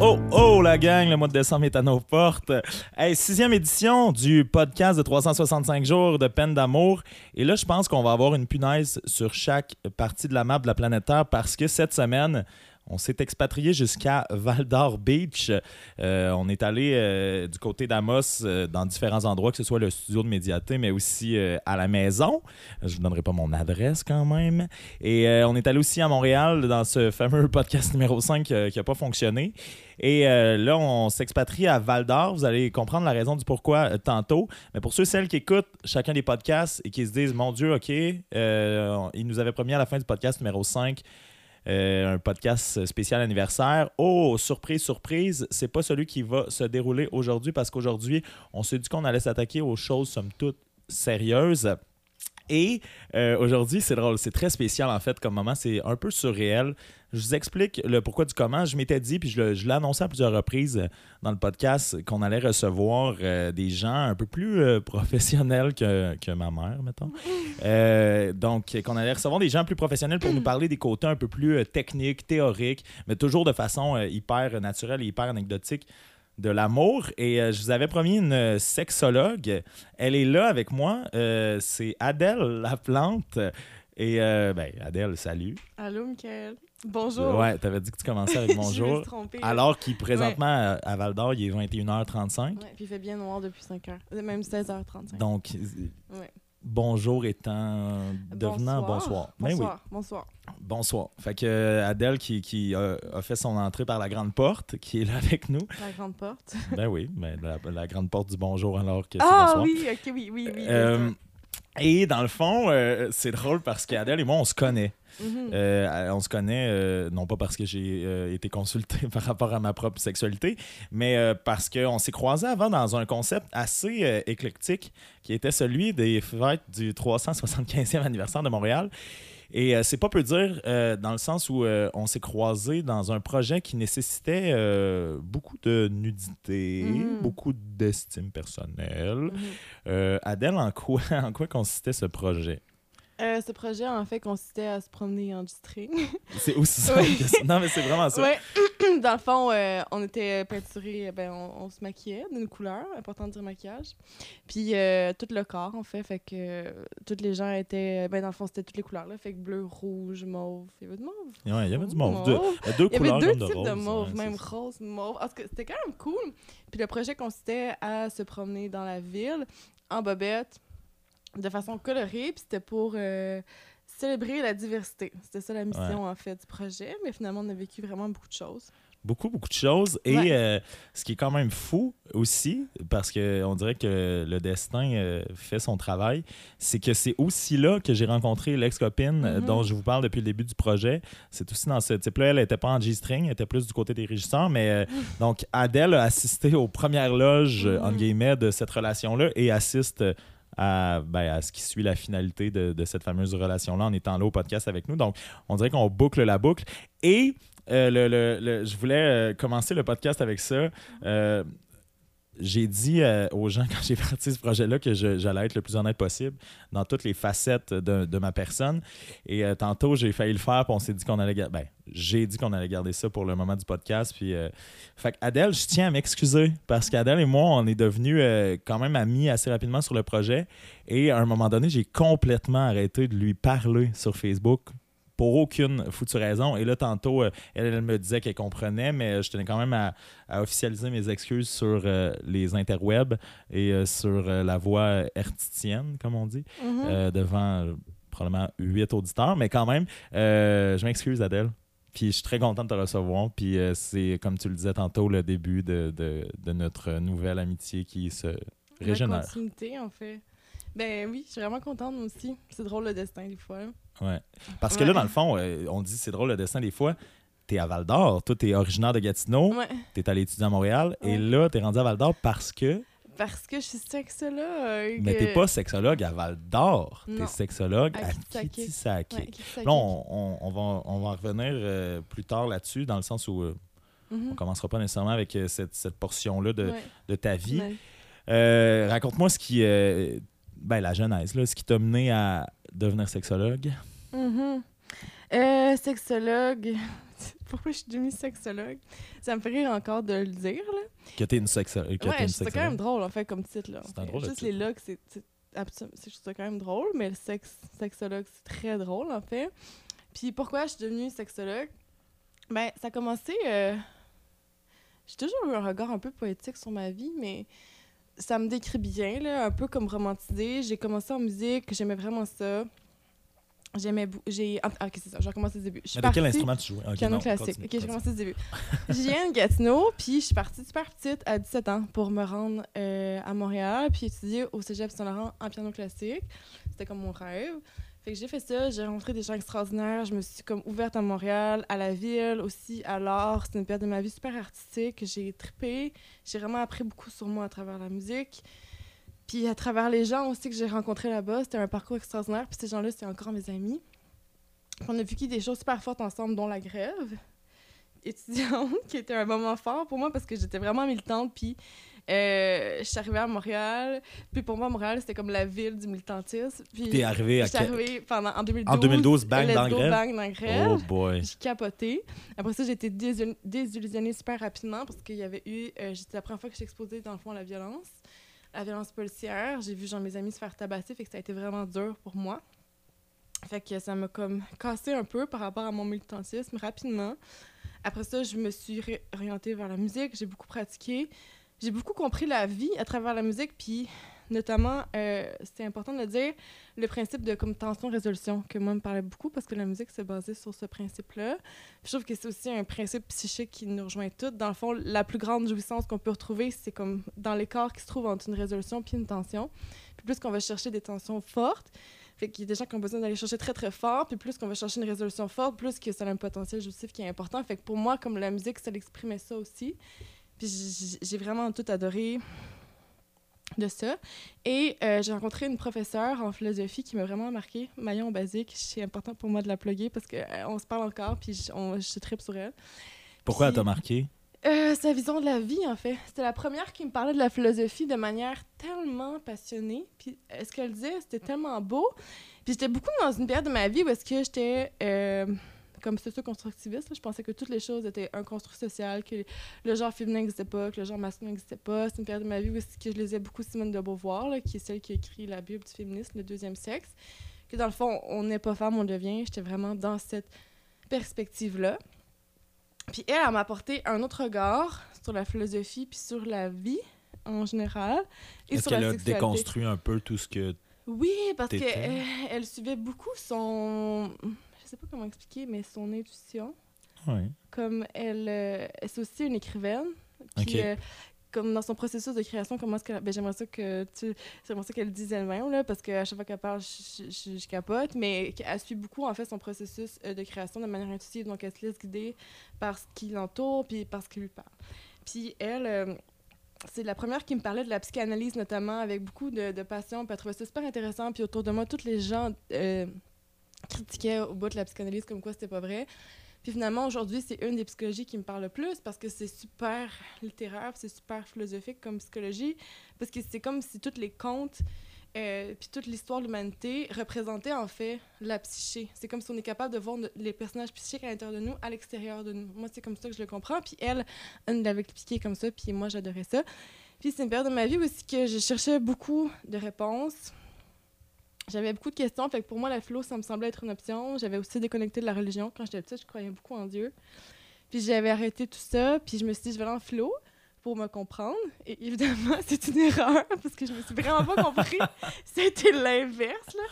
oh, oh, la gang, le mois de décembre est à nos portes. Hey, sixième édition du podcast de 365 jours de peine d'amour. Et là, je pense qu'on va avoir une punaise sur chaque partie de la map de la planète Terre parce que cette semaine, on s'est expatrié jusqu'à Val d'Or Beach. Euh, on est allé euh, du côté d'Amos euh, dans différents endroits, que ce soit le studio de Médiaté, mais aussi à la maison. Je ne vous donnerai pas mon adresse quand même. Et on est allé aussi à Montréal dans ce fameux podcast numéro 5 qui n'a pas fonctionné. Et là, on s'expatrie à Val d'Or. Vous allez comprendre la raison du pourquoi tantôt. Mais pour ceux celles qui écoutent chacun des podcasts et qui se disent Mon Dieu, OK, euh, il nous avait promis à la fin du podcast numéro 5 euh, un podcast spécial anniversaire. Oh, surprise, surprise, c'est pas celui qui va se dérouler aujourd'hui parce qu'aujourd'hui, on s'est dit qu'on allait s'attaquer aux choses, somme toute, sérieuses. Et euh, aujourd'hui, c'est drôle, c'est très spécial en fait comme moment, c'est un peu surréel. Je vous explique le pourquoi du comment. Je m'étais dit, puis je, l'ai annoncé à plusieurs reprises euh, dans le podcast, qu'on allait recevoir euh, des gens un peu plus euh, professionnels que, que ma mère, mettons. Euh, donc, qu'on allait recevoir des gens plus professionnels pour nous parler des côtés un peu plus euh, techniques, théoriques, mais toujours de façon euh, hyper naturelle et hyper anecdotique de l'amour. Et euh, je vous avais promis une sexologue. Elle est là avec moi. Euh, c'est Adèle Laplante. Et euh, ben, Adèle, salut. Allô, Michael. Bonjour. Ouais, t'avais dit que tu commençais avec Je me bonjour. suis trompée. Alors qu'il présentement à, à Val d'Or, il est 21h35. Ouais, puis il fait bien noir depuis 5 heures. Euh, Même 16h35. Donc, euh, Ouais. bonjour étant devenant bonsoir. Oui. Bonsoir. Bonsoir. Bonsoir. Fait que euh, Adèle qui, qui a, a fait son entrée par la grande porte, qui est là avec nous. La grande porte. ben oui, ben, la, la grande porte du bonjour alors que c'est Ah bonsoir. oui, ok, oui, oui, oui. Euh. Et dans le fond, euh, c'est drôle parce qu'Adèle et moi, on se connaît. Mhm. Euh, on se connaît, euh, non pas parce que j'ai été consulté par rapport à ma propre sexualité, mais parce qu'on s'est croisés avant dans un concept assez éclectique qui était celui des fêtes du 375e anniversaire de Montréal. Et euh, c'est pas peu dire, euh, dans le sens où euh, on s'est croisés dans un projet qui nécessitait beaucoup de nudité, Mhm. beaucoup d'estime personnelle. Mhm. Euh, Adèle, en quoi, en quoi consistait ce projet? Euh, ce projet, en fait, consistait à se promener en G-string. C'est aussi Oui. que ça. Non, mais c'est vraiment ça. ouais. Dans le fond, euh, on était peinturés, ben, on, on se maquillait d'une couleur, important de dire maquillage. Puis euh, tout le corps, en fait, fait que euh, toutes les gens étaient, ben, dans le fond, c'était toutes les couleurs, là. Fait que bleu, rouge, mauve. Il y avait de mauve? Ouais, il y avait du mauve. Deux, Mauve. euh, deux Il y avait deux de types de mauve, ouais, même ça. rose, mauve. Tout cas, c'était quand même cool. Puis le projet consistait à se promener dans la ville en bobette de façon colorée. Puis c'était pour euh, célébrer la diversité. C'était ça la mission, en fait, du projet. Mais finalement, on a vécu vraiment beaucoup de choses. Beaucoup, beaucoup de choses. Et Ouais. euh, ce qui est quand même fou aussi, parce qu'on dirait que le destin euh, fait son travail, c'est que c'est aussi là que j'ai rencontré l'ex-copine Mhm. dont je vous parle depuis le début du projet. C'est aussi dans ce type-là. Elle n'était pas en G-string, elle était plus du côté des régisseurs. Mais euh, donc, Adèle a assisté aux premières loges, euh, Mhm. entre guillemets, de cette relation-là et assiste. À, ben, à ce qui suit la finalité de, cette fameuse relation-là en étant là au podcast avec nous. Donc, on dirait qu'on boucle la boucle. Et euh, le- je voulais euh, commencer le podcast avec ça. Euh, j'ai dit euh, aux gens quand j'ai parti ce projet-là que j'allais être le plus honnête possible dans toutes les facettes de, ma personne. Et euh, tantôt, j'ai failli le faire, puis on s'est dit qu'on allait garder. Ben, j'ai dit qu'on allait garder ça pour le moment du podcast. Puis, euh, fait Adèle, je tiens à m'excuser parce qu'Adèle et moi, on est devenus euh, quand même amis assez rapidement sur le projet. Et à un moment donné, j'ai complètement arrêté de lui parler sur Facebook pour aucune foutue raison. Et là, tantôt, euh, elle, elle me disait qu'elle comprenait, mais je tenais quand même à, à officialiser mes excuses sur euh, les interwebs et euh, sur euh, la voix hertitienne, comme on dit, Mhm. euh, devant probablement huit auditeurs. Mais quand même, je m'excuse, Adèle. Puis je suis très content de te recevoir. Puis c'est, comme tu le disais tantôt, le début de, de- de notre nouvelle amitié qui se La régénère. continuité, en fait. Ben oui, je suis vraiment contente, moi aussi. C'est drôle le destin, des fois. Ouais. Parce que Ouais. là, dans le fond, euh, on dit c'est drôle le dessin des fois. T'es à Val d'Or, toi t'es originaire de Gatineau, Ouais. t'es allé étudier à Montréal, et là t'es rendu à Val d'Or parce que. Parce que je suis sexologue. Mais t'es pas sexologue à Val d'Or, t'es sexologue À à. Ouais, Kitsake. Là, on, on- on va, on va en revenir euh, plus tard là-dessus, dans le sens où euh, Mhm. on commencera pas nécessairement avec euh, cette, cette portion-là de, Ouais. de ta vie. Ouais. Euh, Raconte-moi ce qui. euh, ben, la genèse, là, ce qui t'a mené à devenir sexologue? Mhm. Euh, sexologue. pourquoi je suis devenue sexologue? Ça me fait rire encore de le dire, là. Que t'es une sexologue. Ouais, c'est quand même drôle, en fait, comme titre, là. C'est un drôle de Juste titre. les logs, c'est... c'est absurde- c'est- Je trouve ça quand même drôle, mais le sexe, sexologue, c'est très drôle, en fait. Puis pourquoi je suis devenue sexologue? Ben, ça a commencé... euh, J'ai toujours eu un regard un peu poétique sur ma vie, mais ça me décrit bien, là, un peu comme romantisé. J'ai commencé en musique, j'aimais vraiment ça. J'aimais... J'ai... Ah, ok, c'est ça, j'ai recommencé du début. Je suis Mais de quel instrument tu jouais? Ok, Piano non, classique. continue, ok, j'ai continue. commencé du début. Je viens de Gatineau, puis je suis partie super petite à 17 ans pour me rendre euh, à Montréal, puis étudier au Cégep Saint-Laurent en piano classique. C'était comme mon rêve. Fait que j'ai fait ça, j'ai rencontré des gens extraordinaires, je me suis comme ouverte à Montréal, à la ville, aussi à l'art. C'était une période de ma vie super artistique, j'ai trippé, j'ai vraiment appris beaucoup sur moi à travers la musique. Puis à travers les gens aussi que j'ai rencontrés là-bas, c'était un parcours extraordinaire, puis ces gens-là, c'est encore mes amis. On a vécu des choses super fortes ensemble, dont la grève étudiante, qui était un moment fort pour moi parce que j'étais vraiment militante. Puis euh, je suis arrivée à Montréal. Puis pour moi, Montréal, c'était comme la ville du militantisme. Puis T'es arrivé à je suis arrivée pendant, en 2012. En 2012, bang dans la go, grève? bang dans la grève. Oh boy. J'ai capoté. Après ça, j'ai été désil- désillusionnée super rapidement parce qu'il y avait eu. euh, C'était la première fois que j'ai exposé, dans le fond, à la violence, la violence policière. J'ai vu genre, mes amis se faire tabasser, fait que ça a été vraiment dur pour moi. Fait que ça m'a comme cassé un peu par rapport à mon militantisme rapidement. Après ça, je me suis orientée vers la musique. J'ai beaucoup pratiqué. J'ai beaucoup compris la vie à travers la musique, puis notamment, euh, c'est important de le dire, le principe de comme tension-résolution, que moi me parlait beaucoup parce que la musique s'est basée sur ce principe-là. Je trouve que c'est aussi un principe psychique qui nous rejoint toutes. Dans le fond, la plus grande jouissance qu'on peut retrouver, c'est comme dans l'écart qui se trouve entre une résolution puis une tension. Puis plus qu'on va chercher des tensions fortes, fait qu'il y a des gens qui ont besoin d'aller chercher très très fort, puis plus qu'on va chercher une résolution forte, plus que ça a un potentiel jouissif qui est important. Fait que pour moi, comme la musique, ça l'exprimait ça aussi. Puis j'ai vraiment tout adoré de ça. Et euh, j'ai rencontré une professeure en philosophie qui m'a vraiment marqué, Maillon Basique. C'est important pour moi de la plugger parce qu'on se parle encore, puis je, on, je tripe sur elle. Pourquoi elle t'a marqué? Euh, sa vision de la vie, en fait. C'était la première qui me parlait de la philosophie de manière tellement passionnée. Puis euh, ce qu'elle disait, c'était tellement beau. Puis j'étais beaucoup dans une période de ma vie où est-ce que j'étais comme socio-constructiviste. là. Je pensais que toutes les choses étaient un construit social, que le genre féminin n'existait pas, que le genre masculin n'existait pas. C'est une période de ma vie où que je lisais beaucoup Simone de Beauvoir, là, qui est celle qui a écrit la Bible du féminisme, le deuxième sexe. Que dans le fond, on n'est pas femme, on devient. J'étais vraiment dans cette perspective-là. Puis elle, elle m'a apporté un autre regard sur la philosophie puis sur la vie en général. Et Est-ce sur la qu'elle a sexualité. déconstruit un peu tout ce que... Oui, parce qu'elle elle suivait beaucoup son... Sais pas comment expliquer, mais son intuition. Ouais. Comme elle... euh, c'est aussi une écrivaine. Puis, euh, comme dans son processus de création, comment est-ce qu'elle... Ben, j'aimerais ça que tu... J'aimerais ça qu'elle le dise elle-même, là, parce qu'à chaque fois qu'elle parle, je, je- je capote, mais qu'elle suit beaucoup, en fait, son processus euh, de création de manière intuitive, donc elle se laisse guider par ce qui l'entoure, puis par ce qui lui parle. Puis elle... euh, c'est la première qui me parlait de la psychanalyse, notamment, avec beaucoup de, de passion. Puis elle trouvait ça super intéressant. Puis autour de moi, tous les gens euh, critiquaient au bout de la psychanalyse comme quoi c'était pas vrai. Puis finalement, aujourd'hui, c'est une des psychologies qui me parle le plus parce que c'est super littéraire, c'est super philosophique comme psychologie. Parce que c'est comme si tous les contes, euh, puis toute l'histoire de l'humanité représentait en fait la psyché. C'est comme si on est capable de voir les personnages psychiques à l'intérieur de nous, à l'extérieur de nous. Moi, c'est comme ça que je le comprends. Puis elle, elle l'avait expliqué comme ça, puis moi, j'adorais ça. Puis c'est une période de ma vie aussi que je cherchais beaucoup de réponses. J'avais beaucoup de questions, fait que pour moi, la philo, ça me semblait être une option. J'avais aussi déconnecté de la religion. Quand j'étais petite, je croyais beaucoup en Dieu. Puis j'avais arrêté tout ça, puis je me suis dit, je vais aller en philo pour me comprendre. Et évidemment, c'est une erreur, parce que je me suis vraiment pas compris. C'était l'inverse, là.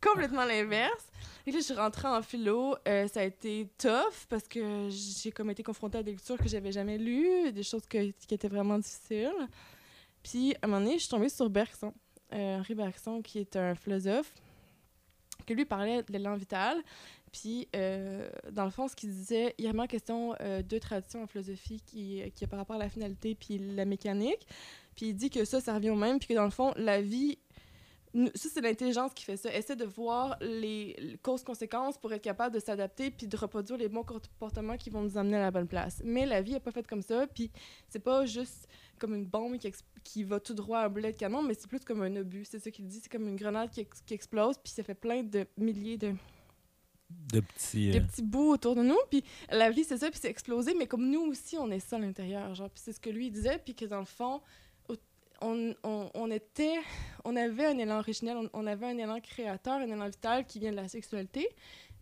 Complètement l'inverse. Et là, je suis rentrée en philo. euh, ça a été tough, parce que j'ai comme été confrontée à des lectures que j'avais jamais lues, des choses que- qui étaient vraiment difficiles. Puis, à un moment donné, je suis tombée sur Bergson, Henri Bergson, qui est un philosophe, que lui parlait de l'élan vital. Puis, euh, dans le fond, ce qu'il disait, il y a vraiment question euh, de traditions en philosophie qui, qui est par rapport à la finalité puis la mécanique. Puis, il dit que ça, ça revient au même, puis que dans le fond, la vie. Ça, c'est l'intelligence qui fait ça. Essaie de voir les, les causes-conséquences pour être capable de s'adapter puis de reproduire les bons comportements qui vont nous amener à la bonne place. Mais la vie n'est pas faite comme ça, puis c'est pas juste comme une bombe qui, qui va tout droit à un boulet de canon, mais c'est plus comme un obus. C'est ça qu'il dit. C'est comme une grenade qui, ex- qui explose, puis ça fait plein de milliers de de petits. des euh, petits bouts autour de nous. Puis la vie, c'est ça, puis c'est explosé, mais comme nous aussi, on est ça à l'intérieur. Genre, puis c'est ce que lui disait, puis que dans le fond, on, on, on était, on avait un élan originel, on, on avait un élan créateur, un élan vital qui vient de la sexualité,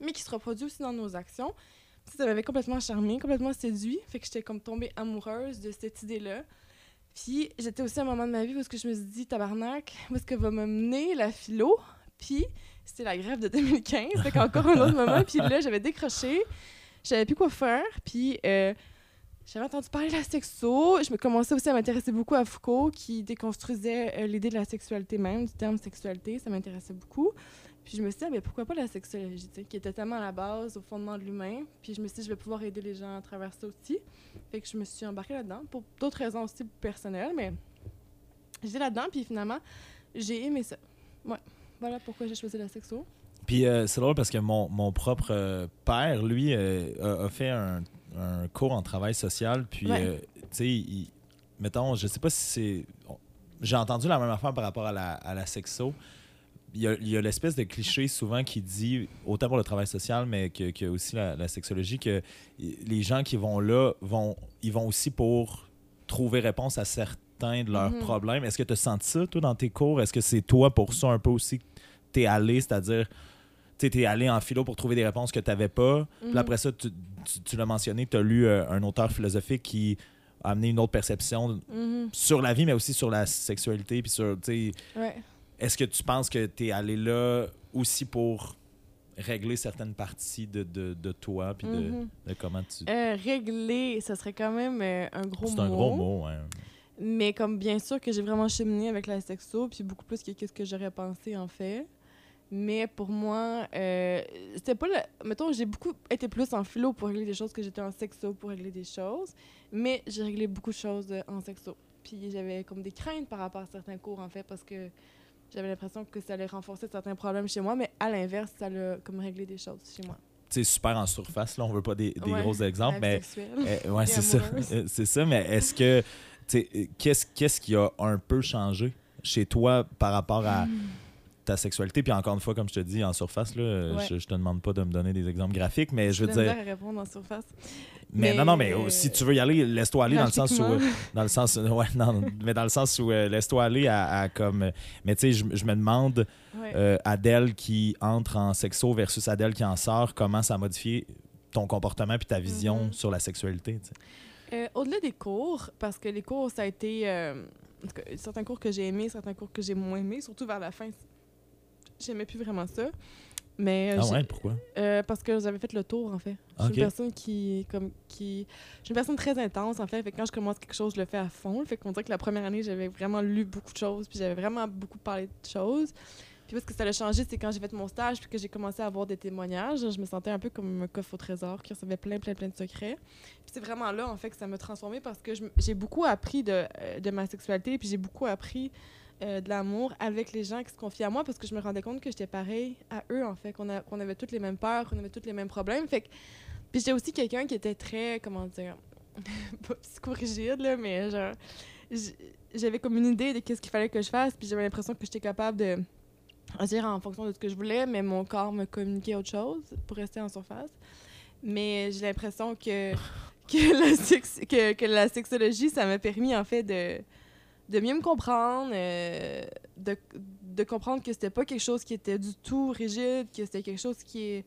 mais qui se reproduit aussi dans nos actions. Puis ça m'avait complètement charmé, complètement séduit, fait que j'étais comme tombée amoureuse de cette idée-là. Puis j'étais aussi à un moment de ma vie où je me suis dit, tabarnak, où est-ce que va me mener la philo? Puis c'était la grève de 2015, c'était encore un autre moment. Puis là, j'avais décroché, je savais plus quoi faire. Puis euh, j'avais entendu parler de la sexo. Je me commençais aussi à m'intéresser beaucoup à Foucault, qui déconstruisait euh, l'idée de la sexualité même, du terme sexualité. Ça m'intéressait beaucoup. Puis je me suis dit, ah, ben, pourquoi pas la sexologie, tu sais, qui était tellement à la base, au fondement de l'humain. Puis je me suis dit, je vais pouvoir aider les gens à travers ça aussi. Fait que je me suis embarquée là-dedans, pour d'autres raisons aussi personnelles, mais j'étais là-dedans, puis finalement, j'ai aimé ça. Ouais. Voilà pourquoi j'ai choisi la sexo. Puis euh, c'est drôle parce que mon, mon propre euh, père, lui, euh, a, a fait un, un cours en travail social. Puis, Ouais. euh, tu sais, il- mettons, je sais pas si c'est. J'ai entendu la même affaire par rapport à la, à la sexo. Il y a, il y a l'espèce de cliché souvent qui dit, autant pour le travail social, mais que, que aussi la, la sexologie, que les gens qui vont là, vont, ils vont aussi pour trouver réponse à certains de leurs Mhm. problèmes. Est-ce que tu as senti ça, toi, dans tes cours? Est-ce que c'est toi, pour ça, un peu aussi, que t'es allé, c'est-à-dire, tu t'es allé en philo pour trouver des réponses que t'avais pas? Puis Mhm. après ça, tu, tu- tu l'as mentionné, tu as lu euh, un auteur philosophique qui a amené une autre perception Mhm. sur la vie, mais aussi sur la sexualité. Puis sur, tu Ouais. Est-ce que tu penses que tu es allé là aussi pour régler certaines parties de, de, de toi, puis de, Mhm. de comment tu. Euh, régler, ça serait quand même euh, un gros mot. C'est un gros mot, hein. Mais comme bien sûr que j'ai vraiment cheminé avec la sexo, puis beaucoup plus que qu'est-ce que j'aurais pensé en fait. Mais pour moi, euh, c'était pas le. Mettons, j'ai beaucoup été plus en philo pour régler des choses que j'étais en sexo pour régler des choses. Mais j'ai réglé beaucoup de choses euh, en sexo. Puis j'avais comme des craintes par rapport à certains cours en fait, parce que j'avais l'impression que ça allait renforcer certains problèmes chez moi, mais à l'inverse, ça allait comme régler des choses chez moi. Sais, super en surface, là, on veut pas des, des Ouais, gros exemples, la mais. Euh, ouais, c'est ça. Euh, c'est ça, mais est-ce que. euh, Qu'est-ce qu'est-ce qui a un peu changé chez toi par rapport à ta sexualité? Puis encore une fois, comme je te dis, en surface, là, euh, Ouais. je, je te demande pas de me donner des exemples graphiques, mais je veux dire. à répondre en surface. Mais, mais, non, non, mais euh, oh, si tu veux y aller, laisse-toi aller dans le sens où. Euh, Dans le sens. Ouais, non, mais dans le sens où euh, laisse-toi aller à, à comme. euh, Mais tu sais, je, je me demande, Ouais. euh, Adèle qui entre en sexo versus Adèle qui en sort, comment ça a modifié ton comportement puis ta vision Mhm. sur la sexualité. Euh, Au-delà des cours, parce que les cours, ça a été. euh, en tout cas, certains cours que j'ai aimés, certains cours que j'ai moins aimés, surtout vers la fin, j'aimais plus vraiment ça. Mais euh, Ah ouais, pourquoi? euh, parce que j'avais fait le tour, en fait. Je suis une personne qui. Comme, qui je suis une personne très intense, en fait. fait que quand je commence quelque chose, je le fais à fond. Fait qu'on dirait que la première année, j'avais vraiment lu beaucoup de choses, puis j'avais vraiment beaucoup parlé de choses. Puis parce que ça a changé, c'est quand j'ai fait mon stage, puis que j'ai commencé à avoir des témoignages. Je me sentais un peu comme un coffre au trésor qui recevait plein, plein, plein de secrets. Puis c'est vraiment là, en fait, que ça m'a transformée parce que j'ai beaucoup appris de, euh, de ma sexualité, puis j'ai beaucoup appris euh, de l'amour avec les gens qui se confient à moi parce que je me rendais compte que j'étais pareil à eux, en fait, qu'on avait toutes les mêmes peurs, qu'on avait tous les mêmes problèmes. Fait que... Puis j'étais aussi quelqu'un qui était très, comment dire, pas psychorigide, là, mais genre, j'avais comme une idée de qu'est-ce qu'il fallait que je fasse, puis j'avais l'impression que j'étais capable de agir en fonction de ce que je voulais, mais mon corps me communiquait autre chose pour rester en surface. Mais j'ai l'impression que, que, la que la sexologie, ça m'a permis en fait de, de mieux me comprendre, euh, de, de comprendre que c'était pas quelque chose qui était du tout rigide, que c'était quelque chose qui,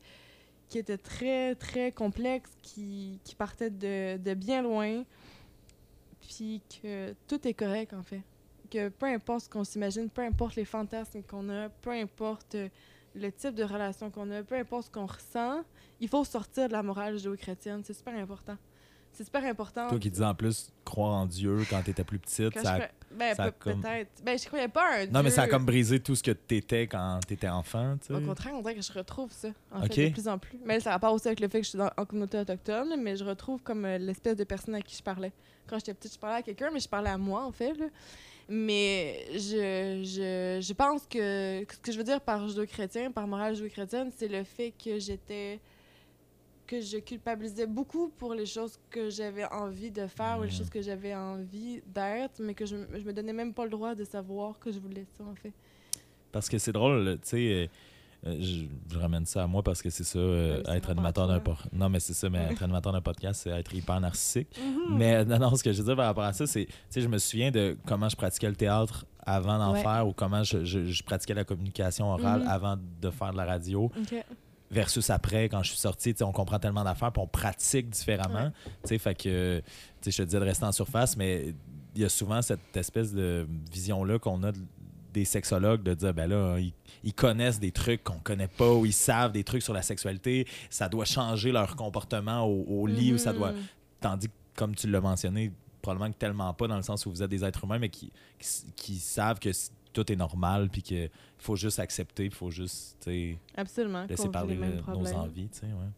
qui était très, très complexe, qui, qui partait de, de bien loin, puis que tout est correct en fait. Que peu importe ce qu'on s'imagine, peu importe les fantasmes qu'on a, peu importe euh, le type de relation qu'on a, peu importe ce qu'on ressent, il faut sortir de la morale judéo-chrétienne. C'est super important. C'est super important. Toi qui disais en plus croire en Dieu quand t'étais plus petite, Quand ça a- je ben, ça a peut- comme- peut-être. Ben, je croyais pas à un Non, mais ça a Dieu. comme brisé tout ce que t'étais quand t'étais enfant, tu sais. Au contraire, on dirait que je retrouve ça, en fait, de plus en plus. Mais ça rapport aussi avec le fait que je suis dans- en communauté autochtone, mais je retrouve comme euh, l'espèce de personne à qui je parlais. Quand j'étais petite, je parlais à quelqu'un, mais je parlais à moi, en fait. là. Mais je, je, je pense que, que ce que je veux dire par judéo-chrétien, par morale judéo-chrétienne, c'est le fait que j'étais que je culpabilisais beaucoup pour les choses que j'avais envie de faire ou les Mhm. choses que j'avais envie d'être, mais que je, je me donnais même pas le droit de savoir que je voulais ça, en fait. Parce que c'est drôle, tu sais. euh, euh, je, je ramène ça à moi parce que c'est ça, euh, c'est être animateur d'un toi. podcast. Non, mais c'est ça, mais être animateur d'un podcast, c'est être hyper narcissique. Mhm. Mais non, non, ce que je veux dire par rapport à ça, c'est, tu sais, je me souviens de comment je pratiquais le théâtre avant d'en Ouais. faire ou comment je, je- je pratiquais la communication orale Mhm. avant de faire de la radio Ok. Versus après, quand je suis sorti, on comprend tellement d'affaires puis on pratique différemment. Ouais. Fait que, je te disais de rester en surface, mais il y a souvent cette espèce de vision-là qu'on a de- des sexologues de dire, ben là, ils, ils connaissent des trucs qu'on connaît pas ou ils savent des trucs sur la sexualité, ça doit changer leur comportement au, au lit ou ça doit... Mhm. Tandis que, comme tu l'as mentionné, probablement que tellement pas dans le sens où vous êtes des êtres humains, mais qui, qui, qui savent que tout est normal puis qu'il faut juste accepter, il faut juste, Absolument. laisser parler le- nos envies, tu sais, ouais.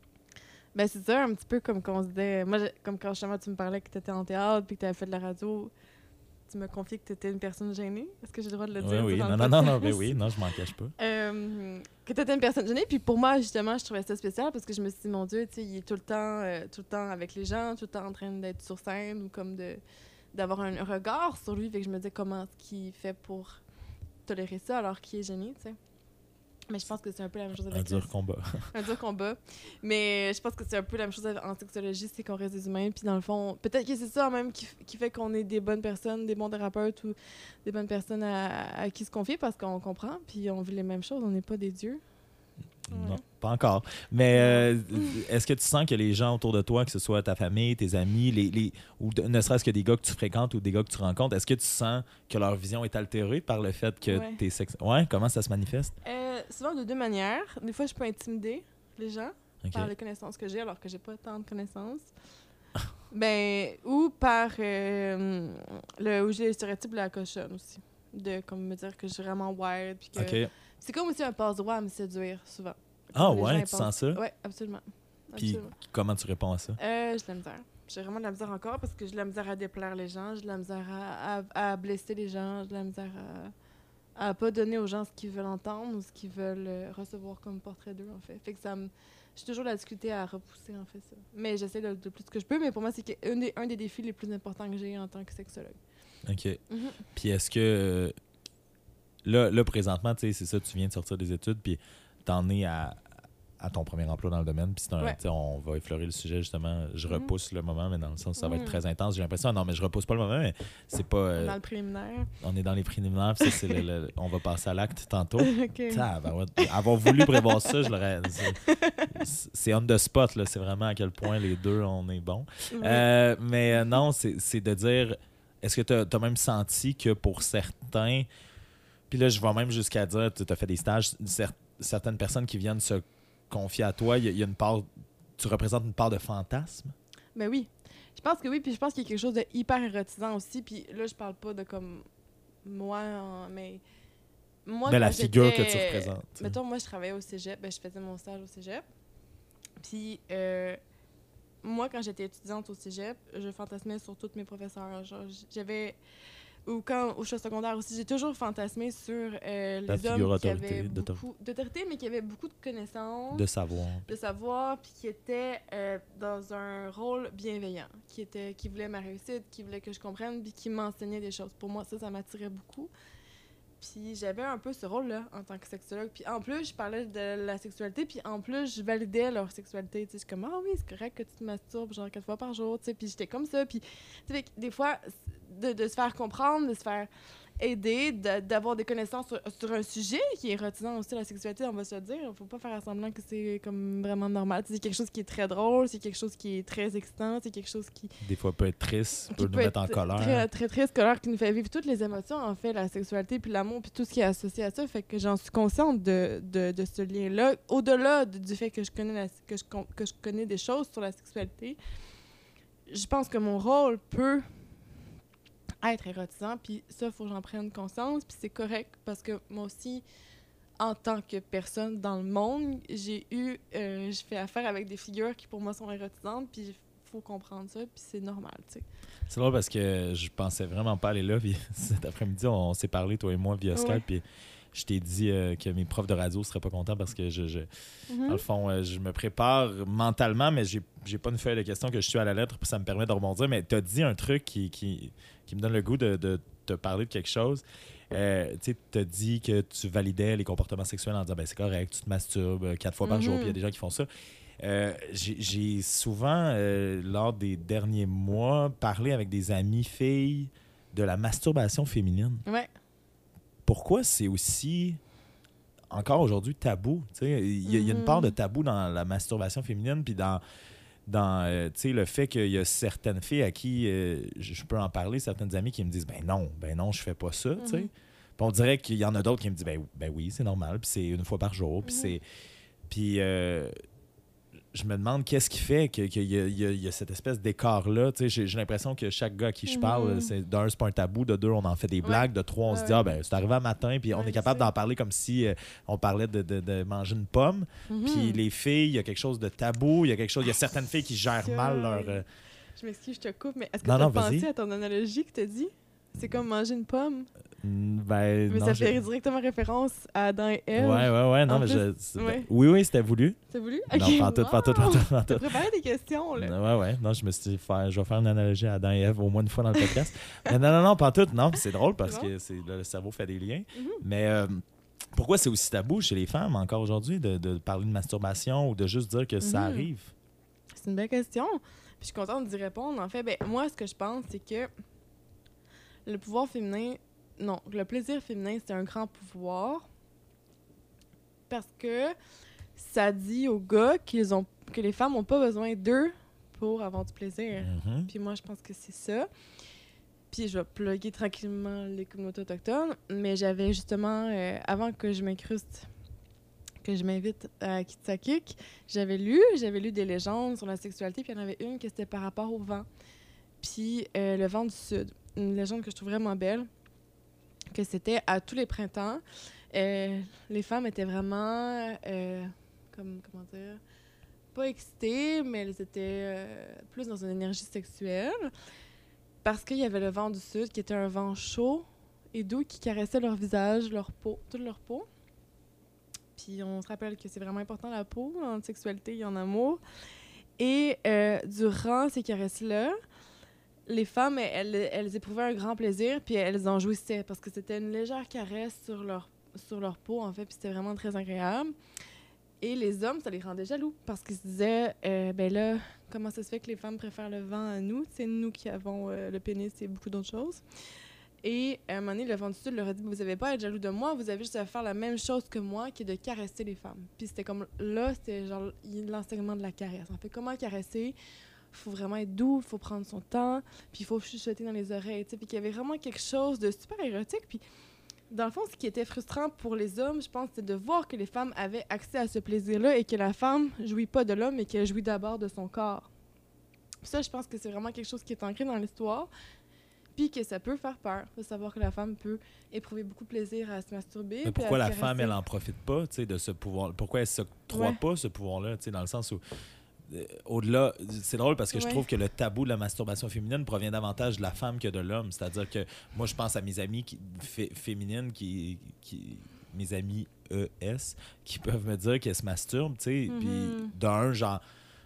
Ben, c'est ça, un petit peu comme qu'on se disait. Moi, comme quand justement tu me parlais que tu étais en théâtre puis que tu avais fait de la radio, tu m'as confié que tu étais une personne gênée. Est-ce que j'ai le droit de le Oui, dire? oui. Non, non, non, non, ben oui, non, je m'en cache pas. Euh, que tu étais une personne gênée. Puis pour moi, justement, je trouvais ça spécial parce que je me suis dit, mon Dieu, tu sais, il est tout le temps, euh, tout le temps avec les gens, tout le temps en train d'être sur scène ou comme de d'avoir un regard sur lui. Fait que je me disais comment est-ce qu'il fait pour tolérer ça alors qu'il est gêné, tu sais. Mais je pense que c'est un peu la même chose Un avec dur le- combat. un dur combat. Mais je pense que c'est un peu la même chose en sexologie, c'est qu'on reste des humains. Puis dans le fond, peut-être que c'est ça même qui, fait qu'on est des bonnes personnes, des bons thérapeutes ou des bonnes personnes à, à qui se confier parce qu'on comprend. Puis on vit les mêmes choses, on n'est pas des dieux. Non, Ouais. Pas encore. Mais euh, est-ce que tu sens que les gens autour de toi, que ce soit ta famille, tes amis, les, les, ou de- ne serait-ce que des gars que tu fréquentes ou des gars que tu rencontres, est-ce que tu sens que leur vision est altérée par le fait que Ouais. t'es sex... Ouais, comment ça se manifeste? Euh, souvent de deux manières. Des fois, je peux intimider les gens par les connaissances que j'ai alors que j'ai pas tant de connaissances. ben, ou par euh, le, j'ai le stéréotype de la cochonne aussi. De comme me dire que je suis vraiment wild. Puis que OK. C'est comme aussi un passe-droit à me séduire, souvent. Ah ouais, tu sens ça? Ouais, absolument. Puis Absolument. comment tu réponds à ça? Euh, j'ai de la misère. J'ai vraiment de la misère encore parce que j'ai de la misère à déplaire les gens, j'ai de la misère à, à- à blesser les gens, j'ai de la misère à, à pas donner aux gens ce qu'ils veulent entendre ou ce qu'ils veulent euh, recevoir comme portrait d'eux, en fait. Fait que ça me... J'ai toujours la difficulté à repousser, en fait, ça. Mais j'essaie de, de plus que je peux, mais pour moi, c'est un des, un des défis les plus importants que j'ai en tant que sexologue. OK. Mhm. Puis est-ce que là, là présentement, tu sais, c'est ça, tu viens de sortir des études, puis t'en es à, à ton premier emploi dans le domaine, puis Ouais. on va effleurer le sujet justement. Je Mhm. repousse le moment, mais dans le sens où ça va être Mhm. très intense. J'ai l'impression, non, mais je repousse pas le moment, mais c'est pas. euh, Dans le préliminaire. on est dans les préliminaires, puis ça, c'est le- le- on va passer à l'acte tantôt. OK. Tabarouette. Avoir voulu prévoir ça, je l'aurais. c'est- C'est on the spot, là. C'est vraiment à quel point les deux, on est bons. Ouais. Euh, mais euh, non, c'est de dire est-ce que tu as, même senti que pour certains, puis là, je vais même jusqu'à dire tu as fait des stages, cer- certaines personnes qui viennent se confier à toi, il y, a- il y a une part, tu représentes une part de fantasme? Ben oui. Je pense que oui, puis je pense qu'il y a quelque chose de hyper érotisant aussi. Puis là, je parle pas de comme moi, mais moi. de la quand figure que tu représentes. sais. Mettons, moi, je travaillais au cégep, ben, je faisais mon stage au cégep. Puis, euh, moi, quand j'étais étudiante au cégep, je fantasmais sur tous mes professeurs. J'avais. Ou quand, au choix secondaire aussi, j'ai toujours fantasmé sur euh, les hommes qui avaient d'autorité. beaucoup d'autorité, mais qui avaient beaucoup de connaissances De savoir. de savoir, puis qui était euh, dans un rôle bienveillant, qui était, qui voulait ma réussite, qui voulait que je comprenne, puis qui m'enseignait des choses. Pour moi, ça, ça m'attirait beaucoup. Puis j'avais un peu ce rôle-là en tant que sexologue. Puis en plus, je parlais de la sexualité, puis en plus, je validais leur sexualité. Tu sais, je suis comme, ah oui, c'est correct que tu te masturbes genre quatre fois par jour, tu sais. Puis j'étais comme ça. Puis, tu sais, des fois, de, de se faire comprendre, de se faire aider, de- d'avoir des connaissances sur, sur un sujet qui est érotisant aussi, la sexualité, on va se le dire. Faut pas faire semblant que c'est comme vraiment normal. C'est quelque chose qui est très drôle, c'est quelque chose qui est très excitant, c'est quelque chose qui, Des fois, peut être triste, peut nous mettre en colère. Très, très, très scolaire, qui nous fait vivre toutes les émotions, en fait, la sexualité, puis l'amour, puis tout ce qui est associé à ça. Fait que j'en suis consciente de, de, de ce lien-là. Au-delà de- du fait que je, connais la- que, je, que je connais des choses sur la sexualité, je pense que mon rôle peut être érotisant, puis ça, il faut que j'en prenne conscience, puis c'est correct, parce que moi aussi, en tant que personne dans le monde, j'ai eu, euh, je fais affaire avec des figures qui pour moi sont érotisantes, puis il faut comprendre ça, puis c'est normal, tu sais. C'est drôle parce que je pensais vraiment pas aller là. Puis cet après-midi, on, s'est parlé, toi et moi, via Skype. Ouais. Puis je t'ai dit euh, que mes profs de radio seraient pas contents parce que je, je- Mhm. dans le fond, euh, je me prépare mentalement, mais j'ai, j'ai pas une feuille de questions que je suis à la lettre. Puis ça me permet de rebondir. Mais tu as dit un truc qui, qui, qui me donne le goût de, de te parler de quelque chose. euh, tu as dit que tu validais les comportements sexuels en disant ben, c'est correct, tu te masturbes euh, quatre fois par jour, Mhm. puis il y a des gens qui font ça. Euh, J'ai j'ai souvent, euh, lors des derniers mois, parlé avec des amis filles de la masturbation féminine. Ouais. Pourquoi c'est aussi, encore aujourd'hui, tabou? Il y, y a une part de tabou dans la masturbation féminine, puis dans, dans euh, le fait qu'il y a certaines filles à qui euh, je peux en parler, certaines amies qui me disent ben non, ben non, je fais pas ça. Mhm. Puis on dirait qu'il y en a d'autres qui me disent ben, ben oui, c'est normal, puis c'est une fois par jour, puis Mhm. c'est. Puis euh, je me demande qu'est-ce qui fait que- qu'il y, a- il y y a cette espèce d'écart-là. J'ai l'impression que chaque gars à qui je Mhm. parle, c'est d'un, c'est pas un tabou, de deux, on en fait des blagues, de trois, on se Ouais, dit, ah ben, c'est arrivé un matin, puis on Ouais, est capable d'en parler comme si euh, on parlait de, de- de manger une pomme. Mhm. Puis les filles, il y a quelque chose de tabou, il y a quelque chose, il y a certaines filles qui gèrent mal leur. euh, Je m'excuse, je te coupe, mais est-ce que tu as non, pensé à ton analogie que tu dit? C'est comme manger une pomme. ben, Mais non, ça fait directement référence à Adam et Ouais, Ève. ouais, ouais, non, En mais plus, je. ben, ouais. oui, oui, c'était voulu. T'as voulu? Non, pas tout, pas tout, pas tout, préparé des questions, là. Ouais, ouais. Non, je me suis dit, faire, je vais faire une analogie à Adam et Ève au moins une fois dans le podcast. Mais non, non, non, pas tout. Non, c'est drôle parce bon? que c'est, le cerveau fait des liens. Mhm. Mais euh, pourquoi c'est aussi tabou chez les femmes encore aujourd'hui de, de parler de masturbation ou de juste dire que ça Mhm. arrive? C'est une belle question. Puis je suis contente d'y répondre. En fait, ben, moi, ce que je pense, c'est que le pouvoir féminin, non, le plaisir féminin, c'est un grand pouvoir parce que ça dit aux gars qu'ils ont, que les femmes n'ont pas besoin d'eux pour avoir du plaisir. Mhm. Puis moi, je pense que c'est ça. Puis je vais plugger tranquillement les communautés autochtones. Mais j'avais justement, euh, avant que je m'incruste, que je m'invite à Kitsakik, j'avais lu, j'avais lu des légendes sur la sexualité. Puis il y en avait une qui c'était par rapport au vent. Puis euh, le vent du sud. Une légende que je trouve vraiment belle. Que c'était à tous les printemps. euh, les femmes étaient vraiment, euh, comme, comment dire, pas excitées, mais elles étaient euh, plus dans une énergie sexuelle. Parce qu'il y avait le vent du sud qui était un vent chaud et doux qui caressait leur visage, leur peau, toute leur peau. Puis on se rappelle que c'est vraiment important la peau en sexualité et en amour. Et durant ces caresses-là, les femmes, elles, elles éprouvaient un grand plaisir, puis elles en jouissaient parce que c'était une légère caresse sur leur, sur leur peau, en fait, puis c'était vraiment très agréable. Et les hommes, ça les rendait jaloux parce qu'ils se disaient, euh, ben là, comment ça se fait que les femmes préfèrent le vent à nous? C'est nous qui avons euh, le pénis et beaucoup d'autres choses. Et à un moment donné, le vent du Sud leur a dit, vous n'avez pas à être jaloux de moi, vous avez juste à faire la même chose que moi, qui est de caresser les femmes. Puis c'était comme, là, c'était genre l'enseignement de la caresse. En fait, comment caresser? Faut vraiment être doux, il faut prendre son temps, puis il faut chuchoter dans les oreilles, tu sais, puis qu'il y avait vraiment quelque chose de super érotique, puis dans le fond, ce qui était frustrant pour les hommes, je pense, c'est de voir que les femmes avaient accès à ce plaisir-là et que la femme jouit pas de l'homme, mais qu'elle jouit d'abord de son corps. Ça, je pense que c'est vraiment quelque chose qui est ancré dans l'histoire, puis que ça peut faire peur de savoir que la femme peut éprouver beaucoup de plaisir à se masturber. Mais pourquoi la caresser. femme, elle en profite pas, tu sais, de ce pouvoir? Pourquoi elle s'octroie Ouais. pas ce pouvoir-là, tu sais, dans le sens où au-delà, c'est drôle parce que je trouve que le tabou de la masturbation féminine provient davantage de la femme que de l'homme. C'est-à-dire que moi, je pense à mes amies qui, fé- féminines, qui, qui, mes amies ES, qui peuvent me dire qu'elles se masturbent, tu sais. Puis Mhm. d'un, j'en,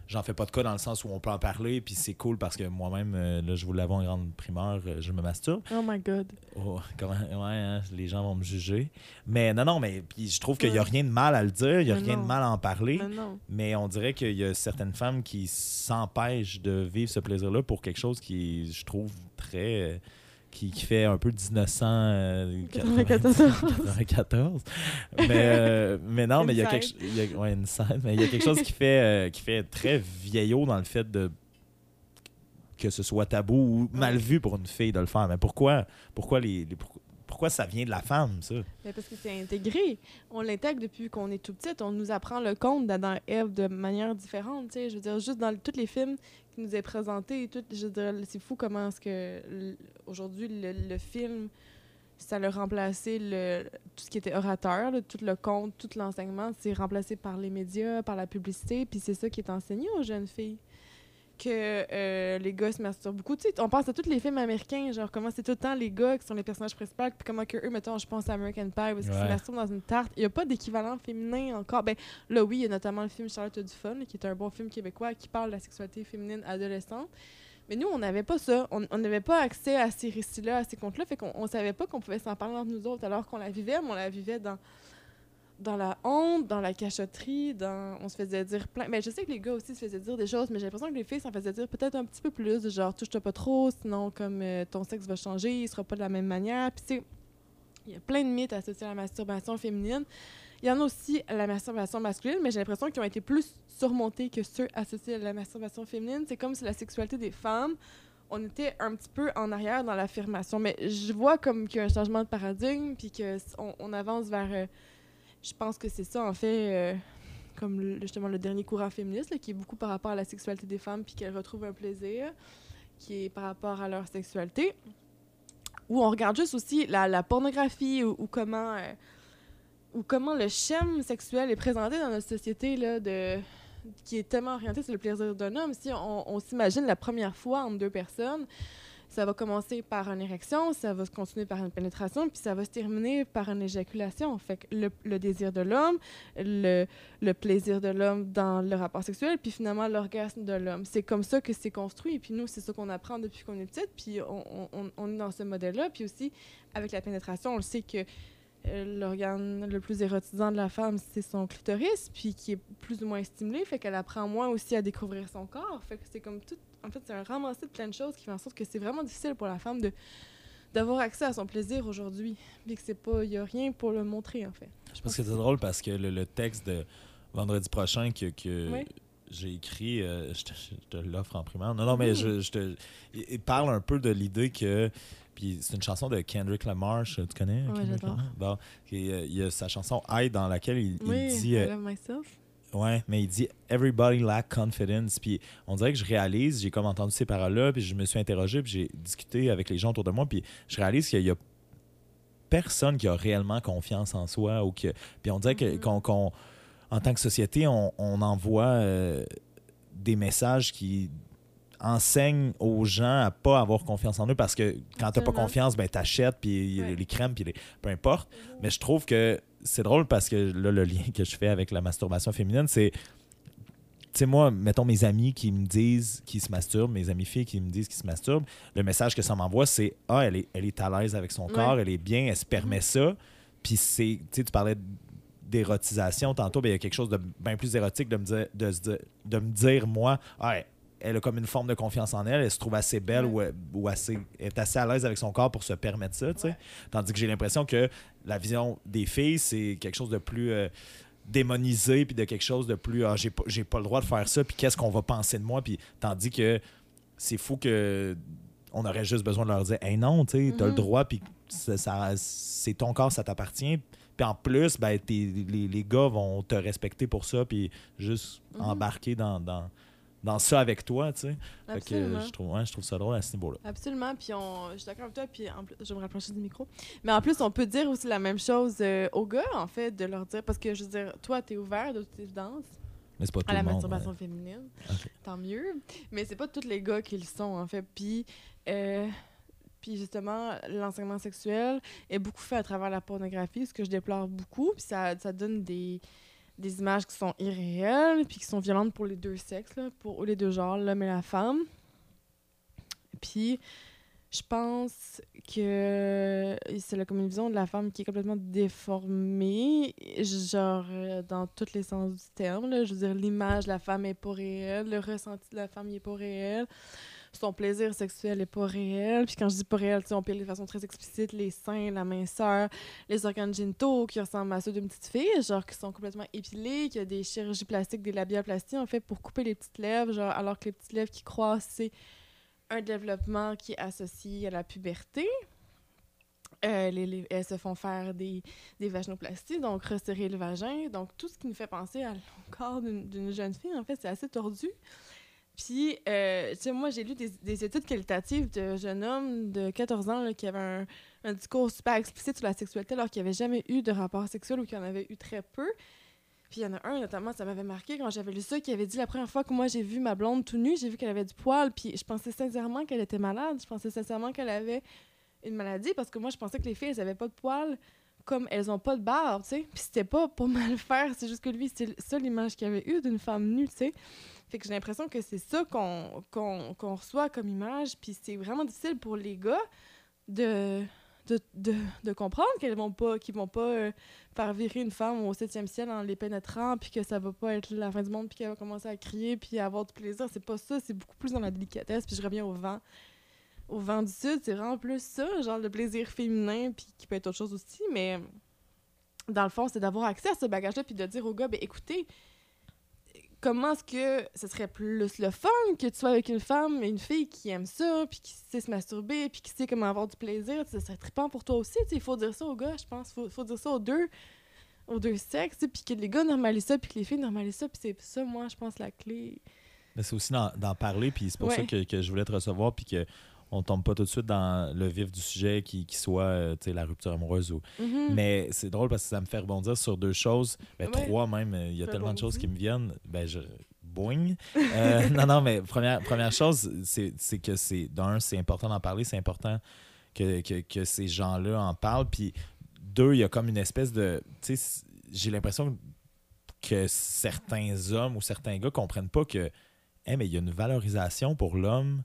j'en fais pas de cas dans le sens où on peut en parler, puis c'est cool parce que moi-même, euh, là, je vous l'avais en grande primeur, euh, je me masturbe. Oh my God. Oh, comment, ouais, hein, les gens vont me juger. Mais non, non, mais puis je trouve qu'il n'y a rien de mal à le dire, il n'y a Mais rien de mal à en parler. Mais non. Mais on dirait qu'il y a certaines femmes qui s'empêchent de vivre ce plaisir-là pour quelque chose qui, je trouve, très. Euh, qui, qui fait un peu 1994. 94. Mais, euh, mais non, mais il y a quelque a- ouais, inside. mais il y a quelque chose qui fait, euh, qui fait très vieillot dans le fait de que ce soit tabou ou mal vu pour une fille de le faire. Mais pourquoi, pourquoi, les, les- pourquoi, pourquoi ça vient de la femme, ça? Mais parce que c'est intégré. On l'intègre depuis qu'on est tout petit. On nous apprend le conte d'Adam et Ève de manière différente. Je veux dire, juste dans tous les films nous est présenté, tout, je c'est fou comment est-ce que aujourd'hui le, le film, ça a remplacé le, tout ce qui était orateur, tout le conte, tout l'enseignement, c'est remplacé par les médias, par la publicité, puis c'est ça qui est enseigné aux jeunes filles. Que euh, les gars se masturbent beaucoup. Tu sais, on pense à tous les films américains, genre comment c'est tout le temps les gars qui sont les personnages principaux, puis comment que eux, mettons, je pense à American Pie, parce qu'ils se masturbent dans une tarte. Il n'y a pas d'équivalent féminin encore. Ben là, oui, il y a notamment le film Charlotte du fun, qui est un bon film québécois qui parle de la sexualité féminine adolescente. Mais nous, on n'avait pas ça. On n'avait pas accès à ces récits-là, à ces contes-là. Fait qu'on on savait pas qu'on pouvait s'en parler entre nous autres alors qu'on la vivait, mais on la vivait dans, dans la honte, dans la cachotterie, dans... on se faisait dire plein... Mais je sais que les gars aussi se faisaient dire des choses, mais j'ai l'impression que les filles s'en faisaient dire peut-être un petit peu plus, de genre touche-toi pas trop, sinon comme euh, ton sexe va changer, il sera pas de la même manière. Puis tu sais, il y a plein de mythes associés à la masturbation féminine. Il y en a aussi à la masturbation masculine, mais j'ai l'impression qu'ils ont été plus surmontés que ceux associés à la masturbation féminine. C'est comme si la sexualité des femmes, on était un petit peu en arrière dans l'affirmation. Mais je vois comme qu'il y a un changement de paradigme, puis qu'on on avance vers... euh, je pense que c'est ça, en fait, euh, comme justement le dernier courant féministe, qui est beaucoup par rapport à la sexualité des femmes, puis qu'elles retrouvent un plaisir, qui est par rapport à leur sexualité. Où on regarde juste aussi la, la pornographie ou, ou comment... euh, ou comment le schème sexuel est présenté dans notre société, là, de, qui est tellement orienté sur le plaisir d'un homme. Si on s'imagine la première fois entre deux personnes, ça va commencer par une érection, ça va se continuer par une pénétration, puis ça va se terminer par une éjaculation. Fait le, désir de l'homme, le, plaisir de l'homme dans le rapport sexuel, puis finalement l'orgasme de l'homme. C'est comme ça que c'est construit. Puis nous, c'est ça qu'on apprend depuis qu'on est petite, puis on, on- est dans ce modèle-là. Puis aussi, avec la pénétration, on le sait que l'organe le plus érotisant de la femme, c'est son clitoris, puis qui est plus ou moins stimulé, fait qu'elle apprend moins aussi à découvrir son corps. Fait que c'est comme tout. En fait, c'est un ramassé de plein de choses qui fait en sorte que c'est vraiment difficile pour la femme de d'avoir accès à son plaisir aujourd'hui, puis que c'est pas, il y a rien pour le montrer en fait. Je pense que c'est drôle parce que le, le texte de vendredi prochain que, que Oui. j'ai écrit, euh, je te, te l'offre en primaire. Non, non, mais Mhm. je, je te. Il parle un peu de l'idée que. Puis c'est une chanson de Kendrick Lamar, tu connais? Kendrick j'adore. Bon, euh, il y a sa chanson I dans laquelle il, il oui, dit. I euh, love myself. Ouais, mais il dit Everybody lack confidence. Puis on dirait que je réalise, j'ai comme entendu ces paroles-là, puis je me suis interrogé, puis j'ai discuté avec les gens autour de moi, puis je réalise qu'il y a personne qui a réellement confiance en soi. Ou que, puis on dirait que, qu'on, qu'on- en tant que société, on, on envoie euh, des messages qui enseignent aux gens à pas avoir confiance en eux parce que quand t'as pas confiance, ben t'achètes puis Ouais. les crèmes puis les... peu importe. Mais je trouve que c'est drôle parce que là, le lien que je fais avec la masturbation féminine, c'est. Tu sais, moi, mettons mes amis qui me disent qu'ils se masturbent, mes amis filles qui me disent qu'ils se masturbent, le message que ça m'envoie, c'est Ah, elle est, elle est à l'aise avec son Ouais. corps, elle est bien, elle se permet ça. Puis c'est. Tu sais, tu parlais d'érotisation tantôt, ben, il y a quelque chose de bien plus érotique de me dire, de, de me dire moi, ah, elle- a comme une forme de confiance en elle, elle se trouve assez belle ou, ou assez, elle est assez à l'aise avec son corps pour se permettre ça, tu sais. Ouais. Tandis que j'ai l'impression que la vision des filles, c'est quelque chose de plus euh, démonisé, puis de quelque chose de plus ah, j'ai pas, j'ai pas le droit de faire ça, puis qu'est-ce qu'on va penser de moi, puis tandis que c'est fou que on aurait juste besoin de leur dire hey non, tu sais, t'as le Mhm. droit, puis ça, ça- c'est ton corps, ça t'appartient. Puis en plus, ben, les, les gars vont te respecter pour ça, puis juste Mhm. embarquer dans, dans, dans ça avec toi, tu sais. Fait que Absolument. je trouve, ouais, je trouve ça drôle à ce niveau-là. Absolument, puis on, je suis d'accord avec toi, puis en plus, je vais me rapprocher du micro. Mais en plus, on peut dire aussi la même chose euh, aux gars, en fait, de leur dire, parce que je veux dire, toi, t'es ouvert de toute évidence Mais c'est pas tout à la le monde. masturbation ouais. féminine, tant mieux. Mais c'est pas tous les gars qui le sont, en fait. Puis, euh, puis justement, l'enseignement sexuel est beaucoup fait à travers la pornographie, ce que je déplore beaucoup, puis ça, ça donne des des images qui sont irréelles, puis qui sont violentes pour les deux sexes, là, pour les deux genres, l'homme et la femme. Puis, je pense que c'est la vision de la femme qui est complètement déformée, genre euh, dans tous les sens du terme. Je veux dire, l'image de la femme est pas réelle, le ressenti de la femme il est pas réel, son plaisir sexuel est pas réel. Puis quand je dis pas réel, on parle de façon très explicite les seins, la minceur, les organes génitaux qui ressemblent à ceux d'une petite fille, genre qui sont complètement épilés, qu'il y a des chirurgies plastiques, des labiaplasties en fait pour couper les petites lèvres, genre alors que les petites lèvres qui croissent, c'est un développement qui est associé à la puberté. Euh, les- les- elles se font faire des, des vaginoplasties, donc resserrer le vagin. Donc, tout ce qui nous fait penser à le d'une jeune fille, en fait, c'est assez tordu. Puis, euh, tu sais, moi, j'ai lu des, des études qualitatives de jeunes hommes de 14 ans là, qui avaient un, discours super explicite sur la sexualité alors qu'ils n'avaient jamais eu de rapport sexuel ou qu'ils en avaient eu très peu. Puis il y en a un, notamment, ça m'avait marqué quand j'avais lu ça, qui avait dit la première fois que moi j'ai vu ma blonde tout nue, j'ai vu qu'elle avait du poil, puis je pensais sincèrement qu'elle était malade. Je pensais sincèrement qu'elle avait une maladie parce que moi je pensais que les filles, elles avaient pas de poils comme elles ont pas de barbe, tu sais. Puis c'était pas pour mal faire, c'est juste que lui, c'est ça l'image qu'il avait eue d'une femme nue, tu sais. Fait que j'ai l'impression que c'est ça qu'on reçoit comme image, puis c'est vraiment difficile pour les gars de, de, de, de comprendre qu'elles vont pas, qu'ils vont pas euh, faire virer une femme au septième ciel en les pénétrant, puis que ça va pas être la fin du monde, puis qu'elle va commencer à crier, puis avoir du plaisir. C'est pas ça, c'est beaucoup plus dans la délicatesse, puis je reviens au vent. Au vent du sud, c'est vraiment plus ça, genre le plaisir féminin, puis qui peut être autre chose aussi, mais dans le fond, c'est d'avoir accès à ce bagage-là, puis de dire au gars, ben écoutez, comment est-ce que ce serait plus le fun que tu sois avec une femme, une fille qui aime ça, puis qui sait se masturber, puis qui sait comment avoir du plaisir, ça serait trippant pour toi aussi, il faut dire ça aux gars, je pense, faut, faut dire ça aux deux, aux deux sexes, puis que les gars normalisent ça, puis que les filles normalisent ça, puis c'est ça, moi, je pense, la clé. Mais c'est aussi d'en parler, puis c'est pour ça que, que, je voulais te recevoir, puis que on tombe pas tout de suite dans le vif du sujet qui, qui soit euh, la rupture amoureuse. Ou... Mm-hmm. Mais c'est drôle parce que ça me fait rebondir sur deux choses. Ben, Trois même. Il y a tellement de choses qui me viennent. Ben, je... Boing. Euh, non, non, mais première, première chose, c'est que c'est d'un, c'est important d'en parler. C'est important que, que, que ces gens-là en parlent. Puis deux, il y a comme une espèce de. J'ai l'impression que certains hommes ou certains gars comprennent pas que mais il y a une valorisation pour l'homme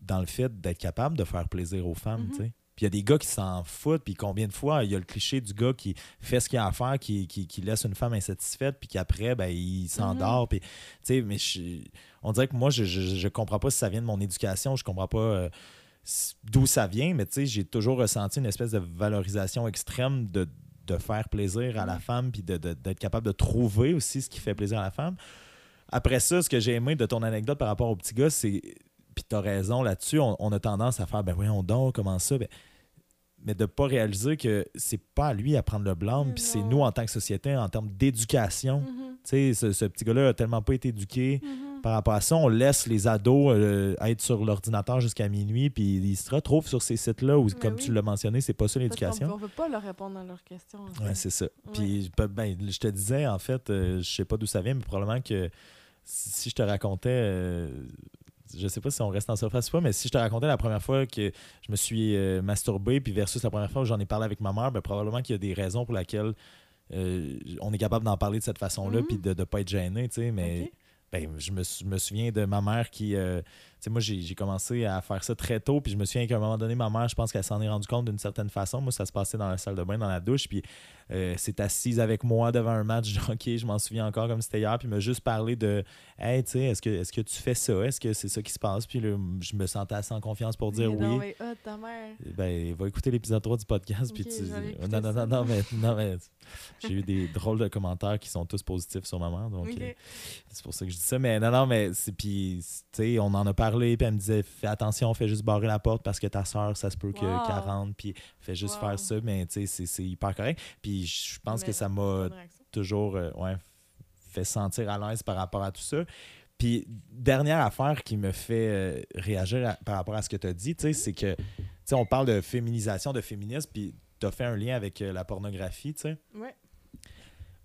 dans le fait d'être capable de faire plaisir aux femmes, Mhm. tu sais. Puis il y a des gars qui s'en foutent, puis combien de fois il y a le cliché du gars qui fait ce qu'il a à faire, qui, qui, qui laisse une femme insatisfaite, puis qu'après, ben, il s'endort. Puis, tu sais, mais je- on dirait que moi, je, je, je comprends pas si ça vient de mon éducation, je comprends pas euh, d'où ça vient, mais tu sais, j'ai toujours ressenti une espèce de valorisation extrême de, de faire plaisir à la Mhm. femme, puis de- de- d'être capable de trouver aussi ce qui fait plaisir à la femme. Après ça, ce que j'ai aimé de ton anecdote par rapport au petit gars, c'est. Puis t'as raison là-dessus, on, on a tendance à faire, ben voyons donc, comment ça? Ben, mais de pas réaliser que c'est pas à lui à prendre le blâme, puis c'est nous en tant que société, en termes d'éducation. Mhm, Tu sais, ce, ce petit gars-là a tellement pas été éduqué. mhm. Par rapport à ça, on laisse les ados euh, être sur l'ordinateur jusqu'à minuit, puis ils se retrouvent sur ces sites-là où, Mais comme oui. tu l'as mentionné, c'est pas ça l'éducation. On veut pas leur répondre à leurs questions. en fait. c'est ça. Ouais. Puis je peux- ben, je te disais, en fait, euh, je sais pas d'où ça vient, mais probablement que si si je te racontais, euh, je sais pas si on reste en surface ou pas, mais si je te racontais la première fois que je me suis euh, masturbé, puis versus la première fois où j'en ai parlé avec ma mère, ben, probablement qu'il y a des raisons pour lesquelles euh, on est capable d'en parler de cette façon-là, Mhm. puis de ne pas être gêné, tu sais, mais... Ben, je me, sou- me souviens de ma mère qui. euh, tu sais, moi, j'ai j'ai commencé à faire ça très tôt, puis je me souviens qu'à un moment donné, ma mère, je pense qu'elle s'en est rendue compte d'une certaine façon. Moi, ça se passait dans la salle de bain, dans la douche, puis euh, s'est assise avec moi devant un match de hockey, je m'en souviens encore comme c'était hier, puis m'a juste parlé de Hey, tu sais, est-ce que, est que tu fais ça? Est-ce que c'est ça qui se passe? Puis là, je me sentais assez en confiance pour dire est donc oui. bien hot, ta mère. Ben, va écouter l'épisode 3 du podcast. puis Ok, tu... non, non, non, non, mais, non, mais j'ai eu des drôles de commentaires qui sont tous positifs sur ma mère. Donc, euh, c'est pour ça que je dis ça. Mais non, non, mais c'est. Puis, tu sais, on en a parlé. Puis elle me disait fais attention, fais juste barrer la porte parce que ta soeur, ça se peut que- Wow. qu'elle rentre. Puis, fais juste Wow. faire ça. Mais, tu sais, c'est- hyper correct. Puis, je pense Mais que ça m'a toujours euh, ouais, fait sentir à l'aise par rapport à tout ça. Puis, dernière affaire qui me fait euh, réagir à- par rapport à ce que tu as dit, tu sais, c'est que, tu sais, on parle de féminisation, de féminisme, puis tu as fait un lien avec euh, la pornographie, tu sais. Ouais.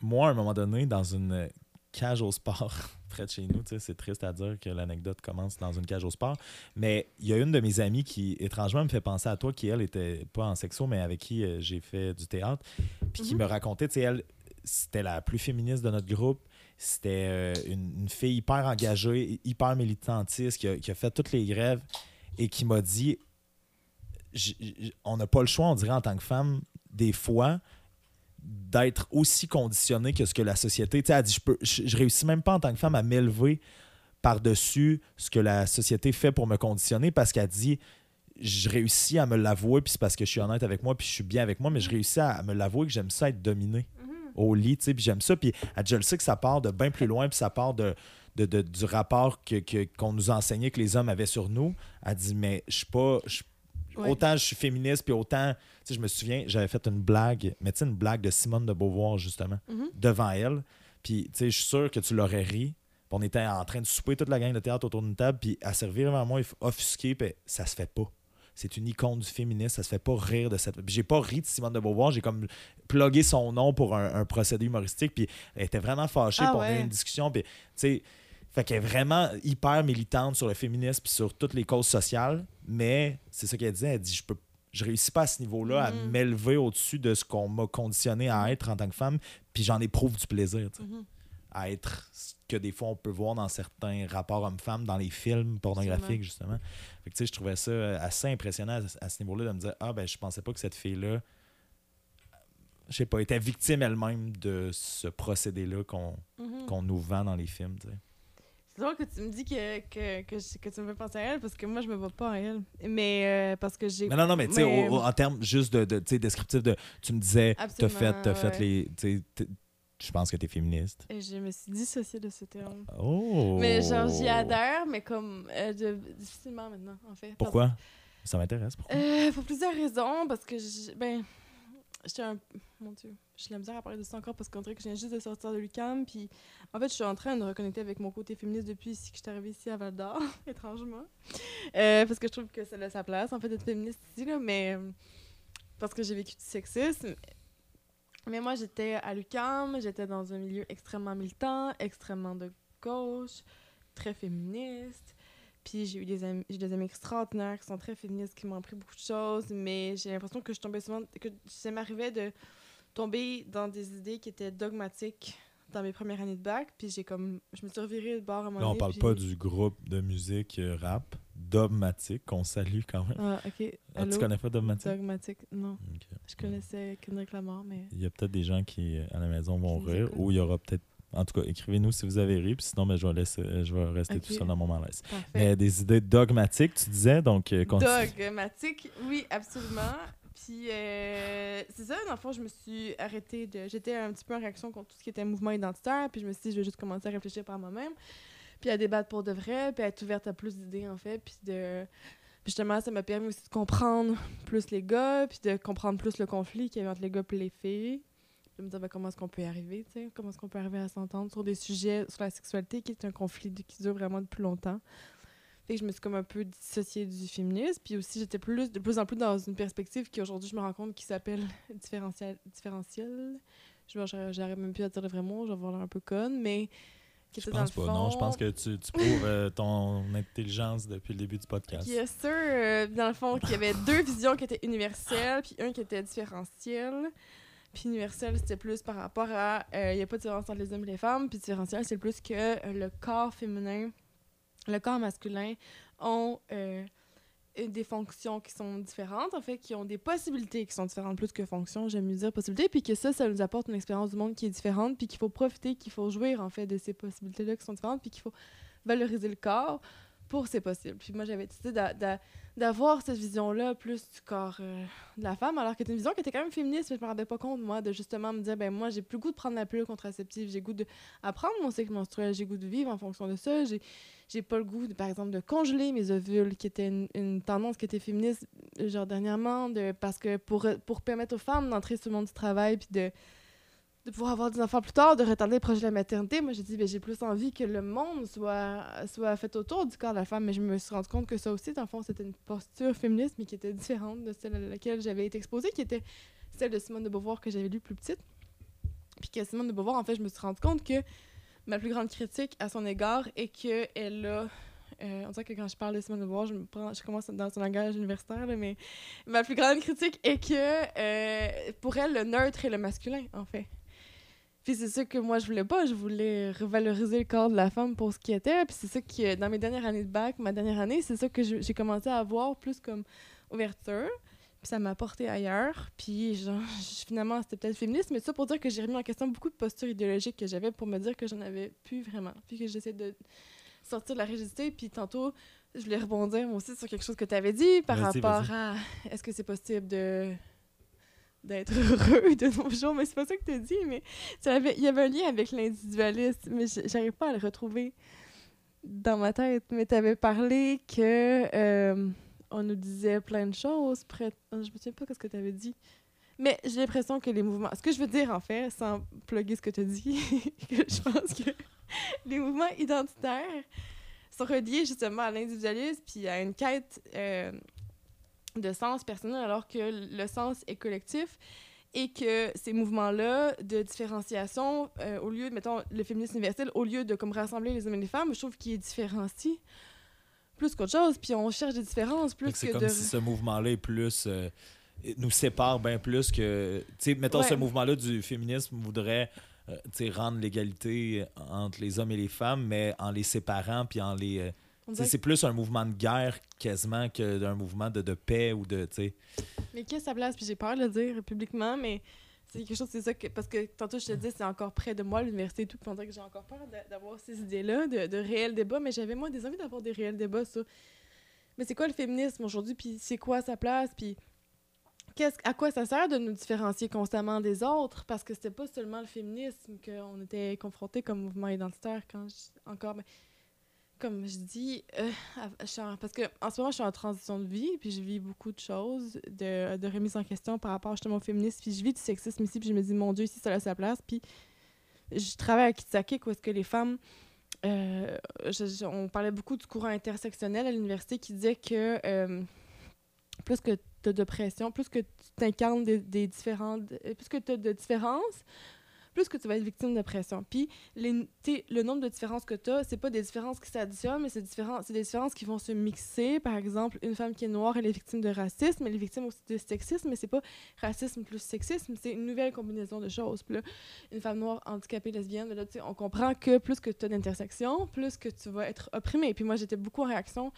Moi, à un moment donné, dans une cage au sport près de chez nous, c'est triste à dire que l'anecdote commence dans une cage au sport, mais il y a une de mes amies qui, étrangement, me fait penser à toi, qui, elle, était pas en sexo, mais avec qui euh, j'ai fait du théâtre, puis qui Mhm. me racontait, tu sais, elle, c'était la plus féministe de notre groupe. C'était euh, une, une fille hyper engagée, hyper militantiste, qui a, qui a fait toutes les grèves et qui m'a dit on n'a pas le choix, on dirait, en tant que femme, des fois, d'être aussi conditionné que ce que la société. Tu sais, elle dit je, peux, je, je réussis même pas en tant que femme à m'élever par-dessus ce que la société fait pour me conditionner parce qu'elle dit je réussis à me l'avouer, puis c'est parce que je suis honnête avec moi, puis je suis bien avec moi, mais je réussis à me l'avouer que j'aime ça être dominé Mhm. au lit, tu sais, puis j'aime ça. Puis elle dit, je le sais que ça part de bien plus loin, puis ça part de, de- de- du rapport que, que- qu'on nous enseignait que les hommes avaient sur nous. Elle dit, mais je suis pas. Ouais. Autant je suis féministe, puis autant. Sais, je me souviens, j'avais fait une blague, mais tu sais, une blague de Simone de Beauvoir, justement, Mhm. devant elle. Puis, tu sais, je suis sûr que tu l'aurais ri. Puis on était en train de souper toute la gang de théâtre autour d'une table, puis à servir devant moi, offusqué, puis ça se fait pas. C'est une icône du féminisme, ça se fait pas rire de cette. Puis j'ai pas ri de Simone de Beauvoir, j'ai comme plugué son nom pour un, un procédé humoristique, puis elle était vraiment fâchée, Ah puis on a eu ouais. une discussion, puis tu sais. Fait qu'elle est vraiment hyper militante sur le féminisme puis sur toutes les causes sociales, mais c'est ça qu'elle disait, elle dit je peux je réussis pas à ce niveau-là à Mhm. m'élever au-dessus de ce qu'on m'a conditionné à être en tant que femme, puis j'en éprouve du plaisir, Mhm. à être ce que des fois on peut voir dans certains rapports hommes-femmes, dans les films pornographiques, justement. Fait que, tu sais, je trouvais ça euh, assez impressionnant à, à ce niveau-là de me dire Ah, ben, je pensais pas que cette fille-là, je sais pas, était victime elle-même de ce procédé-là qu'on nous vend dans les films. C'est drôle que tu me dis que, que, que, je- que tu me fais penser à elle parce que moi, je me vois pas à elle. Mais euh, parce que j'ai. Mais non, non, mais tu sais, Mais- en termes juste de, de tu descriptif, de, tu me disais, t'as fait, t'as fait ouais. les. tu sais, t'es- Je pense que t'es féministe. Et je me suis dissociée de ce terme. Oh! Mais genre, j'y adhère, mais comme. euh, de- difficilement maintenant, en fait. Parce- Pourquoi? Ça m'intéresse. Pourquoi? Euh, pour plusieurs raisons, parce que, ben, j'étais un... Mon Dieu, j'ai la misère à parler de ça encore parce qu'on dirait que je viens juste de sortir de l'UQAM, puis en fait, je suis en train de reconnecter avec mon côté féministe depuis que je suis arrivée ici à Val-d'Or, étrangement. Euh, parce que je trouve que ça a sa place, en fait, d'être féministe ici, là, mais parce que j'ai vécu du sexisme. Mais moi, j'étais à l'UQAM, j'étais dans un milieu extrêmement militant, extrêmement de gauche, très féministe. Puis j'ai eu des amis, j'ai des amis extraordinaires qui sont très féministes, qui m'ont appris beaucoup de choses, mais j'ai l'impression que je tombais souvent, que ça m'arrivait de tomber dans des idées qui étaient dogmatiques dans mes premières années de bac, puis j'ai comme, je me suis revirée de bord à un moment Là, on donné, parle puis- pas du groupe de musique euh, rap, Dogmatic, qu'on salue quand même. Ah, ok. Ah, tu connais pas Dogmatic? Dogmatique, non. Ok. Je connaissais Kendrick Lamar, mais... Il y a peut-être des gens qui, euh, à la maison, vont Qui rire, ou il y aura peut-être. En tout cas, écrivez-nous si vous avez ri, puis sinon, ben, je, vais laisser, je vais rester tout seul dans mon malaise. Parfait. Mais des idées dogmatiques, tu disais, donc. euh, continue. Dogmatique, oui, absolument. Puis, euh, c'est ça, dans le fond, je me suis arrêtée de. J'étais un petit peu en réaction contre tout ce qui était mouvement identitaire, puis je me suis dit, je vais juste commencer à réfléchir par moi-même, puis à débattre pour de vrai, puis à être ouverte à plus d'idées, en fait, puis de. Puis justement, ça m'a permis aussi de comprendre plus les gars, puis de comprendre plus le conflit qu'il y avait entre les gars et les filles. De me dire, ben, comment est-ce qu'on peut y arriver, tu sais, comment est-ce qu'on peut arriver à s'entendre sur des sujets, sur la sexualité, qui est un conflit de- qui dure vraiment depuis longtemps? Fait que je me suis comme un peu dissociée du féminisme. Puis aussi, j'étais plus, de plus en plus dans une perspective qui aujourd'hui, je me rends compte qui s'appelle différentiel. différentiel. Je j'arrive même plus à dire le vrai mot, je vais avoir l'air un peu conne, mais qui Je était pense dans pas. fond. Non, je pense que tu, tu prouves euh, ton intelligence depuis le début du podcast. Yes, sir. Euh, dans le fond, qu'il y avait deux visions qui étaient universelles, puis un qui était différentiel. Puis universel, c'était plus par rapport à. euh, Il n'y a pas de différence entre les hommes et les femmes. Puis différentiel, c'est plus que euh, le corps féminin, le corps masculin ont euh, des fonctions qui sont différentes, en fait, qui ont des possibilités qui sont différentes, plus que fonctions, j'aime mieux dire possibilités. Puis que ça, ça nous apporte une expérience du monde qui est différente, puis qu'il faut profiter, qu'il faut jouir, en fait, de ces possibilités-là qui sont différentes, puis qu'il faut valoriser le corps pour ces possibles. Puis moi, j'avais décidé d'a- d'a- d'avoir cette vision-là plus du corps euh, de la femme, alors que c'était une vision qui était quand même féministe, mais je me rendais pas compte, moi, de justement me dire, ben moi, j'ai plus le goût de prendre la pilule contraceptive, j'ai goût de apprendre mon cycle menstruel, j'ai goût de vivre en fonction de ça, j'ai j'ai pas le goût, de, par exemple, de congeler mes ovules, qui était une, tendance qui était féministe, genre dernièrement, de, parce que pour, pour permettre aux femmes d'entrer sur le monde du travail, puis de, de pouvoir avoir des enfants plus tard, de retarder le projet de la maternité, moi j'ai dit, ben, j'ai plus envie que le monde soit, soit fait autour du corps de la femme, mais je me suis rendu compte que ça aussi, dans le fond, c'était une posture féministe, mais qui était différente de celle à laquelle j'avais été exposée, qui était celle de Simone de Beauvoir que j'avais lue plus petite. Puis que Simone de Beauvoir, en fait, je me suis rendu compte que ma plus grande critique à son égard est qu'elle a. Euh, on dirait que quand je parle de Simone de Beauvoir, je, commence dans son langage universitaire, là, mais ma plus grande critique est que euh, pour elle, le neutre est le masculin, en fait. Puis c'est ça que moi je voulais pas, je voulais revaloriser le corps de la femme pour ce qu'il était. Puis c'est ça que dans mes dernières années de bac, ma dernière année, c'est ça que j'ai commencé à avoir plus comme ouverture. Puis ça m'a porté ailleurs. Puis genre, finalement, c'était peut-être féministe, mais ça pour dire que j'ai remis en question beaucoup de postures idéologiques que j'avais pour me dire que j'en avais plus vraiment. Puis que j'essaie de sortir de la rigidité. Puis tantôt, je voulais rebondir moi aussi sur quelque chose que tu avais dit par rapport à est-ce que c'est possible de d'être heureux de nos jours, mais c'est pas ça que tu dit, mais il y avait un lien avec l'individualisme, mais j'arrive pas à le retrouver dans ma tête. Mais tu avais parlé que euh, on nous disait plein de choses. Je me souviens pas ce que tu avais dit. Mais j'ai l'impression que les mouvements. Ce que je veux dire, en fait, sans plugger ce que tu dit, que je pense que les mouvements identitaires sont reliés justement à l'individualisme puis à une quête euh, de sens personnel, alors que le sens est collectif et que ces mouvements-là de différenciation, euh, au lieu, mettons, le féminisme universel, au lieu de comme rassembler les hommes et les femmes, je trouve qu'il différencie plus qu'autre chose, puis on cherche des différences plus que, que comme de... si ce mouvement-là est plus. euh, nous sépare bien plus que. Tu sais, mettons, Ouais. ce mouvement-là du féminisme voudrait. euh, rendre l'égalité entre les hommes et les femmes, mais en les séparant, puis en les. C'est plus un mouvement de guerre quasiment que d'un mouvement de, de paix ou de. tu sais. Mais qu'est-ce que ça place? Puis j'ai peur de le dire publiquement, mais c'est quelque chose, c'est ça que. Parce que tantôt, je te dis, c'est encore près de moi, l'université et tout. Puis on dirait que j'ai encore peur d'a- d'avoir ces idées-là, de, de réels débats. Mais j'avais, moi, des envies d'avoir des réels débats sur. Mais c'est quoi le féminisme aujourd'hui? Puis c'est quoi sa place? Puis. À quoi ça sert de nous différencier constamment des autres? Parce que c'était pas seulement le féminisme qu'on était confronté comme mouvement identitaire quand je- encore. Comme je dis, euh, parce que en ce moment, je suis en transition de vie, puis je vis beaucoup de choses, de, remise en question par rapport justement au féminisme, puis je vis du sexisme ici, puis je me dis, mon Dieu, ici, ça a sa place, puis je travaille à Kitsakik, où est-ce que les femmes, euh, on parlait beaucoup du courant intersectionnel à l'université qui disait que euh, plus que tu as de pression, plus que tu t'incarnes des, différentes, euh, plus que de différences, plus que tu vas être victime de pression. Puis le nombre de différences que tu as, c'est pas des différences qui s'additionnent, mais c'est des différences qui vont se mixer. Par exemple, une femme qui est noire, elle est victime de racisme, elle est victime aussi de sexisme, mais c'est pas racisme plus sexisme, c'est une nouvelle combinaison de choses. Puis une femme noire handicapée lesbienne, on comprend que plus que tu as d'intersections, plus que tu vas être opprimé. Puis moi, j'étais beaucoup en réaction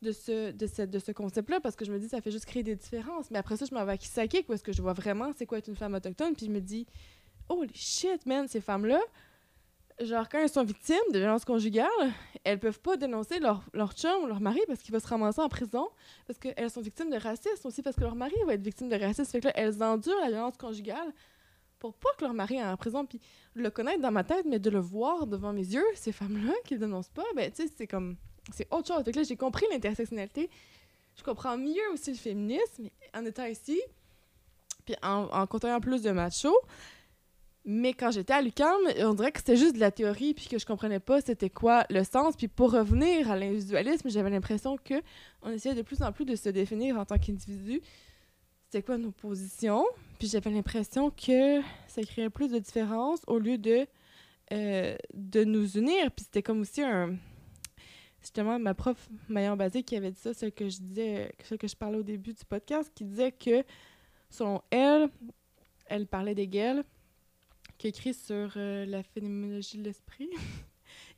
de ce, de de ce concept-là parce que je me dis ça fait juste créer des différences. Mais après ça, je m'en vais à est-ce que je vois vraiment c'est quoi être une femme autochtone. Puis je me dis, holy shit, man, ces femmes-là, genre quand elles sont victimes de violences conjugales, elles peuvent pas dénoncer leur, leur chum ou leur mari parce qu'il va se ramasser en prison parce qu'elles sont victimes de racisme aussi parce que leur mari va être victime de racisme. Fait que là, elles endurent la violence conjugale pour pas que leur mari est en prison. Puis le connaître dans ma tête, mais de le voir devant mes yeux, ces femmes-là qui le dénoncent pas, ben tu sais, c'est comme c'est autre chose. Fait que là, j'ai compris l'intersectionnalité. Je comprends mieux aussi le féminisme en étant ici, puis en, en plus de machos. Mais quand j'étais à l'UQAM, on dirait que c'était juste de la théorie, puis que je comprenais pas c'était quoi le sens. Puis pour revenir à l'individualisme, j'avais l'impression que on essayait de plus en plus de se définir en tant qu'individu. C'était quoi nos positions? Puis j'avais l'impression que ça créait plus de différences au lieu de, euh, de nous unir. Puis c'était comme aussi un justement ma prof Mayan Bazé qui avait dit ça, celle que je disais, celle que je parlais au début du podcast, qui disait que selon elle, elle parlait d'Hegel, écrit sur euh, la phénoménologie de l'esprit.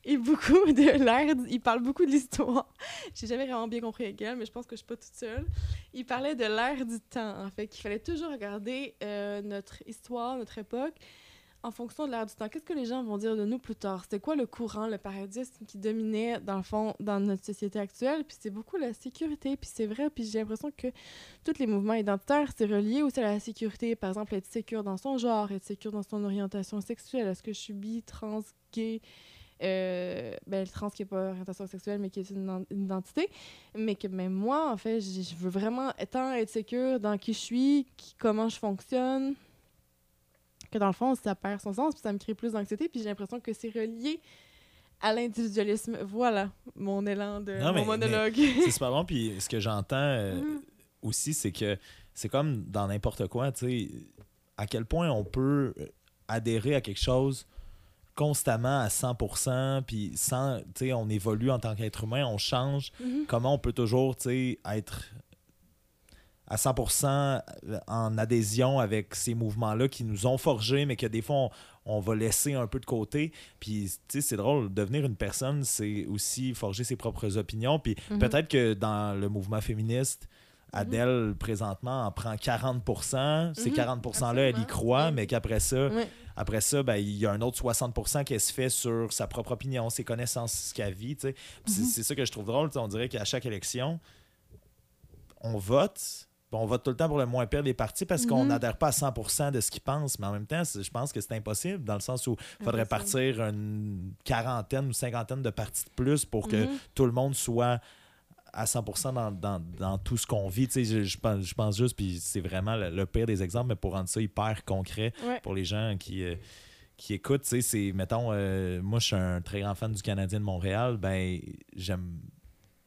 Et beaucoup de l'air, il parle beaucoup de l'histoire. J'ai jamais vraiment bien compris Hegel, mais je pense que je suis pas toute seule. Il parlait de l'ère du temps, en fait, qu'il fallait toujours regarder euh, notre histoire, notre époque, en fonction de l'ère du temps. Qu'est-ce que les gens vont dire de nous plus tard? C'était quoi le courant, le paradigme qui dominait, dans le fond, dans notre société actuelle? Puis c'est beaucoup la sécurité, puis c'est vrai, puis j'ai l'impression que tous les mouvements identitaires, c'est relié aussi à la sécurité. Par exemple, être sécure dans son genre, être sécure dans son orientation sexuelle. Est-ce que je suis bi, trans, gay? Euh, ben, trans qui n'est pas orientation sexuelle, mais qui est une, identité. Mais que même moi, en fait, je veux vraiment être sécure dans qui je suis, qui, comment je fonctionne, que dans le fond, ça perd son sens, puis ça me crée plus d'anxiété, puis j'ai l'impression que c'est relié à l'individualisme. Voilà mon élan de Non, mais- mon monologue. C'est super bon. Puis ce que j'entends euh, Mhm. aussi, c'est que c'est comme dans n'importe quoi, tu sais, à quel point on peut adhérer à quelque chose constamment à 100%, puis sans, tu sais, on évolue en tant qu'être humain, on change. Mhm. Comment on peut toujours, tu sais, être à 100% en adhésion avec ces mouvements-là qui nous ont forgés, mais que des fois, on, on va laisser un peu de côté. Puis, tu sais, c'est drôle, devenir une personne, c'est aussi forger ses propres opinions. Puis Mhm. peut-être que dans le mouvement féministe, Adèle, présentement, en prend 40% Ces Mhm, 40%-là, elle y croit, mais qu'après ça, après ça, ben, il y a un autre 60% qui se fait sur sa propre opinion, ses connaissances, ce qu'elle vit. C'est Mhm. ça que je trouve drôle. On dirait qu'à chaque élection, on vote. On vote tout le temps pour le moins pire des partis parce qu'on Mhm. n'adhère pas à 100% de ce qu'ils pensent. Mais en même temps, je pense que c'est impossible dans le sens où il faudrait partir une quarantaine ou cinquantaine de partis de plus pour que Mhm. tout le monde soit à 100% dans, dans, dans tout ce qu'on vit. Tu sais, Je, je pense, je pense juste, puis c'est vraiment le, le pire des exemples, mais pour rendre ça hyper concret Ouais. pour les gens qui, euh, qui écoutent, tu sais, c'est, mettons, euh, moi je suis un très grand fan du Canadien de Montréal, ben j'aime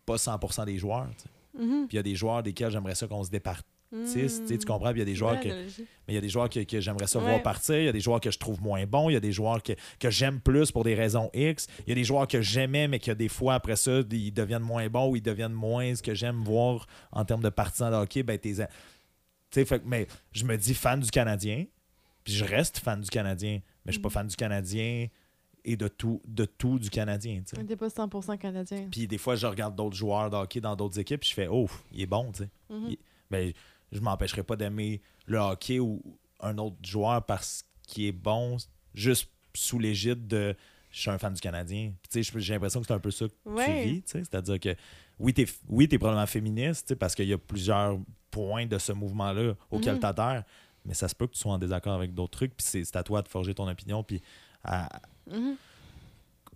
pas 100% des joueurs. Mhm. Puis il y a des joueurs desquels j'aimerais ça qu'on se, dépar- 6, tu comprends? Puis il y a des joueurs que, mais il y a des joueurs que, que j'aimerais ça Ouais. voir partir, il y a des joueurs que je trouve moins bons, il y a des joueurs que, que j'aime plus pour des raisons X, il y a des joueurs que j'aimais, mais que des fois, après ça, ils deviennent moins bons ou ils deviennent moins ce que j'aime voir en termes de partisans de hockey. Ben, t'es- fait mais je me dis fan du Canadien, puis je reste fan du Canadien, mais je suis pas Mhm. fan du Canadien et de tout, de tout du Canadien. On n'était pas 100% canadien. Puis des fois, je regarde d'autres joueurs de hockey dans d'autres équipes, puis je fais, oh, il est bon, tu sais. Mhm. il- Ben, je m'empêcherai pas d'aimer le hockey ou un autre joueur parce qu'il est bon, juste sous l'égide de je suis un fan du Canadien. J'ai l'impression que c'est un peu ça que Ouais. tu vis. C'est-à-dire que oui, tu es, oui, t'es probablement féministe parce qu'il y a plusieurs points de ce mouvement-là auquel Mhm. tu adhères, mais ça se peut que tu sois en désaccord avec d'autres trucs. Puis c'est, c'est à toi de forger ton opinion. Puis à- Mhm.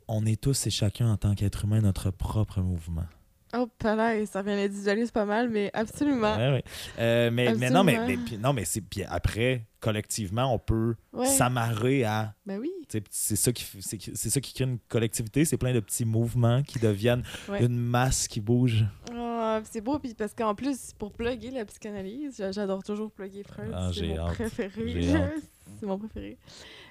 on est tous et chacun en tant qu'être humain notre propre mouvement. Oh, là, ça vient l'individualise pas mal, mais absolument. Ouais, ouais. Euh, mais, mais non, mais, mais, Absolument. puis- non, mais c'est puis après, collectivement, on peut Ouais. s'amarrer à. Ben oui. C'est ça, qui, c'est ça crée une collectivité. C'est plein de petits mouvements qui deviennent une masse qui bouge. C'est beau, puis parce qu'en plus, pour plugger la psychanalyse, j'a- j'adore toujours plugger Freud. Ah, c'est mon hâte. préféré. C'est mon préféré.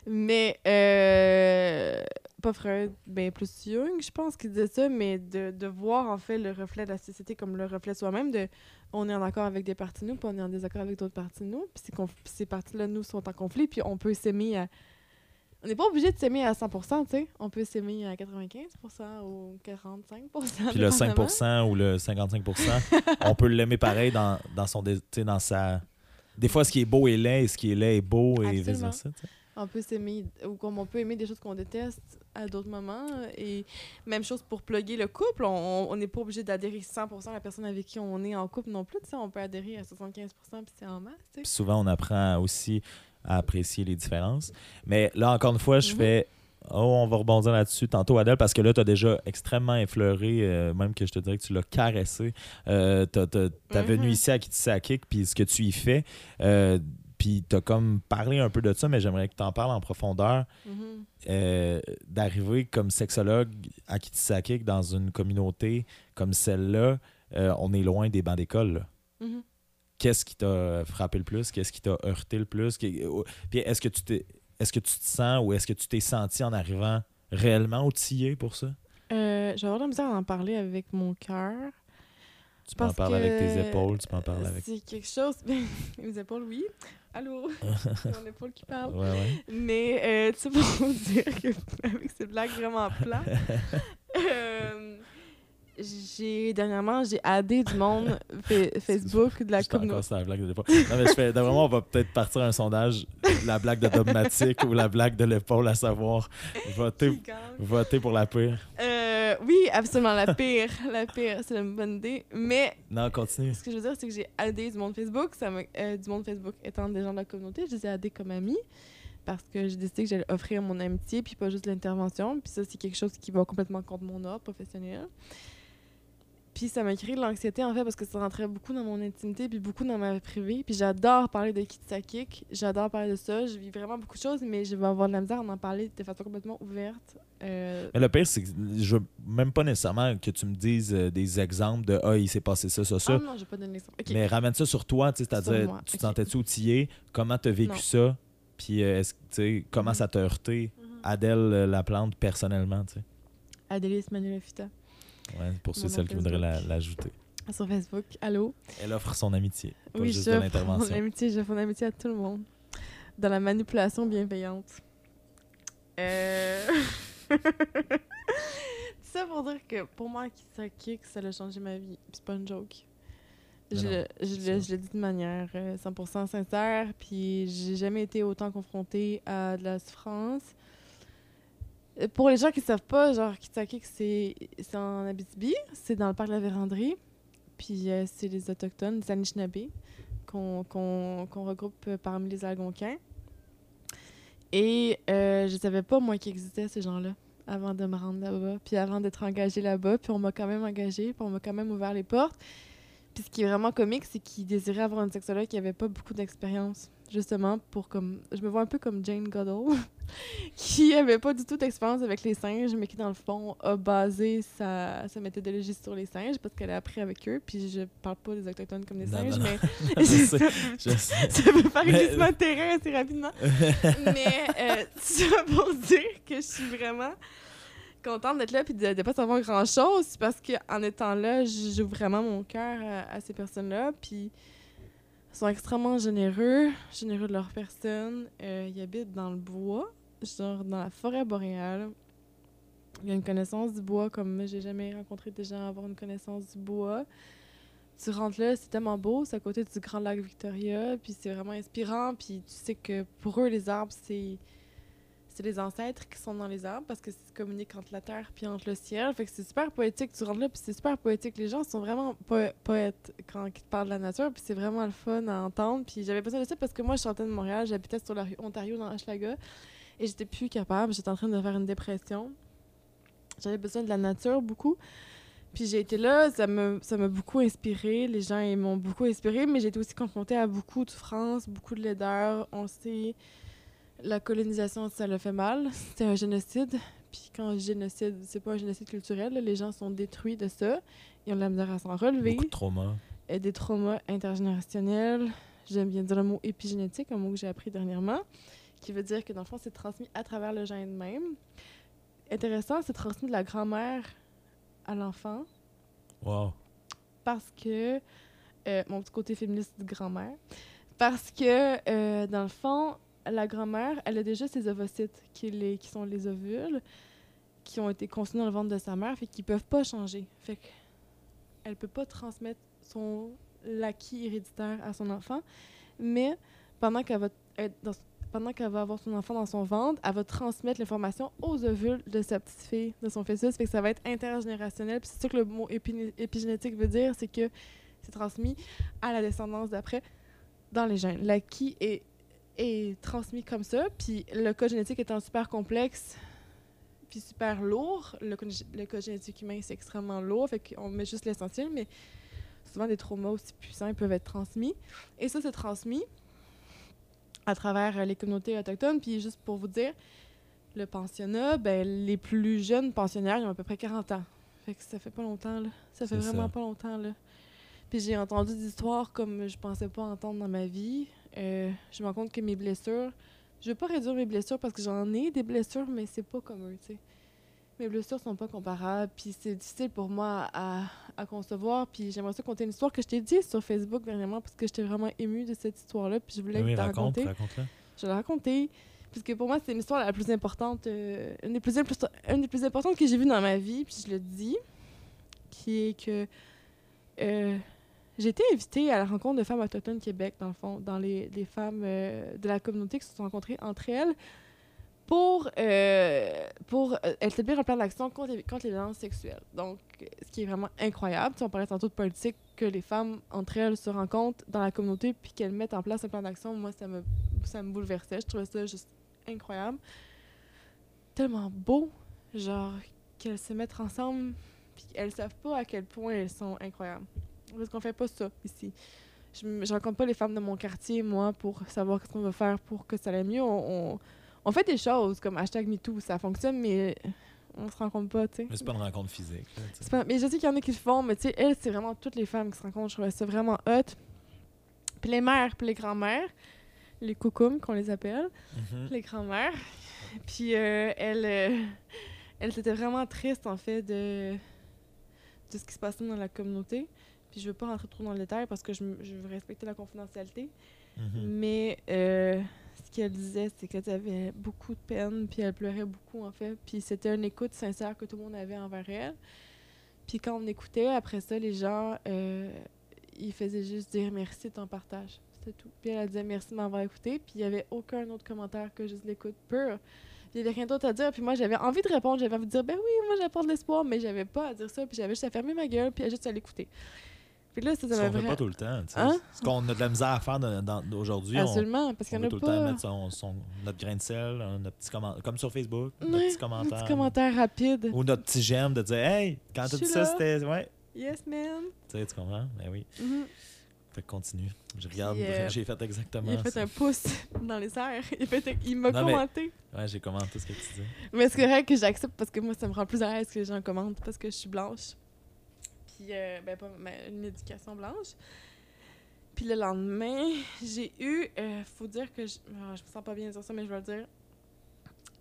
Mais, euh, pas Freud, ben plus Jung, je pense, qui disait ça, mais de, de voir en fait le reflet de la société comme le reflet soi-même, de on est en accord avec des parties de nous, puis on est en désaccord avec d'autres parties de nous, puis ces, ces parties-là, nous, sont en conflit, puis on peut s'aimer à. On n'est pas obligé de s'aimer à 100%, tu sais. On peut s'aimer à 95% ou 45%. Puis le dépendamment. 5% ou le 55%, on peut l'aimer pareil dans, dans son. dé- tu sais, dans sa. Des fois, ce qui est beau est laid et ce qui est laid est beau et vice-versa. On peut s'aimer, ou comme on peut aimer des choses qu'on déteste à d'autres moments. Et même chose pour plugger le couple. On n'est pas obligé d'adhérer 100% à la personne avec qui on est en couple non plus. On peut adhérer à 75% puis c'est en masse. souvent, on apprend aussi à apprécier les différences. Mais là, encore une fois, je Mhm. fais. Oh, on va rebondir là-dessus tantôt, Adèle, parce que là, tu as déjà extrêmement effleuré, euh, même que je te dirais que tu l'as caressé. Euh, ta Mhm. venue ici à Kitsakik, puis ce que tu y fais. euh, puis tu as comme parlé un peu de ça, mais j'aimerais que tu en parles en profondeur. Mhm. euh, D'arriver comme sexologue à Kitsakik dans une communauté comme celle-là, euh, on est loin des bancs d'école. là Mhm. qu'est-ce qui t'a frappé le plus, qu'est-ce qui t'a heurté le plus? Euh, Puis est-ce que tu t'es est-ce que tu te sens ou est-ce que tu t'es senti en arrivant réellement outillé pour ça? Euh, je vais avoir de la misère à en parler avec mon cœur. Tu peux en parler avec tes épaules, tu peux en parler avec. C'est quelque chose. Mes épaules, oui. Allô? C'est mon épaule qui parle. Ouais, ouais. Mais, euh, tu sais, pour vous dire que, avec ces blagues vraiment plates, euh, j'ai, dernièrement, j'ai aidé du monde fa- Facebook de la communauté. la blague de l'épaule. Non, mais je fais, vraiment, on va peut-être partir un sondage, la blague de dogmatique ou la blague de l'épaule, à savoir voter, voter pour la pire. Euh, oui, absolument, la pire. La pire, c'est une bonne idée. Mais Non, continue. ce que je veux dire, c'est que j'ai aidé du monde Facebook. Ça me- euh, du monde Facebook étant des gens de la communauté, je les ai aidés comme amis. Parce que j'ai décidé que j'allais offrir mon amitié, puis pas juste l'intervention. Puis ça, c'est quelque chose qui va complètement contre mon ordre professionnel. Puis ça m'a créé de l'anxiété, en fait, parce que ça rentrait beaucoup dans mon intimité, puis beaucoup dans ma vie privée. Puis j'adore parler de Kitsakik, j'adore parler de ça. Je vis vraiment beaucoup de choses, mais je vais avoir de la misère à en parler de façon complètement ouverte. Euh, Mais le pire, c'est que je veux même pas nécessairement que tu me dises euh, des exemples de Ah, il s'est passé ça, ça, ça. Ah non, je vais pas donner l'exemple. Ok. Mais ramène ça sur toi, tu sais, c'est-à-dire, tu te sentais-tu outillé? Comment t'as vécu Non. ça? Puis, euh, est-ce tu comment Mhm. ça t'a heurté, Mhm. Adèle euh, la plante, personnellement, tu sais? Adélis Manuel Fita Ouais, pour ceux celles qui voudraient la- l'ajouter. sur Facebook. Allô? Elle offre son amitié, pas oui, juste je fais mon l'intervention. amitié, je fais mon amitié à tout le monde. Dans la manipulation bienveillante. Euh... ça pour dire que pour moi, ça kick, ça a changé ma vie. Puis C'est pas une joke. Je, non, le- je, c'est le- ça. je le dis de manière euh, 100% sincère, puis j'ai jamais été autant confrontée à de la souffrance. Pour les gens qui savent pas, genre Kitsakik, c'est en Abitibi, c'est dans le parc de la Vérandrie, puis euh, c'est les Autochtones, les Anishinaabe, qu'on regroupe euh, parmi les Algonquins. Et euh, je savais pas, moi, qu'il existait ces gens-là avant de me rendre là-bas, puis avant d'être engagée là-bas, puis on m'a quand même engagée, puis on m'a quand même ouvert les portes. Puis ce qui est vraiment comique, c'est qu'ils désiraient avoir une sexologue qui avait pas beaucoup d'expérience. Justement, pour comme. Je me vois un peu comme Jane Goodall, qui avait pas du tout d'expérience avec les singes, mais qui, dans le fond, a basé sa, sa méthodologie sur les singes parce qu'elle a appris avec eux. Puis je parle pas des Autochtones comme des Non, singes, non, mais. Je sais, je sais. ça peut faire Mais- glissement de terrain assez rapidement. Mais euh, ça pour dire que je suis vraiment contente d'être là puis de ne pas savoir grand-chose parce qu'en étant là, j'ouvre vraiment mon cœur à, à ces personnes-là. Puis ils sont extrêmement généreux, généreux de leur personne. Euh, ils habitent dans le bois, genre dans la forêt boréale. Il y a une connaissance du bois comme moi, j'ai jamais rencontré des gens avoir une connaissance du bois. Tu rentres là, c'est tellement beau, c'est à côté du grand lac Victoria, puis c'est vraiment inspirant, puis tu sais que pour eux, les arbres, c'est c'est les ancêtres qui sont dans les arbres parce que c'est communique entre la terre puis entre le ciel. Fait que c'est super poétique. Tu rentres là puis c'est super poétique. Les gens sont vraiment po- poètes quand ils te parlent de la nature puis c'est vraiment le fun à entendre. Puis j'avais besoin de ça parce que moi, je sortais de Montréal, j'habitais sur la rue Ontario dans Hochelaga et j'étais plus capable. J'étais en train de faire une dépression. J'avais besoin de la nature beaucoup. Puis j'ai été là, ça m'a beaucoup inspiré. Les gens m'ont beaucoup inspiré, mais j'ai été aussi confrontée à beaucoup de souffrance, beaucoup de laideur. On sait la colonisation, ça le fait mal. C'était un génocide. Puis quand génocide, c'est pas un génocide culturel. là. Les gens sont détruits de ça. Ils ont de la misère à s'en relever. Beaucoup de trauma. Et des traumas intergénérationnels. J'aime bien dire le mot épigénétique, un mot que j'ai appris dernièrement, qui veut dire que dans le fond, c'est transmis à travers le gène même. Intéressant, c'est transmis de la grand-mère à l'enfant Wow. parce que euh, mon petit côté féministe de grand-mère parce que euh, dans le fond la grand-mère elle a déjà ses ovocytes qui, les, qui sont les ovules qui ont été conçus dans le ventre de sa mère fait qu'ils peuvent pas changer fait que elle peut pas transmettre son l'acquis héréditaire à son enfant mais pendant qu'elle va qu'elle avoir son enfant dans son ventre, elle va transmettre l'information aux ovules de sa petite fille, de son fœtus. Fait que ça va être intergénérationnel. Puis c'est ça que le mot épi- épigénétique veut dire, c'est que c'est transmis à la descendance d'après dans les gènes. L'acquis est, est transmis comme ça. Puis le code génétique étant super complexe, puis super lourd, le, le code génétique humain, c'est extrêmement lourd. Fait qu'on met juste l'essentiel, mais souvent des traumas aussi puissants ils peuvent être transmis. Et ça, c'est transmis à travers euh, les communautés autochtones. Puis juste pour vous dire, le pensionnat, ben, les plus jeunes pensionnaires, ils ont à peu près 40 ans. Fait que ça fait pas longtemps, là. Ça fait vraiment ça. pas longtemps, là. Puis j'ai entendu des histoires comme je pensais pas entendre dans ma vie. Euh, je me rends compte que mes blessures... Je veux pas réduire mes blessures parce que j'en ai des blessures, mais c'est pas comme eux, tu sais. Mes blessures sont pas comparables, puis c'est difficile pour moi à, à concevoir. Puis j'aimerais ça conter une histoire que je t'ai dit sur Facebook dernièrement parce que j'étais vraiment émue de cette histoire-là, puis je voulais Oui, te la raconte, raconter. Je vais la raconter. Parce que pour moi, c'est l'histoire la plus importante, euh, une, des plus, une des plus importantes que j'ai vues dans ma vie, puis je le dis, qui est que euh, j'ai été invitée à la rencontre de femmes autochtones Québec, dans le fond, dans les, femmes euh, de la communauté qui se sont rencontrées entre elles pour, euh, pour euh, établir un plan d'action contre, les- violences sexuelles. Donc, ce qui est vraiment incroyable. Tu sais, on parlait tantôt de politique, que les femmes entre elles se rencontrent dans la communauté puis qu'elles mettent en place un plan d'action. Moi, ça me, ça me bouleversait. Je trouvais ça juste incroyable. Tellement beau, genre, qu'elles se mettent ensemble puis qu'elles savent pas à quel point elles sont incroyables. Parce qu'on fait pas ça ici. Je, je rencontre pas les femmes de mon quartier, moi, pour savoir ce qu'on va faire pour que ça aille mieux. On, on, on fait des choses comme hashtag MeToo, ça fonctionne, mais on se rencontre pas, tu sais. Mais c'est pas une rencontre physique. là, pas- Mais je sais qu'il y en a qui le font, mais tu sais, elles, c'est vraiment toutes les femmes qui se rencontrent. Je trouvais ça vraiment hot. Puis les mères, puis les grands-mères, les coucoums qu'on les appelle, Mhm. les grands-mères. Puis euh, elles, euh, elles étaient vraiment tristes, en fait, de, de ce qui se passait dans la communauté. Puis je veux pas rentrer trop dans le détail parce que je, je veux respecter la confidentialité. Mhm. Mais euh, ce qu'elle disait, c'est qu'elle avait beaucoup de peine, puis elle pleurait beaucoup, en fait. Puis c'était une écoute sincère que tout le monde avait envers elle. Puis quand on écoutait, après ça, les gens, euh, ils faisaient juste dire merci de ton partage. C'était tout. Puis elle disait merci de m'avoir écouté. Puis il n'y avait aucun autre commentaire que juste l'écoute pure. Il n'y avait rien d'autre à dire. Puis moi, j'avais envie de répondre. J'avais envie de dire ben oui, moi j'apporte de l'espoir, mais j'avais pas à dire ça. Puis j'avais juste à fermer ma gueule, puis à juste à l'écouter. Puis là, ça, m'a qu'on fait pas tout le temps. Hein? Ce qu'on a de la misère à faire aujourd'hui, on, Absolument, parce on veut a tout le temps mettre son, son- notre grain de sel, hein, notre petit commentaire, comme sur Facebook, notre petit commentaire. petit commentaire rapide. Ou notre petit j'aime de dire Hey, quand tu dis ça, c'était. Ouais. Yes, man. Tu sais, tu comprends? Ben oui. Mhm. Fait que continue. Je regarde, euh, j'ai fait exactement Il a fait ça. un pouce dans les airs. Il, fait- il m'a Non, mais- commenté. Ouais, j'ai commenté ce que tu dis. Mais c'est correct que j'accepte parce que moi, ça me rend plus à l'aise que les gens commentent parce que je suis blanche. Puis, euh, ben, pas ma- une éducation blanche. Puis le lendemain, j'ai eu. euh, faut dire que. Je, ah, je me sens pas bien de dire ça, mais je vais le dire.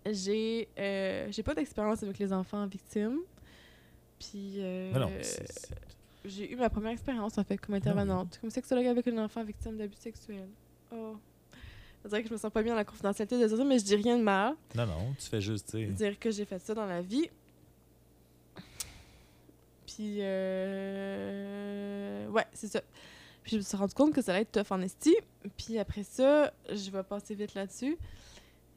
J'ai euh, j'ai pas d'expérience avec les enfants victimes. Puis. euh, c'est- j'ai eu ma première expérience en fait comme intervenante, comme sexologue avec un enfant victime d'abus sexuels. Oh. Je dirais que je me sens pas bien dans la confidentialité de ça, mais je dis rien de mal Non, non, tu fais juste, dire que j'ai fait ça dans la vie. Puis, euh... ouais, c'est ça. Puis je me suis rendu compte que ça allait être tough en esti. Puis après ça, je vais passer vite là-dessus.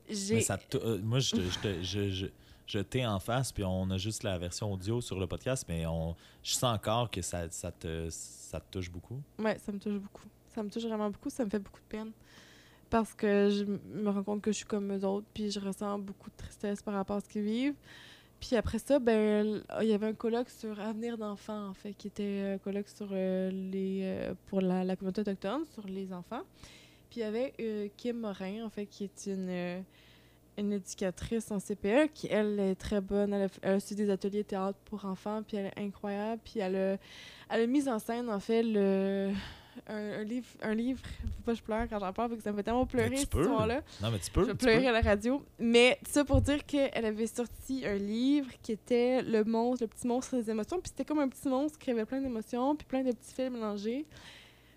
J'ai... Mais ça euh, moi, je, te- je, je, je, je t'ai en face, puis on a juste la version audio sur le podcast, mais on, je sens encore que ça, ça, te, ça te touche beaucoup. Ouais, ça me touche beaucoup. Ça me touche vraiment beaucoup, ça me fait beaucoup de peine. Parce que je me rends compte que je suis comme eux autres, puis je ressens beaucoup de tristesse par rapport à ce qu'ils vivent. Puis après ça, ben, l- il y avait un colloque sur Avenir d'enfants, en fait, qui était un colloque sur euh, les, euh, pour la, communauté autochtone, sur les enfants. Puis il y avait euh, Kim Morin, en fait, qui est une, euh, une éducatrice en CPE, qui, elle, est très bonne. Elle a, elle des ateliers théâtre pour enfants, puis elle est incroyable. Puis elle a, elle a mis en scène, en fait, le, un, un livre, un livre, faut pas que je pleure quand j'en parle, parce que ça me fait tellement pleurer, cette peux. histoire-là. Non, mais tu peux. Je pleurais peux. à la radio. Mais ça pour dire qu'elle avait sorti un livre qui était Le monstre, le petit monstre des émotions. Puis c'était comme un petit monstre qui avait plein d'émotions, puis plein de petits fils mélangés.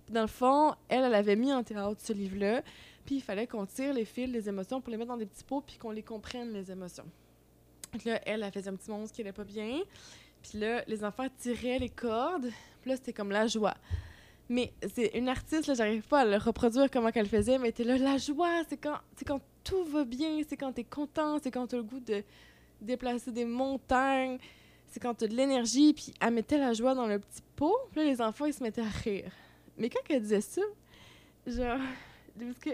Puis dans le fond, elle, elle avait mis en théâtre ce livre-là. Puis il fallait qu'on tire les fils des émotions pour les mettre dans des petits pots, puis qu'on les comprenne, les émotions. Donc là, elle, elle faisait un petit monstre qui allait pas bien. Puis là, les enfants tiraient les cordes. Puis là, c'était comme la joie. Mais c'est une artiste, là, j'arrive pas à le reproduire comment qu'elle faisait, mais t'es là, la joie, c'est quand, tout va bien, c'est quand t'es content, c'est quand t'as le goût de déplacer des montagnes, c'est quand t'as de l'énergie, puis elle mettait la joie dans le petit pot, puis là, les enfants, ils se mettaient à rire. Mais quand elle disait ça, genre, parce que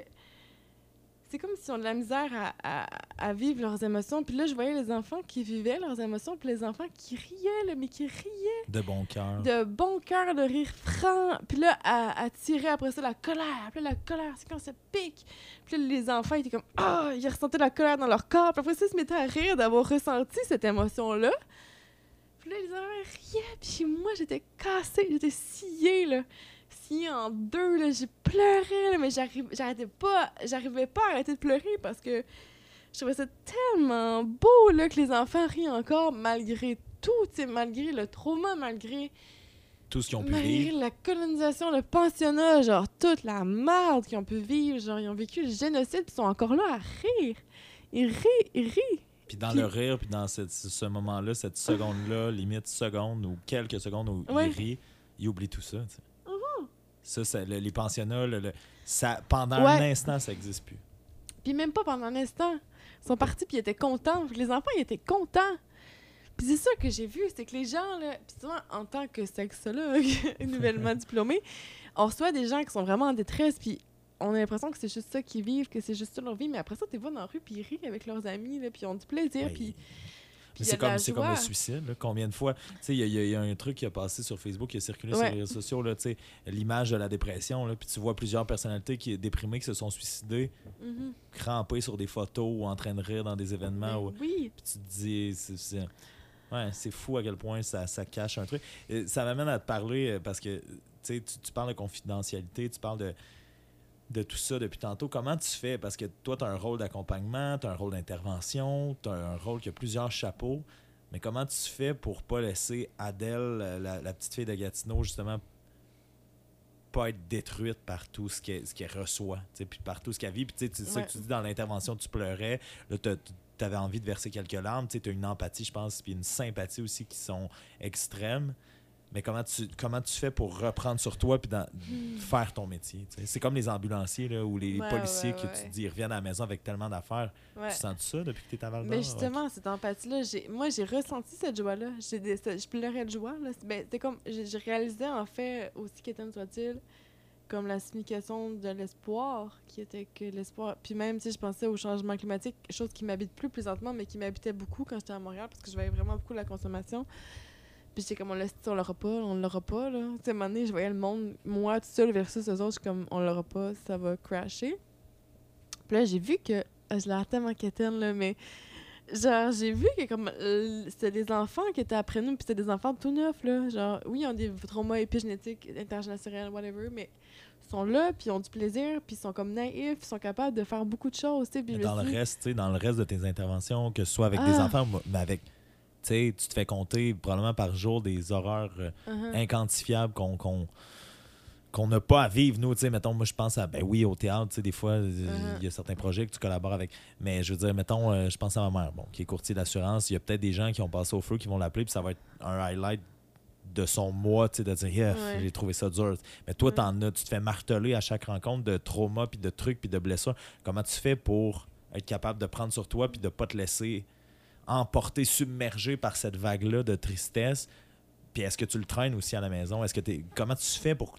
c'est comme si on a de la misère à, à- à vivre leurs émotions, puis là, je voyais les enfants qui vivaient leurs émotions, puis les enfants qui riaient, là, mais qui riaient De bon cœur. de bon cœur, de rire franc. Puis là, à, à tirer après ça la colère. Puis là, la colère, c'est quand ça pique. Puis là, les enfants étaient comme Ah, ils ressentaient la colère dans leur corps. Puis après ça, ils se mettaient à rire d'avoir ressenti cette émotion-là. Puis là, les enfants riaient. Puis moi, j'étais cassée, j'étais sciée, là. En deux, là. J'ai pleuré, là, mais j'arrêtais pas, j'arrivais pas à arrêter de pleurer parce que je trouvais ça tellement beau, là, que les enfants rient encore malgré tout, malgré le trauma, malgré Tout ce qu'ils ont pu Malgré vivre. la colonisation, le pensionnat, genre toute la merde qu'ils ont pu vivre, genre ils ont vécu le génocide, puis ils sont encore là à rire. Ils rient, ils rient. Puis dans le rire, puis dans cette- ce, moment-là, cette seconde-là, limite seconde ou quelques secondes où Ouais. il rit, il oublie tout ça. Ça, ça, le- les pensionnats, le- le- ça, pendant Ouais. un instant, ça n'existe plus. Puis même pas pendant un instant. Ils sont partis, puis ils étaient contents. Les enfants, ils étaient contents. Puis c'est ça que j'ai vu, c'est que les gens, là, puis souvent, en tant que sexologue nouvellement diplômé, on reçoit des gens qui sont vraiment en détresse, puis on a l'impression que c'est juste ça qu'ils vivent, que c'est juste ça leur vie, mais après ça, tu vas dans la rue, puis ils rient avec leurs amis, là, puis ils ont du plaisir, Oui. puis... C'est comme, c'est comme le suicide. là. Combien de fois, tu sais, il y, y a- un truc qui a passé sur Facebook, qui a circulé sur les réseaux sociaux, là, tu sais, l'image de la dépression, là, puis tu vois plusieurs personnalités qui déprimées qui se sont suicidées, Mhm. crampées sur des photos ou en train de rire dans des événements. Ben où- oui, Puis tu te dis, c'est, ouais, c'est fou à quel point ça, ça cache un truc. Et ça m'amène à te parler euh, parce que tu, sais, tu tu parles de confidentialité, tu parles de, de tout ça depuis tantôt. Comment tu fais? Parce que toi, tu as un rôle d'accompagnement, tu as un rôle d'intervention, tu as un rôle qui a plusieurs chapeaux. Mais comment tu fais pour pas laisser Adèle, la, petite fille de Gatineau, justement, pas être détruite par tout ce qu'elle reçoit, puis par tout ce qu'elle vit? Puis c'est ça que tu dis dans l'intervention, tu pleurais. Là, tu avais envie de verser quelques larmes. Tu as une empathie, je pense, puis une sympathie aussi qui sont extrêmes. Mais comment tu, comment tu fais pour reprendre sur toi puis dans- faire ton métier? tu? C'est comme les ambulanciers là, ou les Ouais, policiers ouais, que ouais. tu te dis ils reviennent à la maison avec tellement d'affaires. Tu sens ça depuis que tu es à Val Mais justement, cette empathie-là, j'ai- moi, j'ai ressenti cette joie-là. Je pleurais de joie. Là. Ben, c'était comme... J'ai réalisé, en fait, aussi qu'étonne soit-il, comme la signification de l'espoir, qui était que l'espoir... Puis même, tu sais, je pensais au changement climatique, chose qui m'habite plus présentement, mais qui m'habitait beaucoup quand j'étais à Montréal, parce que je voyais vraiment beaucoup la consommation. Puis j'étais comme, on, l'a- on l'aura pas, on l'aura pas, là. Tu sais, à un moment donné, je voyais le monde, moi, tout seul versus eux autres, je suis comme, on l'aura pas, ça va crasher. Puis là, j'ai vu que, ah, je l'ai tellement quétaine, là, mais genre, j'ai vu que comme, euh, c'était des enfants qui étaient après nous, puis c'était des enfants tout neufs, là. Genre, oui, ils ont des traumas épigénétiques, intergénérationnels, whatever, mais ils sont là, puis ils ont du plaisir, puis ils sont comme naïfs, ils sont capables de faire beaucoup de choses, tu sais. dans le reste, tu sais, dans le reste de tes interventions, que ce soit avec des Ah. enfants, mais avec. Tu te fais compter probablement par jour des horreurs euh, uh-huh. inquantifiables qu'on qu'on qu'on n'a pas à vivre, nous, sais, mettons, moi, je pense à, ben oui, au théâtre, des fois, il Uh-huh. y a certains projets que tu collabores avec, mais je veux dire, mettons, euh, je pense à ma mère, bon, qui est courtier d'assurance, il y a peut-être des gens qui ont passé au feu qui vont l'appeler, puis ça va être un highlight de son mois, tu sais, de dire, Yeah, Ouais. j'ai trouvé ça dur. Mais toi, t'en as, tu te fais marteler à chaque rencontre de traumas, puis de trucs, puis de blessures. Comment tu fais pour être capable de prendre sur toi, puis de pas te laisser emporter, submerger par cette vague-là de tristesse? Puis est-ce que tu le traînes aussi à la maison? Est-ce que t'es... Comment tu fais pour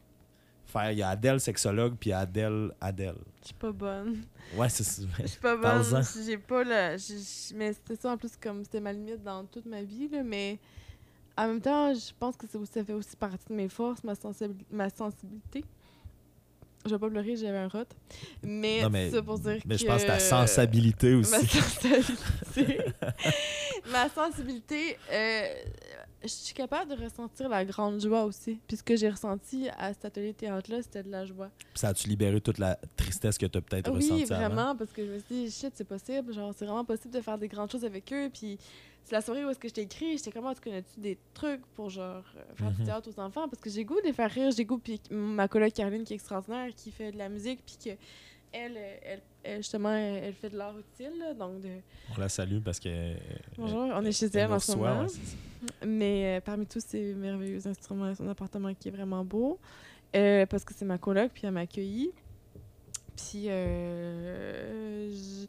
faire... Il y a Adèle, sexologue, puis Adèle, Adèle. Je suis pas bonne. Ouais, c'est ça. Je suis pas bonne. J'ai pas le. Mais c'était ça en plus, comme c'était ma limite dans toute ma vie, là. Mais en même temps, je pense que ça fait aussi partie de mes forces, ma, sensibil- ma sensibilité. Je vais pas pleurer, j'avais un rot. Mais, Non, mais, c'est pour dire mais que. je pense que ta sensibilité aussi. Ma sensibilité. ma sensibilité. euh, je suis capable de ressentir la grande joie aussi. Puis ce que j'ai ressenti à cet atelier théâtre-là, c'était de la joie. Ça a-tu libéré toute la tristesse que tu as peut-être Oui, ressentie avant? vraiment, parce que je me suis dit, shit, c'est possible. Genre, c'est vraiment possible de faire des grandes choses avec eux. Puis c'est la soirée où est-ce que je t'ai écrit, j'étais comment tu connais-tu des trucs pour genre euh, faire Mhm. du théâtre aux enfants? Parce que j'ai goût de les faire rire, j'ai goût. Puis ma collègue Caroline qui est extraordinaire, qui fait de la musique, puis que elle, euh, elle, elle, justement, elle, fait de l'art utile, là, donc de... On la salue parce que... Bonjour, on est chez elle, elle en ce moment. ouais. Mais euh, parmi tous ces merveilleux instruments, son appartement qui est vraiment beau. Euh, parce que c'est ma coloc, puis elle m'a accueilli. Puis euh, je,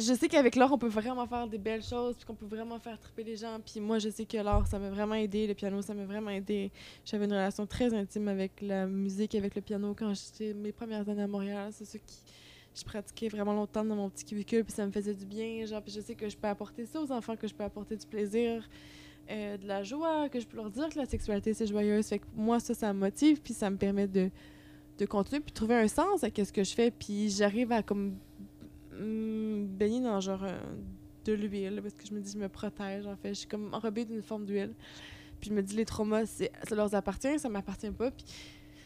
je sais qu'avec l'art, on peut vraiment faire des belles choses, puis qu'on peut vraiment faire triper les gens. Puis moi, je sais que l'art, ça m'a vraiment aidé. Le piano, ça m'a vraiment aidé. J'avais une relation très intime avec la musique, avec le piano quand j'étais mes premières années à Montréal. C'est ce qui je pratiquais vraiment longtemps dans mon petit cubicule, puis ça me faisait du bien. Genre, puis je sais que je peux apporter ça aux enfants, que je peux apporter du plaisir, euh, de la joie, que je peux leur dire que la sexualité c'est joyeuse. Fait que moi, ça, ça me motive, puis ça me permet de, de continuer, puis trouver un sens à ce que je fais. Puis j'arrive à comme mm, baigner dans genre de l'huile, parce que je me dis, je me protège en fait. Je suis comme enrobée d'une forme d'huile. Puis je me dis, les traumas, ça leur appartient, ça m'appartient pas. Puis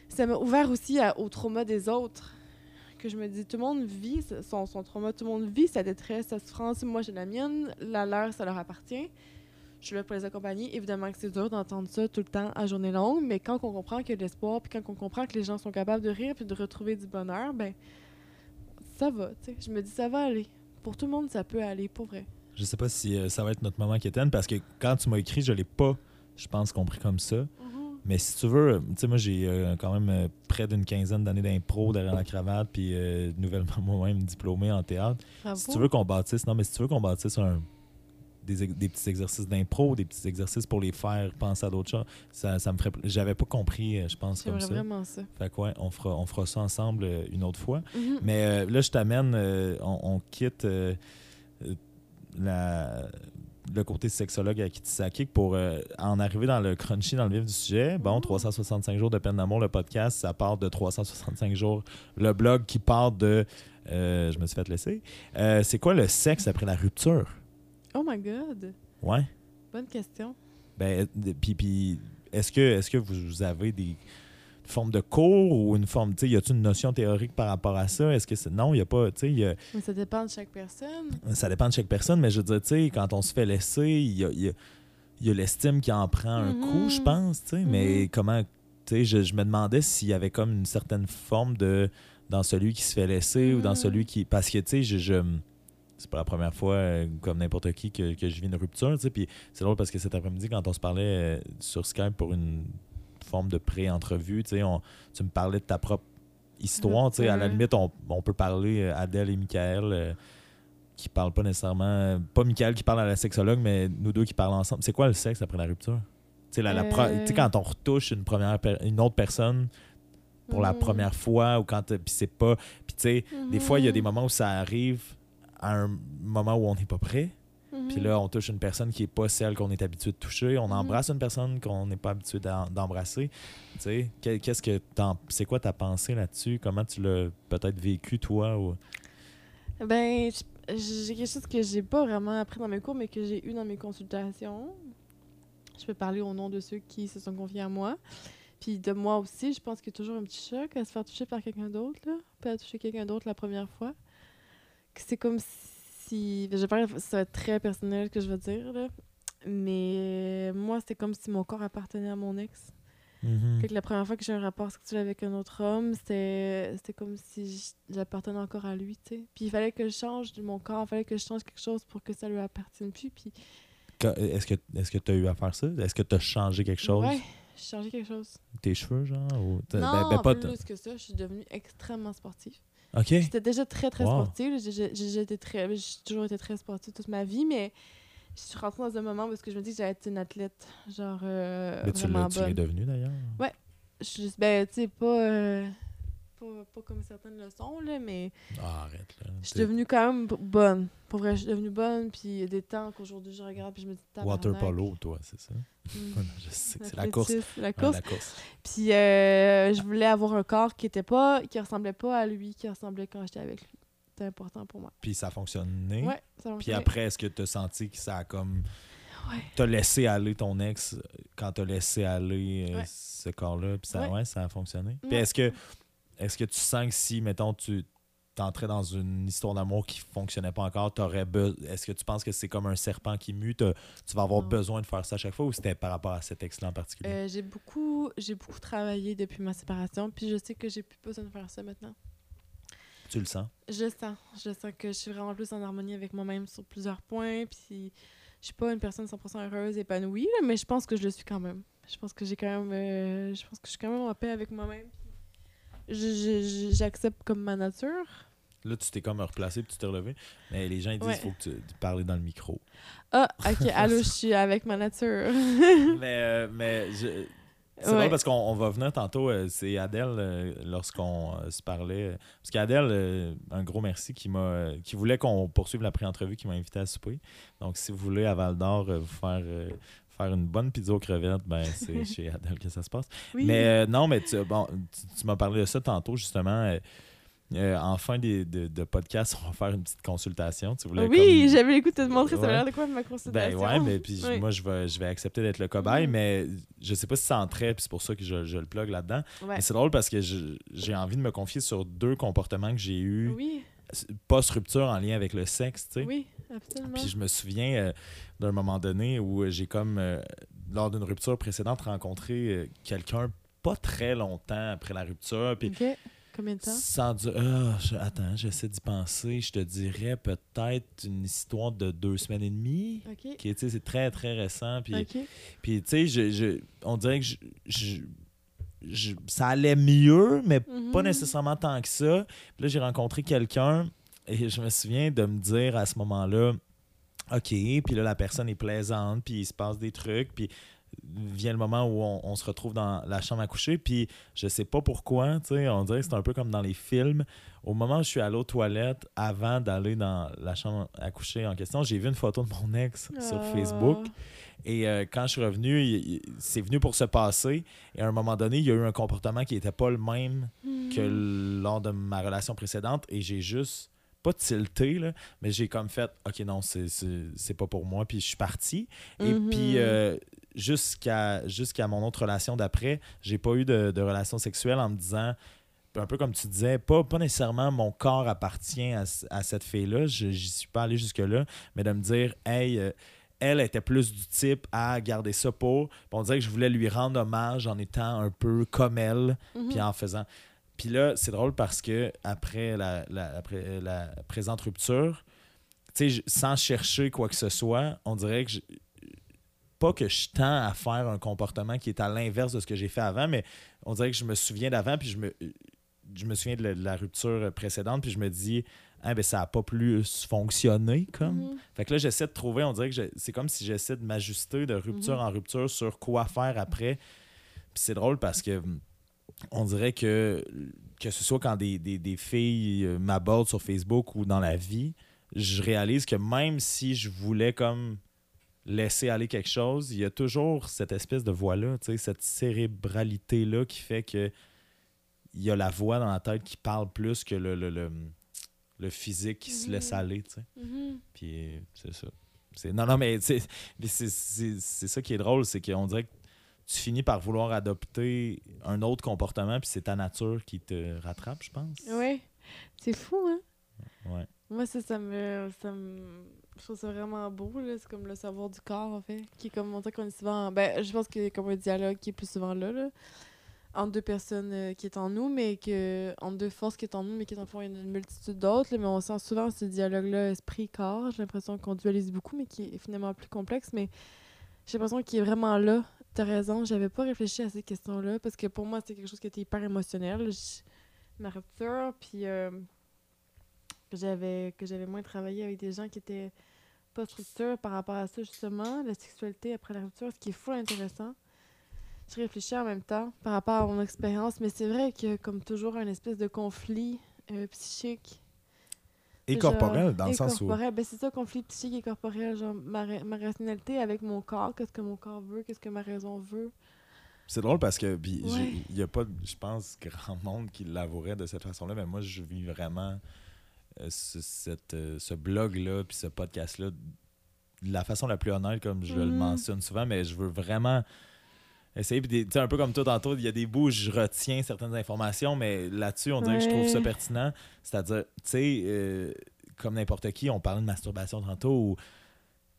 ça m'a ouvert aussi à- au trauma des autres que je me dis, tout le monde vit son, son trauma, tout le monde vit sa détresse, sa souffrance. Moi, j'ai la mienne, la leur, ça leur appartient. Je suis là pour les accompagner. Évidemment que c'est dur d'entendre ça tout le temps à journée longue, mais quand on comprend qu'il y a de l'espoir, puis quand on comprend que les gens sont capables de rire puis de retrouver du bonheur, ben ça va, tu sais. Je me dis, ça va aller. Pour tout le monde, ça peut aller, pour vrai. Je sais pas si euh, ça va être notre moment quétaine parce que quand tu m'as écrit, je l'ai pas, je pense, compris comme ça. Mais si tu veux, tu sais, moi, j'ai euh, quand même euh, près d'une quinzaine d'années d'impro derrière la cravate, puis euh, nouvellement moi-même diplômé en théâtre. Bravo. Si tu veux qu'on bâtisse, non, mais si tu veux qu'on bâtisse un, des, petits exercices d'impro, des petits exercices pour les faire penser à d'autres choses, ça, ça me ferait. J'avais pas compris, euh, je pense, comme ça. vraiment ça. Fait que ouais, on fera, on fera ça ensemble une autre fois. Mhm. Mais euh, là, je t'amène, on, on quitte la- le côté sexologue à Kitisakik pour euh, en arriver dans le crunchy, dans le vif du sujet. Bon, Ouh. 365 jours de peine d'amour, le podcast, ça part de 365 jours. Le blog qui part de... euh, je me suis fait laisser. Euh, c'est quoi le sexe après la rupture? Oh my God! Ouais. Bonne question. Ben, puis, puis est-ce que, est que vous, vous avez des formes de cours ou une forme, tu sais, y a-t-il une notion théorique par rapport à ça? Est-ce que c'est... Non, il n'y a pas, tu sais, a- Mais ça dépend de chaque personne. ça dépend de chaque personne, mais je veux dire, tu sais, quand on se fait laisser, il y a, il y a- il y a l'estime qui en prend un coup, je pense, tu sais, mais Mhm. comment, tu sais, je, je me demandais s'il y avait comme une certaine forme de, dans celui qui se fait laisser ou dans Mhm. celui qui, parce que, tu sais, je, je- c'est pas la première fois, euh, comme n'importe qui, que, que je vis une rupture, tu sais, puis c'est drôle parce que cet après-midi, quand on se parlait euh, sur Skype pour une forme de pré-entrevue, tu me parlais de ta propre histoire, sais, à la Rupture. limite, on, on peut parler euh, Adèle et Michael, euh, qui parlent pas nécessairement, pas Michael qui parle à la sexologue, mais nous deux qui parlent ensemble. C'est quoi le sexe après la rupture? Tu la- Euh. quand on retouche une, première une autre personne pour la Mhm. première fois ou quand euh, puis c'est pas puis tu sais des fois il y a des Mhm. moments où ça arrive à un moment où on n'est pas prêt Mhm. Puis là, on touche une personne qui n'est pas celle qu'on est habitué de toucher. On Mhm. embrasse une personne qu'on n'est pas habitué d'embrasser. Tu sais, que- qu'est-ce que c'est quoi ta pensée là-dessus? Comment tu l'as peut-être vécu, toi? Ou... Ben, j'ai quelque chose que j'ai pas vraiment appris dans mes cours, mais que j'ai eu dans mes consultations. Je peux parler au nom de ceux qui se sont confiés à moi. Puis de moi aussi, je pense qu'il y a toujours un petit choc à se faire toucher par quelqu'un d'autre, là. Pas à toucher quelqu'un d'autre la première fois. C'est comme si. Je parle, c'est très personnel ce que je veux dire, là. Mais moi, c'était comme si mon corps appartenait à mon ex. Mhm. Fait que la première fois que j'ai eu un rapport sexuel avec un autre homme, c'était c'était comme si j'appartenais encore à lui, tu sais. Puis il fallait que je change de mon corps, il fallait que je change quelque chose pour que ça lui appartienne plus. Puis Est-ce que est-ce que tu as eu à faire ça? Est-ce que tu as changé quelque chose? ouais, j'ai changé quelque chose. Tes cheveux, genre? Ou Non, ben- ben, pas plus que ça, je suis devenue extrêmement sportive. OK. J'étais déjà très, très Wow. sportive. J'ai- très- toujours été très sportive toute ma vie, mais je suis rentrée dans un moment où est-ce que je me dis que j'allais être une athlète, genre euh, Mais tu l'es bonne. devenu, d'ailleurs? Je- ben, tu sais, pas, euh, pas, pas comme certaines le sont, là, mais Ah, arrête, là. Je suis devenue quand même bonne. Pour vrai, je suis devenue bonne. Puis il y a des temps qu'aujourd'hui, je regarde puis je me dis... Water polo, toi, c'est ça? Mm. Je sais que c'est la course. La Ouais, course. la course. Puis euh, je voulais avoir un corps qui était pas... qui ressemblait pas à lui, qui ressemblait quand j'étais avec lui. C'était important pour moi. Puis ça a fonctionné. Ouais, ça Puis fonctionnait. après, est-ce que tu as senti que ça a comme. Ouais. T'as laissé aller ton ex quand t'as laissé aller euh, Ouais. ce corps-là, puis ça, ouais. Ouais. ça a fonctionné? Puis est-ce que, est-ce que tu sens que si, mettons, tu t'entrais dans une histoire d'amour qui fonctionnait pas encore, t'aurais est-ce que tu penses que c'est comme un serpent qui mue, tu vas avoir Non. besoin de faire ça à chaque fois ou c'était par rapport à cet ex-là en particulier? Euh, j'ai beaucoup, j'ai beaucoup travaillé depuis ma séparation. Puis je sais que j'ai plus besoin de faire ça maintenant. tu le sens? Je sens. Je sens que je suis vraiment plus en harmonie avec moi-même sur plusieurs points. Puis je suis pas une personne 100% heureuse, épanouie, mais je pense que je le suis quand même. Je pense que j'ai quand même. euh, je pense que je suis quand même en paix avec moi-même. J'accepte comme ma nature. Là, tu t'es comme replacé puis tu t'es relevé. Mais les gens ils disent Ouais. qu'il faut que tu, tu parles dans le micro. Ah, ok, allô, je suis avec ma nature. mais euh, mais je- c'est Ouais. drôle parce qu'on on va venir tantôt. euh, c'est Adèle, euh, lorsqu'on se parlait. parce qu'Adèle, un gros merci, qui m'a qui voulait qu'on poursuive la pré-entrevue, qui m'a invité à souper. Donc, si vous voulez à Val d'Or vous faire. Faire une bonne pizza aux crevettes, ben c'est chez Adèle que ça se passe. Oui. Mais euh, non, mais tu, bon, tu, tu m'as parlé de ça tantôt, justement. euh, euh, en fin des- de, de podcast, on va faire une petite consultation. Tu voulais oui, comme- j'avais l'écoute de te montrer, ça Ouais. a l'air de quoi ma ben consultation. ouais, mais puis Oui. moi je vais, je vais accepter d'être le cobaye, Mhm. mais je sais pas si ça entrait, puis c'est pour ça que je, je le plug là-dedans. Ouais. Mais c'est drôle parce que j'ai envie de me confier sur deux comportements que j'ai eus Oui, post-rupture en lien avec le sexe, tu sais. oui, absolument. Puis je me souviens euh, d'un moment donné où j'ai comme, euh, lors d'une rupture précédente, rencontré euh, quelqu'un pas très longtemps après la rupture, puis Ok, combien de temps? sans Ah, je- attends, j'essaie d'y penser, je te dirais peut-être une histoire de deux semaines et demie. Ok, Qui, tu sais, c'est très très récent. Puis, ok. puis tu sais, je, je- on dirait que je, je- ça allait mieux, mais pas Mhm. nécessairement tant que ça. Puis là, j'ai rencontré quelqu'un et je me souviens de me dire à ce moment-là, OK, puis là, la personne est plaisante, puis il se passe des trucs, puis vient le moment où on, on se retrouve dans la chambre à coucher, puis je sais pas pourquoi, tu sais, on dirait que c'est un peu comme dans les films. Au moment où je suis allé aux toilettes, avant d'aller dans la chambre à coucher en question, j'ai vu une photo de mon ex sur Ah. Facebook. Et euh, quand je suis revenu, c'est venu pour se passer. Et à un moment donné, il y a eu un comportement qui n'était pas le même que Mhm. lors de ma relation précédente. Et j'ai juste, pas tilté, là, mais j'ai comme fait, OK, non, c'est pas pour moi. Puis je suis parti. Et Mhm. puis, euh, jusqu'à jusqu'à mon autre relation d'après, j'ai pas eu de, de relation sexuelle en me disant, un peu comme tu disais, pas, pas nécessairement mon corps appartient à, cette fille-là, je j'y suis pas allé jusque-là, mais de me dire, hey, euh, elle était plus du type à garder ça pour. Puis on dirait que je voulais lui rendre hommage en étant un peu comme elle, Mhm. puis en faisant. Puis là, c'est drôle parce que après la, la- après la présente rupture, tu sais, je- sans chercher quoi que ce soit, on dirait que pas que je tends à faire un comportement qui est à l'inverse de ce que j'ai fait avant, mais on dirait que je me souviens d'avant, puis je me, je me souviens de la, de la rupture précédente, puis je me dis, ah, ben, ça n'a pas plus fonctionné comme. Mhm. Fait que là, j'essaie de trouver, on dirait que c'est comme si j'essaie de m'ajuster de rupture Mhm. en rupture sur quoi faire après. Puis c'est drôle parce que hum, on dirait que que ce soit quand des, des- des filles euh, m'abordent sur Facebook ou dans la vie, je réalise que même si je voulais comme laisser aller quelque chose, il y a toujours cette espèce de voix-là, cette cérébralité-là qui fait que il y a la voix dans la tête qui parle plus que le, le, le, le physique qui se laisse Mhm. aller. Mhm. Puis c'est ça. Non, non, mais c'est ça qui est drôle, c'est qu'on dirait que tu finis par vouloir adopter un autre comportement, puis c'est ta nature qui te rattrape, je pense. Ouais. C'est fou, hein? Ouais. Moi, ça, ça me, ça Je trouve ça vraiment beau, là. C'est comme le savoir du corps, en fait. Qui est comme, on qu'on est souvent... Ben, je pense qu'il y a comme un dialogue qui est plus souvent là, là. Entre deux personnes euh, qui est en nous, mais que... Entre deux forces qui est en nous, mais qui, dans le fond, il y en a une multitude d'autres, Mais on sent souvent ce dialogue-là esprit-corps. J'ai l'impression qu'on dualise beaucoup, mais qui est finalement plus complexe. Mais j'ai l'impression qu'il est vraiment là. T'as raison, j'avais pas réfléchi à ces questions-là, parce que pour moi, c'était quelque chose qui était hyper émotionnel. Ma rupture, puis... euh, que j'avais que j'avais moins travaillé avec des gens qui étaient pas structurés par rapport à ça justement la sexualité après la rupture ce qui est fou intéressant je réfléchis en même temps par rapport à mon expérience mais c'est vrai que comme toujours un espèce de conflit euh, psychique Et corporel, dans le sens où. corporel. Ben, c'est ça, conflit psychique et corporel. Genre, ma, ma rationalité avec mon corps, qu'est-ce que mon corps veut, qu'est-ce que ma raison veut. C'est drôle parce que j'ai- Ouais. il y a pas, je pense, grand monde qui l'avouerait de cette façon-là, mais moi, je vis vraiment ce, cette, euh, ce blog-là, puis ce podcast-là, de la façon la plus honnête, comme je le Mhm. mentionne souvent, mais je veux vraiment essayer. Puis, des- tu sais, un peu comme toi tantôt, il y a des bouts où je retiens certaines informations, mais là-dessus, on dirait que je trouve ça pertinent. C'est-à-dire, tu sais, euh, comme n'importe qui, on parlait de masturbation tantôt, ou tu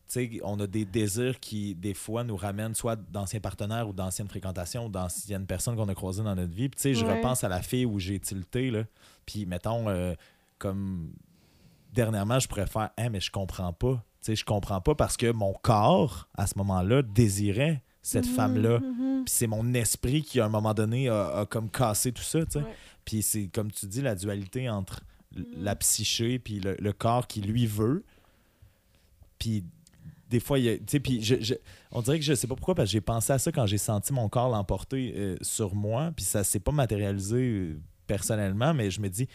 sais, on a des désirs qui, des fois, nous ramènent soit d'anciens partenaires ou d'anciennes fréquentations ou d'anciennes personnes qu'on a croisées dans notre vie. Puis, tu sais, je Ouais. repense à la fille où j'ai tilté, là. Puis, mettons, euh, comme dernièrement, je pourrais faire, Hein, mais je comprends pas. Tu sais, je comprends pas parce que mon corps, à ce moment-là, désirait cette Mhm, femme-là. mhm. Puis c'est mon esprit qui, à un moment donné, a, a comme cassé tout ça, tu sais. Ouais. Puis c'est, comme tu dis, la dualité entre Mhm. la psyché puis le, le corps qui lui veut. Puis des fois, il y a, tu sais, puis je, je- on dirait que je sais pas pourquoi, parce que j'ai pensé à ça quand j'ai senti mon corps l'emporter euh, sur moi, puis ça s'est pas matérialisé euh, personnellement, mais je me dis,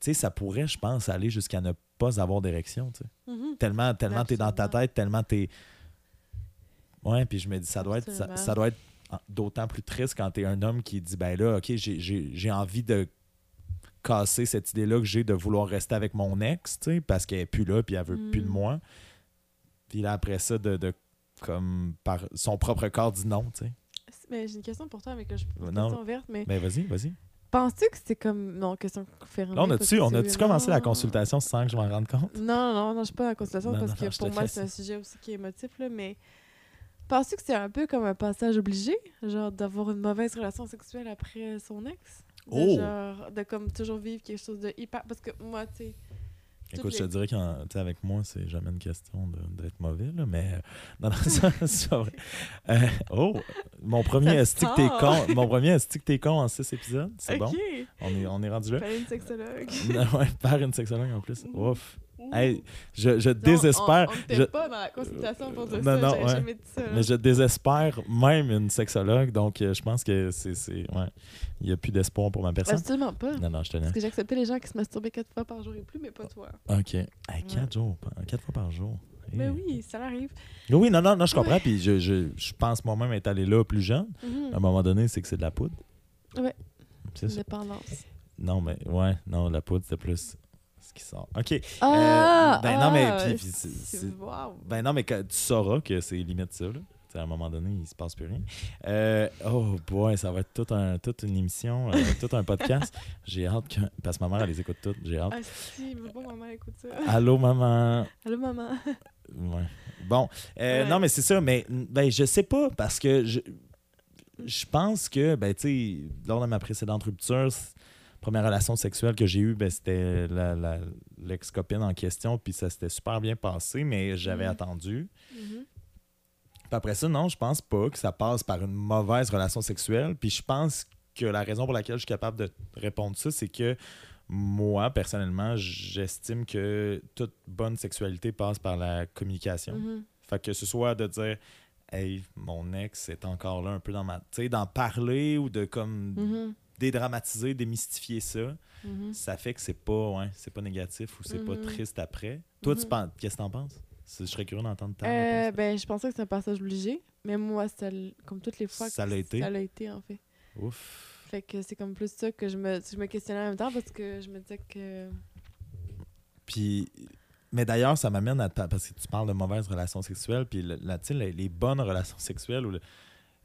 tu sais, ça pourrait, je pense, aller jusqu'à ne pas avoir d'érection, tu sais. Mhm. Tellement, tellement t'es dans ta tête, tellement t'es... Ouais, puis je me dis, ça doit être, ça, doit être d'autant plus triste quand t'es un homme qui dit, ben là, OK, j'ai- envie de casser cette idée-là que j'ai de vouloir rester avec mon ex, tu sais, parce qu'elle est plus là, puis elle veut plus de Mm. moi. Puis là, après ça, de, de comme par son propre corps dit non, tu sais. Mais j'ai une question pour toi, mais que je une Non. question verte, mais Ben vas-y, vas-y. Penses-tu que c'est comme. Non, question fermée. Là, on a-tu on a-tu commencé la consultation sans que je m'en rende compte? Non, non, non, je suis pas dans la consultation Non, parce non, que non, pour moi, c'est un sujet aussi qui est émotif, là, mais penses-tu que c'est un peu comme un passage obligé, genre d'avoir une mauvaise relation sexuelle après son ex? De, Oh! genre, de comme toujours vivre quelque chose de hyper. Parce que moi, tu sais. Écoute, je te dirais qu'avec moi, c'est jamais une question d'être mauvais, là, mais non, non, ça, c'est pas vrai. Euh, oh, mon premier esti que t'es con, mon premier esti que t'es con en six épisodes, c'est bon. On est, on est rendu là. Fallait une sexologue. Non, ouais, par une sexologue en plus. Ouf. Hey, je, désespère. On, on je- pas dans la consultation pour dire Non, ça. non, ouais. jamais dit ça. Mais je désespère même une sexologue, donc euh, je pense que c'est. Ouais. Il n'y a plus d'espoir pour ma personne. Absolument pas. Non, non, je te Parce que j'acceptais les gens qui se masturbaient quatre fois par jour et plus, mais pas toi. OK. Hey, quatre jours, quatre fois par jour. Mais Hey. oui, ça arrive. Oui, non, non, non, je comprends. Ouais. Puis je, je, je pense moi-même être allé là plus jeune. Mhm. À un moment donné, c'est que c'est de la poudre. Ouais. C'est ça. Dépendance. Non, mais ouais, non, la poudre, c'était plus ce qui sort. OK. Ah! ben non, mais ah, puis- puis Wow. Ben non, mais tu sauras que c'est limite ça, là. À un moment donné, il se passe plus rien. Euh, oh boy, ça va être tout un, toute une émission, euh, tout un podcast. J'ai hâte que. Parce que ma mère, elle les écoute toutes. J'ai hâte. Ah si, maman écoute ça. Allô, maman. Allô, maman. Ouais. Bon, euh, Ouais. non, mais c'est ça, mais ben, je sais pas, parce que je, je pense que, ben, tu sais, lors de ma précédente rupture, première relation sexuelle que j'ai eue, ben, c'était l'ex-copine en question, puis ça s'était super bien passé, mais j'avais Mhm. attendu. Mhm. Puis après ça, non, je pense pas que ça passe par une mauvaise relation sexuelle, puis je pense que la raison pour laquelle je suis capable de répondre ça, c'est que moi, personnellement, j'estime que toute bonne sexualité passe par la communication. Mhm. Fait que ce soit de dire Hey, mon ex est encore là un peu dans ma. Tu sais, d'en parler ou de comme. Dédramatiser, démystifier ça, Mhm. ça fait que c'est pas, ouais, c'est pas négatif ou c'est pas Mhm. triste après. Toi, tu Mhm. penses, qu'est-ce que t'en penses? C'est- Je serais curieux d'entendre ta Euh, ben, je pensais que c'était un passage obligé, mais moi, ça, comme toutes les fois, Ça l'a été? Ça l'a été, en fait. Ouf. Fait que c'est comme plus ça que je me, je me questionnais en même temps parce que je me disais que. Puis, mais d'ailleurs, ça m'amène à. ta- Parce que tu parles de mauvaises relations sexuelles, puis tu sais, les, les bonnes relations sexuelles. Ou le-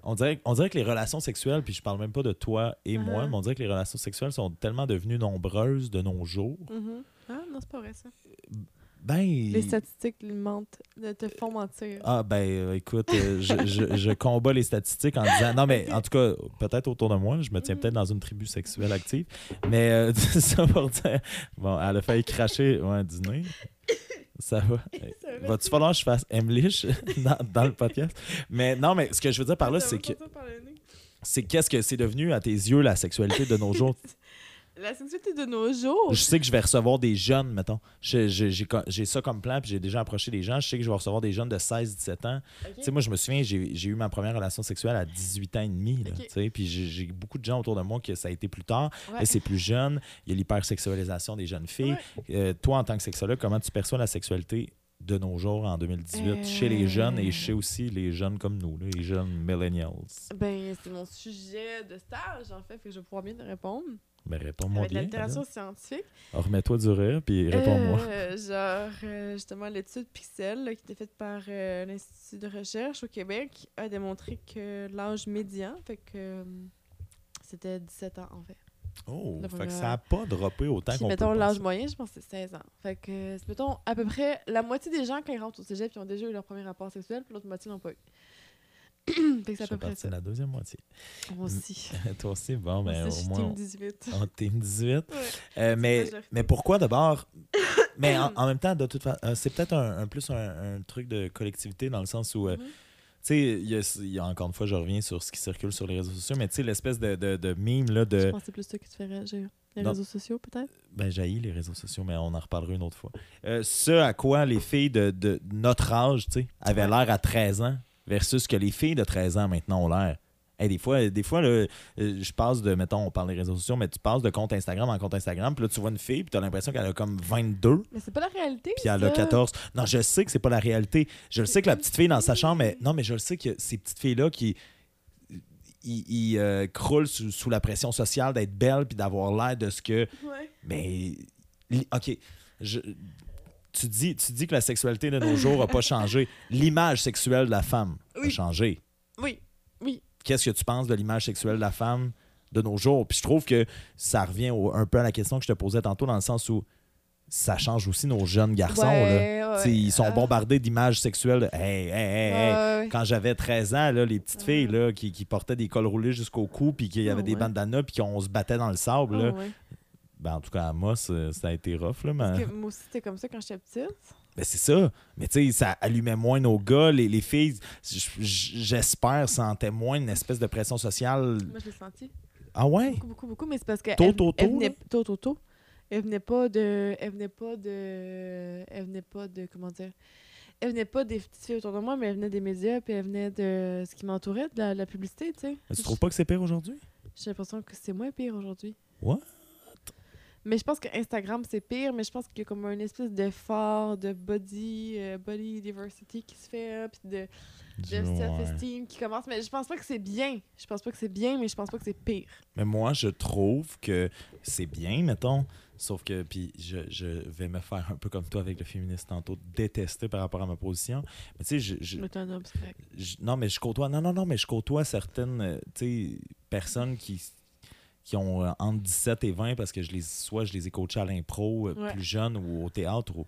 on, dirait, on dirait que les relations sexuelles, puis je parle même pas de toi et moi, Uh-huh. mais on dirait que les relations sexuelles sont tellement devenues nombreuses de nos jours. Mhm. Ah, non, c'est pas vrai, ça. Ben. Les statistiques mentent, te font mentir. Ah ben euh, écoute, euh, je, je- je combats les statistiques en disant non mais en tout cas peut-être autour de moi, je me tiens Mhm. peut-être dans une tribu sexuelle active, mais euh, ça pour dire bon, elle a failli cracher ouais, un dîner. Ça va. Va-tu falloir que je fasse Emlich dans, dans le podcast? Mais non, mais ce que je veux dire par là, c'est que c'est qu'est-ce que c'est devenu à tes yeux la sexualité de nos jours? La sexualité de nos jours. Je sais que je vais recevoir des jeunes, mettons. J'ai ça comme plan, puis j'ai déjà approché des gens. Je sais que je vais recevoir des jeunes de 16-17 ans. Tu sais, moi, je me souviens, j'ai eu ma première relation sexuelle à 18 ans et demi. là, Ok. tu sais, Puis j'ai beaucoup de gens autour de moi que ça a été plus tard. Ouais. C'est plus jeune. Il y a l'hypersexualisation des jeunes filles. Ouais. Euh, toi, en tant que sexologue, comment tu perçois la sexualité de nos jours en 2018 Euh. chez les jeunes et chez aussi les jeunes comme nous, là, les jeunes millennials? Ben, c'est mon sujet de stage, en fait, fait que je vais pouvoir bien te répondre. Ben, réponds-moi bien. l'altération scientifique. Alors, Remets-toi du rire, puis réponds-moi. Euh, genre, euh, justement, l'étude Pixel, là, qui était faite par euh, l'Institut de recherche au Québec, a démontré que l'âge médian, fait que c'était 17 ans, en fait. Oh, le fait que ça n'a pas droppé autant qu'on mettons, l'âge moyen, je pense que c'est 16 ans. Fait que, mettons, à peu près la moitié des gens, quand ils rentrent au cégep, ils ont déjà eu leur premier rapport sexuel, puis l'autre moitié l'ont pas eu. Que c'est à Je peu fais près ça. la deuxième moitié. Moi aussi. Toi aussi, bon, Moi ben, je au moins, team 18. on, on team 18. Ouais. Euh, mais, mais pourquoi d'abord? Mais en, en même temps, de toute façon, euh, c'est peut-être un, un plus un, un truc de collectivité dans le sens où, euh, Mhm. tu sais, il y, a- il y a encore une fois, je reviens sur ce qui circule sur les réseaux sociaux, mais tu sais, l'espèce de, de, de meme là, Je de. que c'est plus ça qui te fait réagir. Les Non. réseaux sociaux, peut-être? Ben, j'haïs les réseaux sociaux, mais on en reparlera une autre fois. Euh, ce à quoi les filles de, de notre âge, tu sais, avaient Ouais. l'air à 13 ans versus que les filles de 13 ans maintenant ont l'air. Hey, des fois, des fois là, euh, je passe de, mettons, on parle des réseaux sociaux, mais tu passes de compte Instagram en compte Instagram, puis là, tu vois une fille, puis tu as l'impression qu'elle a comme 22, Mais c'est pas la réalité. puis elle ça. a 14. Non, je sais que c'est pas la réalité. Je le sais que la petite fille dans sa chambre, mais non, mais je le sais que ces petites filles-là qui ils, euh, croulent sous, sous la pression sociale d'être belles puis d'avoir l'air de ce que. Ouais. Mais. OK. Je, tu, dis, tu dis que la sexualité de nos jours n'a pas changé. L'image sexuelle de la femme a Oui. changé. Oui, oui. Qu'est-ce que tu penses de l'image sexuelle de la femme de nos jours? Puis je trouve que ça revient au- un peu à la question que je te posais tantôt, dans le sens où ça change aussi nos jeunes garçons. là. Ouais, Ils sont Ah. bombardés d'images sexuelles. De, hey, hey, hey. Ouais. Quand j'avais 13 ans, là, les petites filles là, qui, qui portaient des cols roulés jusqu'au cou, puis qui Ah, avaient des ouais. bandanas, puis qu'on se battait dans le sable. Ah, là. Ben, en tout cas, à moi, ça, ça a été rough. Là, mais... que moi aussi, c'était comme ça quand j'étais petite. Ben, c'est ça. Mais tu sais, ça allumait moins nos gars. Les, les filles, j'espère, sentaient moins une espèce de pression sociale. Moi, je l'ai senti. Ah ouais? Beaucoup, beaucoup, beaucoup. Mais c'est parce que. Tôt, elle- tôt, elle tôt, venait-? Tôt, tôt, tôt. Elle venait pas de. Elle venait pas de. Elle venait pas de. Comment dire? Elle venait pas des petites filles autour de moi, mais elle venait des médias, puis elle venait de ce qui m'entourait, de la, la publicité, tu sais. Mais tu trouves pas que c'est pire aujourd'hui? J'ai l'impression que c'est moins pire aujourd'hui. What? Mais je pense que Instagram, c'est pire, mais je pense qu'il y a comme un espèce d'effort de body, euh, body diversity qui se fait, hein, puis de, de self-esteem qui commence. Mais je pense pas que c'est bien. Je pense pas que c'est bien, mais je pense pas que c'est pire. Mais moi, je trouve que c'est bien, mettons. Sauf que, puis je, je vais me faire un peu comme toi avec le féministe tantôt, détester par rapport à ma position. Mais tu sais, je, je- Mais un je- non, mais je côtoie, non, non, non, mais je côtoie certaines, euh, personnes qui, qui ont euh, entre 17 et 20 parce que je les, soit je les ai coachés à l'impro euh, Ouais. plus jeunes ou au théâtre. Ou,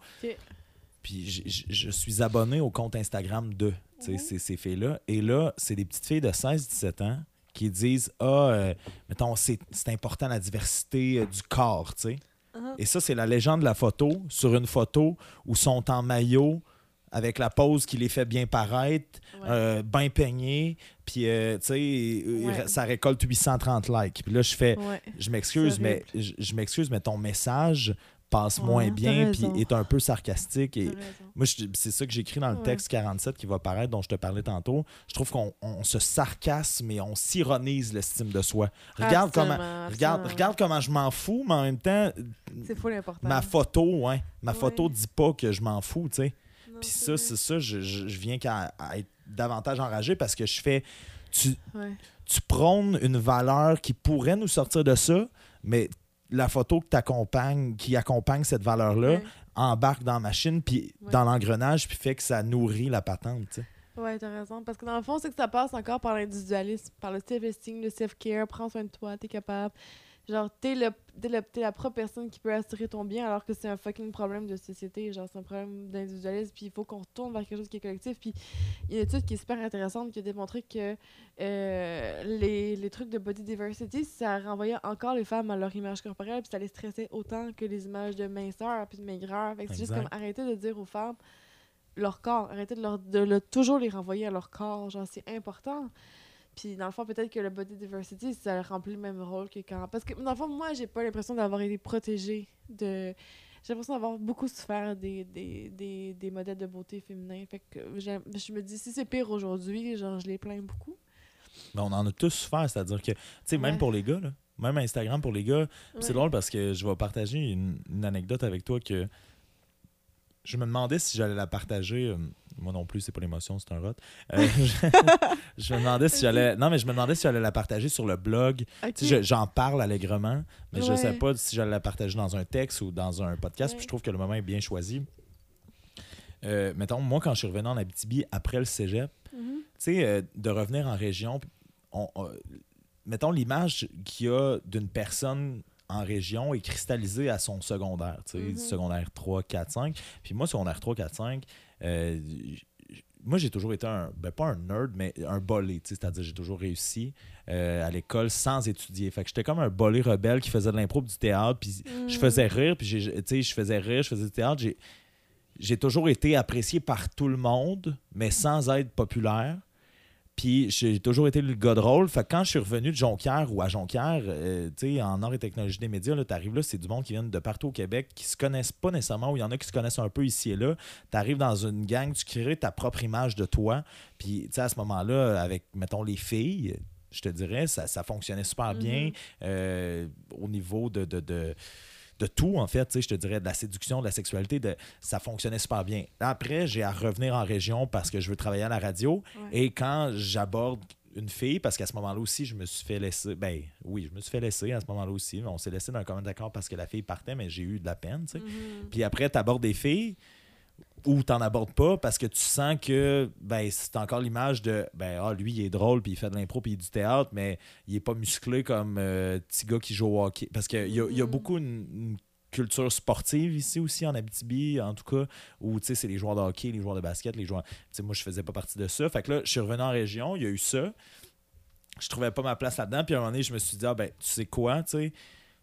puis je, suis abonné au compte Instagram de Mhm. ces, ces filles-là. Et là, c'est des petites filles de 16-17 ans qui disent Ah, euh, mettons, c'est c'est important la diversité euh, du corps, tu sais. Uh-huh. Et ça, c'est la légende de la photo sur une photo où sont en maillot avec la pose qui les fait bien paraître, Ouais. euh, bien peigné, puis euh, tu sais, Ouais. ça récolte 830 likes. Puis là, je fais, Ouais. je m'excuse, mais je, je m'excuse, mais ton message passe moins bien, puis est un peu sarcastique. Et moi, c'est ça que j'écris dans le texte 47 qui va paraître, dont je te parlais tantôt. Je trouve qu'on on se sarcasme et on s'ironise l'estime de soi. Regarde comment, Absolument, regarde, regarde comment je m'en fous, mais en même temps, fou ma photo, ouais, ma photo dit pas que je m'en fous, tu sais. Puis ça, c'est ça, je, je- viens qu'à être davantage enragé parce que je fais. Tu, Ouais. tu prônes une valeur qui pourrait nous sortir de ça, mais la photo que t'accompagne, qui accompagne cette valeur-là Ouais. embarque dans la machine, puis Ouais. dans l'engrenage, puis fait que ça nourrit la patente. Ouais, t'as raison. Parce que dans le fond, c'est que ça passe encore par l'individualisme, par le self-esteem, le self-care, prends soin de toi, t'es capable. Genre, t'es, le, t'es, la propre personne qui peut assurer ton bien, alors que c'est un fucking problème de société. Genre, c'est un problème d'individualisme, puis il faut qu'on retourne vers quelque chose qui est collectif. Puis il y a une étude qui est super intéressante qui a démontré que euh, les, les trucs de body diversity, ça renvoyait encore les femmes à leur image corporelle, puis ça les stressait autant que les images de minceur, puis de maigreur. Fait que c'est juste comme arrêter de dire aux femmes leur corps, arrêter de, leur, de le- toujours les renvoyer à leur corps, genre c'est important. Puis dans le fond, peut-être que le body diversity, ça remplit le même rôle que quand... Parce que dans le fond, moi, j'ai pas l'impression d'avoir été protégée de... J'ai l'impression d'avoir beaucoup souffert des, des, des, des modèles de beauté féminins. Fait que je me dis, si c'est pire aujourd'hui, genre, je les plains beaucoup. Mais on en a tous souffert, c'est-à-dire que, tu sais, même Ouais. pour les gars, là, même Instagram pour les gars, c'est drôle parce que je vais partager une, une anecdote avec toi que je me demandais si j'allais la partager. euh, Moi non plus, c'est pas l'émotion, c'est un rot. Euh, je, je me demandais si j'allais. Non, mais je me demandais si j'allais la partager sur le blog. Je- j'en parle allègrement, mais je Ouais. sais pas si j'allais la partager dans un texte ou dans un podcast. Ouais. Puis je trouve que le moment est bien choisi. Euh, mettons, moi, quand je suis revenu en Abitibi après le cégep, Mhm. tu sais, euh, de revenir en région, on- mettons l'image qu'il y a d'une personne en région est cristallisée à son secondaire, tu sais, Mhm. secondaire 3, 4, 5. Puis moi, secondaire 3, 4, 5, euh, j- j- moi, j'ai toujours été un, ben pas un nerd, mais un bolé, tu sais, c'est-à-dire j'ai toujours réussi euh, à l'école sans étudier. Fait que j'étais comme un bolé rebelle qui faisait de l'impro du théâtre, puis je Mm. faisais rire, puis j'ai- tu sais, je faisais rire, je faisais du théâtre. J'ai toujours été apprécié par tout le monde, mais sans être populaire. Puis j'ai toujours été le gars de rôle. Fait que quand je suis revenu de Jonquière ou à Jonquière, euh, tu sais, en art et technologie des médias, tu arrives là, c'est du monde qui vient de partout au Québec, qui se connaissent pas nécessairement, ou il y en a qui se connaissent un peu ici et là. Tu arrives dans une gang, tu crées ta propre image de toi. Puis, tu sais, à ce moment-là, avec, mettons, les filles, je te dirais, ça, ça fonctionnait super bien Mhm. euh, au niveau de, de, de, de tout, en fait, je te dirais, de la séduction, de la sexualité, de, ça fonctionnait super bien. Après, j'ai à revenir en région parce que je veux travailler à la radio. Ouais. Et quand j'aborde une fille, parce qu'à ce moment-là aussi, je me suis fait laisser. Ben oui, je me suis fait laisser à ce moment-là aussi. On s'est laissé d'un commun d'accord parce que la fille partait, mais j'ai eu de la peine, tu sais. Mhm. Puis après, tu abordes des filles ou t'en abordes pas parce que tu sens que ben c'est encore l'image de ben ah lui il est drôle puis il fait de l'impro puis du théâtre mais il est pas musclé comme euh, petit gars qui joue au hockey. Parce a, il y a beaucoup une, une culture sportive ici aussi en Abitibi en tout cas où tu sais c'est les joueurs de hockey les joueurs de basket les joueurs tu sais moi je faisais pas partie de ça. Fait que là je suis revenu en région il y a eu ça. Je trouvais pas ma place là-dedans puis à un moment donné je me suis dit ah ben tu sais quoi tu sais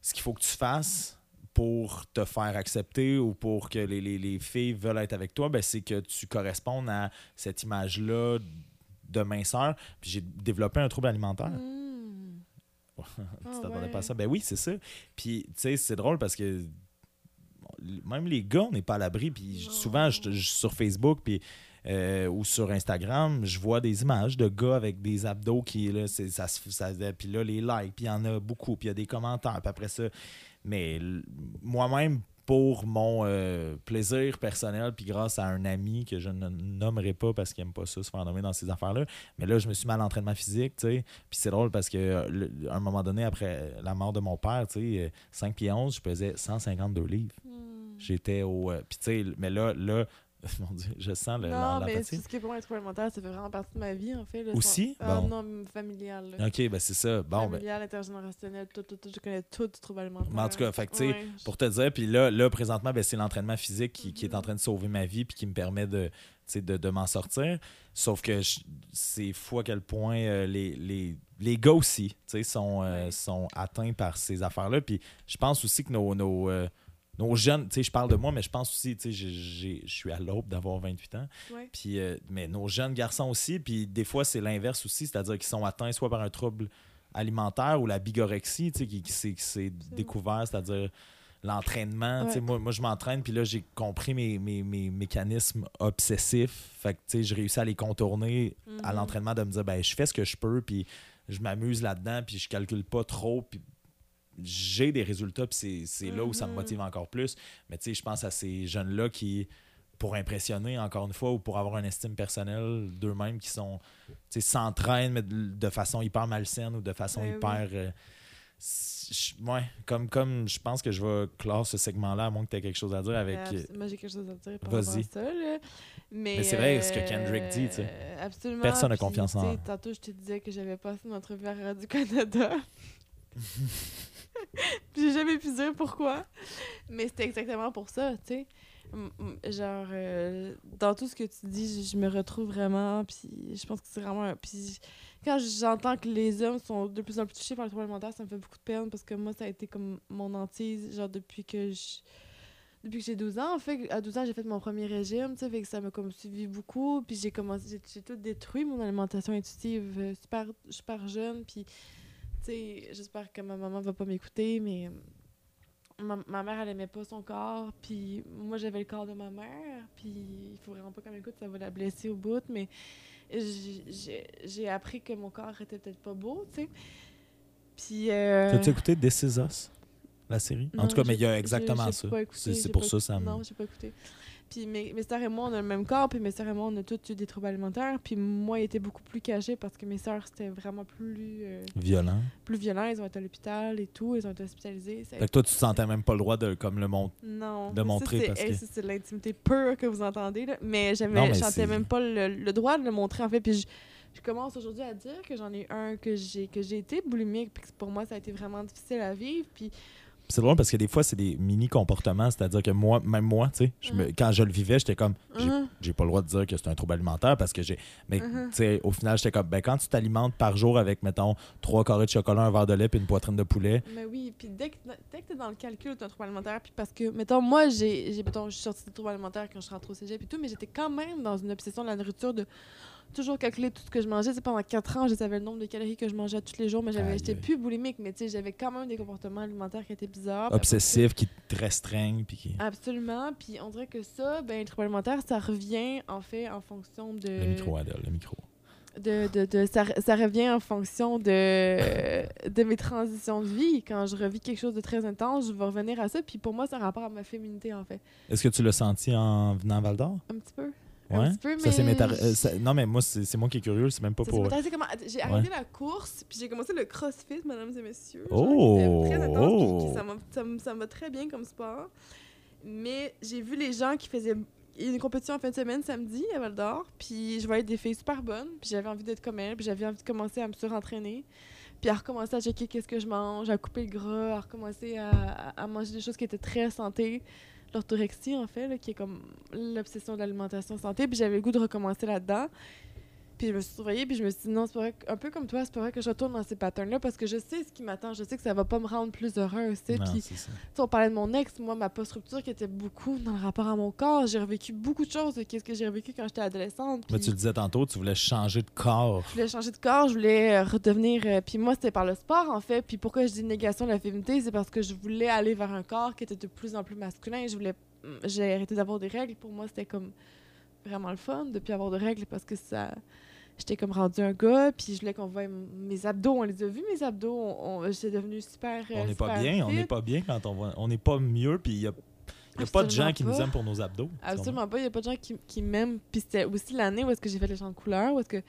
ce qu'il faut que tu fasses pour te faire accepter ou pour que les, les- les filles veulent être avec toi, ben, c'est que tu correspondes à cette image-là de minceur. Puis j'ai développé un trouble alimentaire. Mm. tu Ah t'attendais ouais. pas à ça? Ben oui, c'est ça. Puis, tu sais, c'est drôle parce que même les gars, on n'est pas à l'abri. Puis souvent, je, je- sur Facebook puis, euh, ou sur Instagram, je vois des images de gars avec des abdos qui, là, ça, puis là, les likes, puis il y en a beaucoup, puis il y a des commentaires, puis après ça. Mais moi-même, pour mon euh, plaisir personnel, puis grâce à un ami que je ne nommerai pas parce qu'il n'aime pas ça, se faire nommer dans ces affaires-là, mais là, je me suis mis à l'entraînement physique, tu sais. Puis c'est drôle parce que euh, le- à un moment donné, après la mort de mon père, tu sais, euh, 5 pieds 11, je pesais 152 livres. Mm. J'étais au. euh, puis tu sais, mais là, là, mon Dieu, je sens le, Non, mais tout ce qui est pour moi les troubles alimentaires, ça fait vraiment partie de ma vie, en fait. là. Aussi? Ah, Bon. non, familial. là. Ok, ben c'est ça. Bon, ben, familial, intergénérationnel, tout, tout, tout. Je connais tout du trouble alimentaire. Mais en tout cas, fait que, tu sais, Ouais. pour te dire, puis là, là présentement, ben, c'est l'entraînement physique qui, qui est en Mhm. train de sauver ma vie puis qui me permet de, de, de m'en sortir. Sauf que c'est fou à quel point euh, les, les, les gars aussi tu sais, sont, euh, Ouais. sont atteints par ces affaires-là. Puis je pense aussi que nos, nos, euh, nos jeunes, tu sais, je parle de moi, mais je pense aussi, tu sais, je suis à l'aube d'avoir 28 ans. Ouais. Puis, euh, mais nos jeunes garçons aussi, puis des fois, c'est l'inverse aussi, c'est-à-dire qu'ils sont atteints soit par un trouble alimentaire ou la bigorexie, tu sais, qui, qui s'est découvert, c'est-à-dire l'entraînement. tu sais, Ouais. Moi, moi, je m'entraîne, puis là, j'ai compris mes, mes, mes mécanismes obsessifs. Fait que, tu sais, je réussis à les contourner à Mhm. l'entraînement de me dire, ben, je fais ce que je peux, puis je m'amuse là-dedans, puis je calcule pas trop, puis j'ai des résultats, puis c'est- c'est là où ça me Mhm. motive encore plus. Mais tu sais, je pense à ces jeunes-là qui, pour impressionner encore une fois, ou pour avoir une estime personnelle d'eux-mêmes, qui sont, tu sais, s'entraînent, mais de, de façon hyper malsaine ou de façon Ben oui. hyper... euh, c- je- ouais, comme, comme je pense que je vais clore ce segment-là, à moins que tu aies quelque chose à dire avec... Abs- Moi, j'ai quelque chose à dire par à ça. Là. Mais, Mais c'est vrai ce que Kendrick dit, tu sais. euh. Personne n'a confiance en- Tantôt, je te disais que j'avais passé une entrevue à Radio-Canada. Puis j'ai jamais pu dire pourquoi. Mais c'était exactement pour ça, tu sais. Genre, euh, dans tout ce que tu dis, je, me retrouve vraiment. Puis je pense que c'est vraiment. Puis quand j'entends que les hommes sont de plus en plus touchés par le trouble alimentaire, ça me fait beaucoup de peine parce que moi, ça a été comme mon hantise, genre depuis que je. Depuis que j'ai 12 ans, en fait, à 12 ans, j'ai fait mon premier régime, tu sais, fait que ça m'a comme suivi beaucoup, puis j'ai commencé, j'ai- tout détruit mon alimentation intuitive euh, super, super jeune, puis, j'espère que ma maman va pas m'écouter, mais euh, ma, ma mère, elle aimait pas son corps, puis moi, j'avais le corps de ma mère, puis il faut vraiment pas qu'elle m'écoute, ça va la blesser au bout, mais j'ai- appris que mon corps était peut-être pas beau, tu sais. Puis. euh, T'as-tu écouté This Is Us, la série? en non, tout cas, mais il y a exactement ça. j'ai pas écouté, C'est pour ça, ça me... Non, j'ai pas écouté. Puis mes, mes sœurs et moi, on a le même corps, puis mes sœurs et moi, on a toutes eu des troubles alimentaires. Puis moi, il était beaucoup plus caché parce que mes sœurs, c'était vraiment plus, euh, Violent. plus violent. Ils ont été à l'hôpital et tout, ils ont été hospitalisés. Ça a Fait que toi, tu te sentais même pas le droit de comme le montrer. non. de montrer parce c'est, que- hey, ça, c'est de l'intimité pure que vous entendez. Là. Mais j'avais, mais je c'est- sentais même pas le, le droit de le montrer, en fait. Puis je, je commence aujourd'hui à dire que j'en ai un, que j'ai, que j'ai été boulimique, puis que pour moi, ça a été vraiment difficile à vivre. Puis C'est drôle parce que des fois, c'est des mini-comportements. C'est-à-dire que moi, même moi, tu sais, je me- Mhm. quand je le vivais, j'étais comme, j'ai Mhm. j'ai pas le droit de dire que c'est un trouble alimentaire parce que j'ai. Mais Mhm. tu sais, au final, j'étais comme, ben quand tu t'alimentes par jour avec, mettons, trois carrés de chocolat, un verre de lait puis une poitrine de poulet, Mais oui, puis dès que, dès que t'es dans le calcul d'un trouble alimentaire, puis parce que, mettons, moi, j'ai, j'ai mettons, je suis sortie des troubles alimentaires quand je suis rentrée au cégep et tout, mais j'étais quand même dans une obsession de la nourriture, de toujours calculer tout ce que je mangeais. C'est pendant quatre ans, je savais le nombre de calories que je mangeais tous les jours, mais j'avais, j'étais plus boulimique, mais tu sais, j'avais quand même des comportements alimentaires qui étaient bizarres. Obsessifs, qui te restreignent puis qui. ça- Absolument, puis on dirait que ça, ben, le trouble alimentaire, ça revient, en fait, en fonction de... Le micro, Adèle, le micro. de, de, de- ça, ça revient en fonction de, de mes transitions de vie. Quand je revis quelque chose de très intense, je vais revenir à ça. Puis pour moi, c'est un rapport à ma féminité, en fait. Est-ce que tu l'as senti en venant à Val d'Or? Un petit peu. Ouais. Un petit peu, Ça, c'est mais métar- je- euh, ça- Non, mais moi, c'est moi qui est curieux, c'est même pas Ça pour. comment- J'ai arrêté la course, puis j'ai commencé le crossfit, mesdames et messieurs. Oh! très intense, puis Oh! ça me- va très bien comme sport. Mais j'ai vu les gens qui faisaient une compétition en fin de semaine, samedi, à Val d'Or, puis je voyais des filles super bonnes, puis j'avais envie d'être comme elles, puis j'avais envie de commencer à me surentraîner, puis à recommencer à checker qu'est-ce que je mange, à couper le gras, à recommencer à, à- à manger des choses qui étaient très santé. L'orthorexie, en fait, là, qui est comme l'obsession de l'alimentation santé, puis j'avais le goût de recommencer là-dedans. Puis je me suis surveillée, puis je me suis dit non, c'est pas vrai, un peu comme toi, c'est pas vrai que je retourne dans ces patterns-là parce que je sais ce qui m'attend, je sais que ça va pas me rendre plus heureuse, tu sais. Non, Puis on parlait de mon ex, moi, ma post-rupture qui était beaucoup dans le rapport à mon corps. J'ai revécu beaucoup de choses de qu'est-ce que j'ai revécu quand j'étais adolescente. Mais tu le disais tantôt, tu voulais changer de corps. Je voulais changer de corps, je voulais euh, redevenir. euh, puis moi, c'était par le sport, en fait. Puis pourquoi je dis négation de la féminité, c'est parce que je voulais aller vers un corps qui était de plus en plus masculin. Je voulais. J'ai arrêté d'avoir des règles. Pour moi, c'était comme vraiment le fun de plus avoir de règles parce que ça. J'étais comme rendu un gars, puis je voulais qu'on voie m- mes abdos. On les a vus, mes abdos. On, on- J'étais devenue super. On n'est pas bien, on n'est pas bien quand on voit. On n'est pas mieux, puis il n'y a, il y a pas de gens qui nous aiment pour nos abdos. Absolument pas. Il n'y a pas de gens qui, qui m'aiment. Puis c'était aussi l'année où est-ce que j'ai fait les champs de couleurs, où est-ce que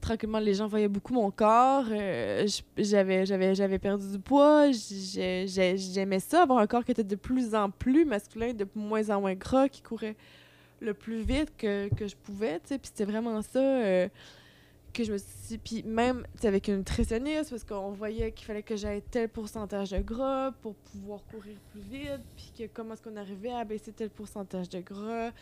tranquillement les gens voyaient beaucoup mon corps. euh, j'avais, j'avais, j'avais perdu du poids. j'ai- j'ai- J'aimais ça, avoir un corps qui était de plus en plus masculin, de moins en moins gras, qui courait le plus vite que, je pouvais. tu sais. Puis c'était vraiment ça. euh, que je me suis puis même avec une nutritionniste parce qu'on voyait qu'il fallait que j'aie tel pourcentage de gras pour pouvoir courir plus vite puis que comment est-ce qu'on arrivait à baisser tel pourcentage de gras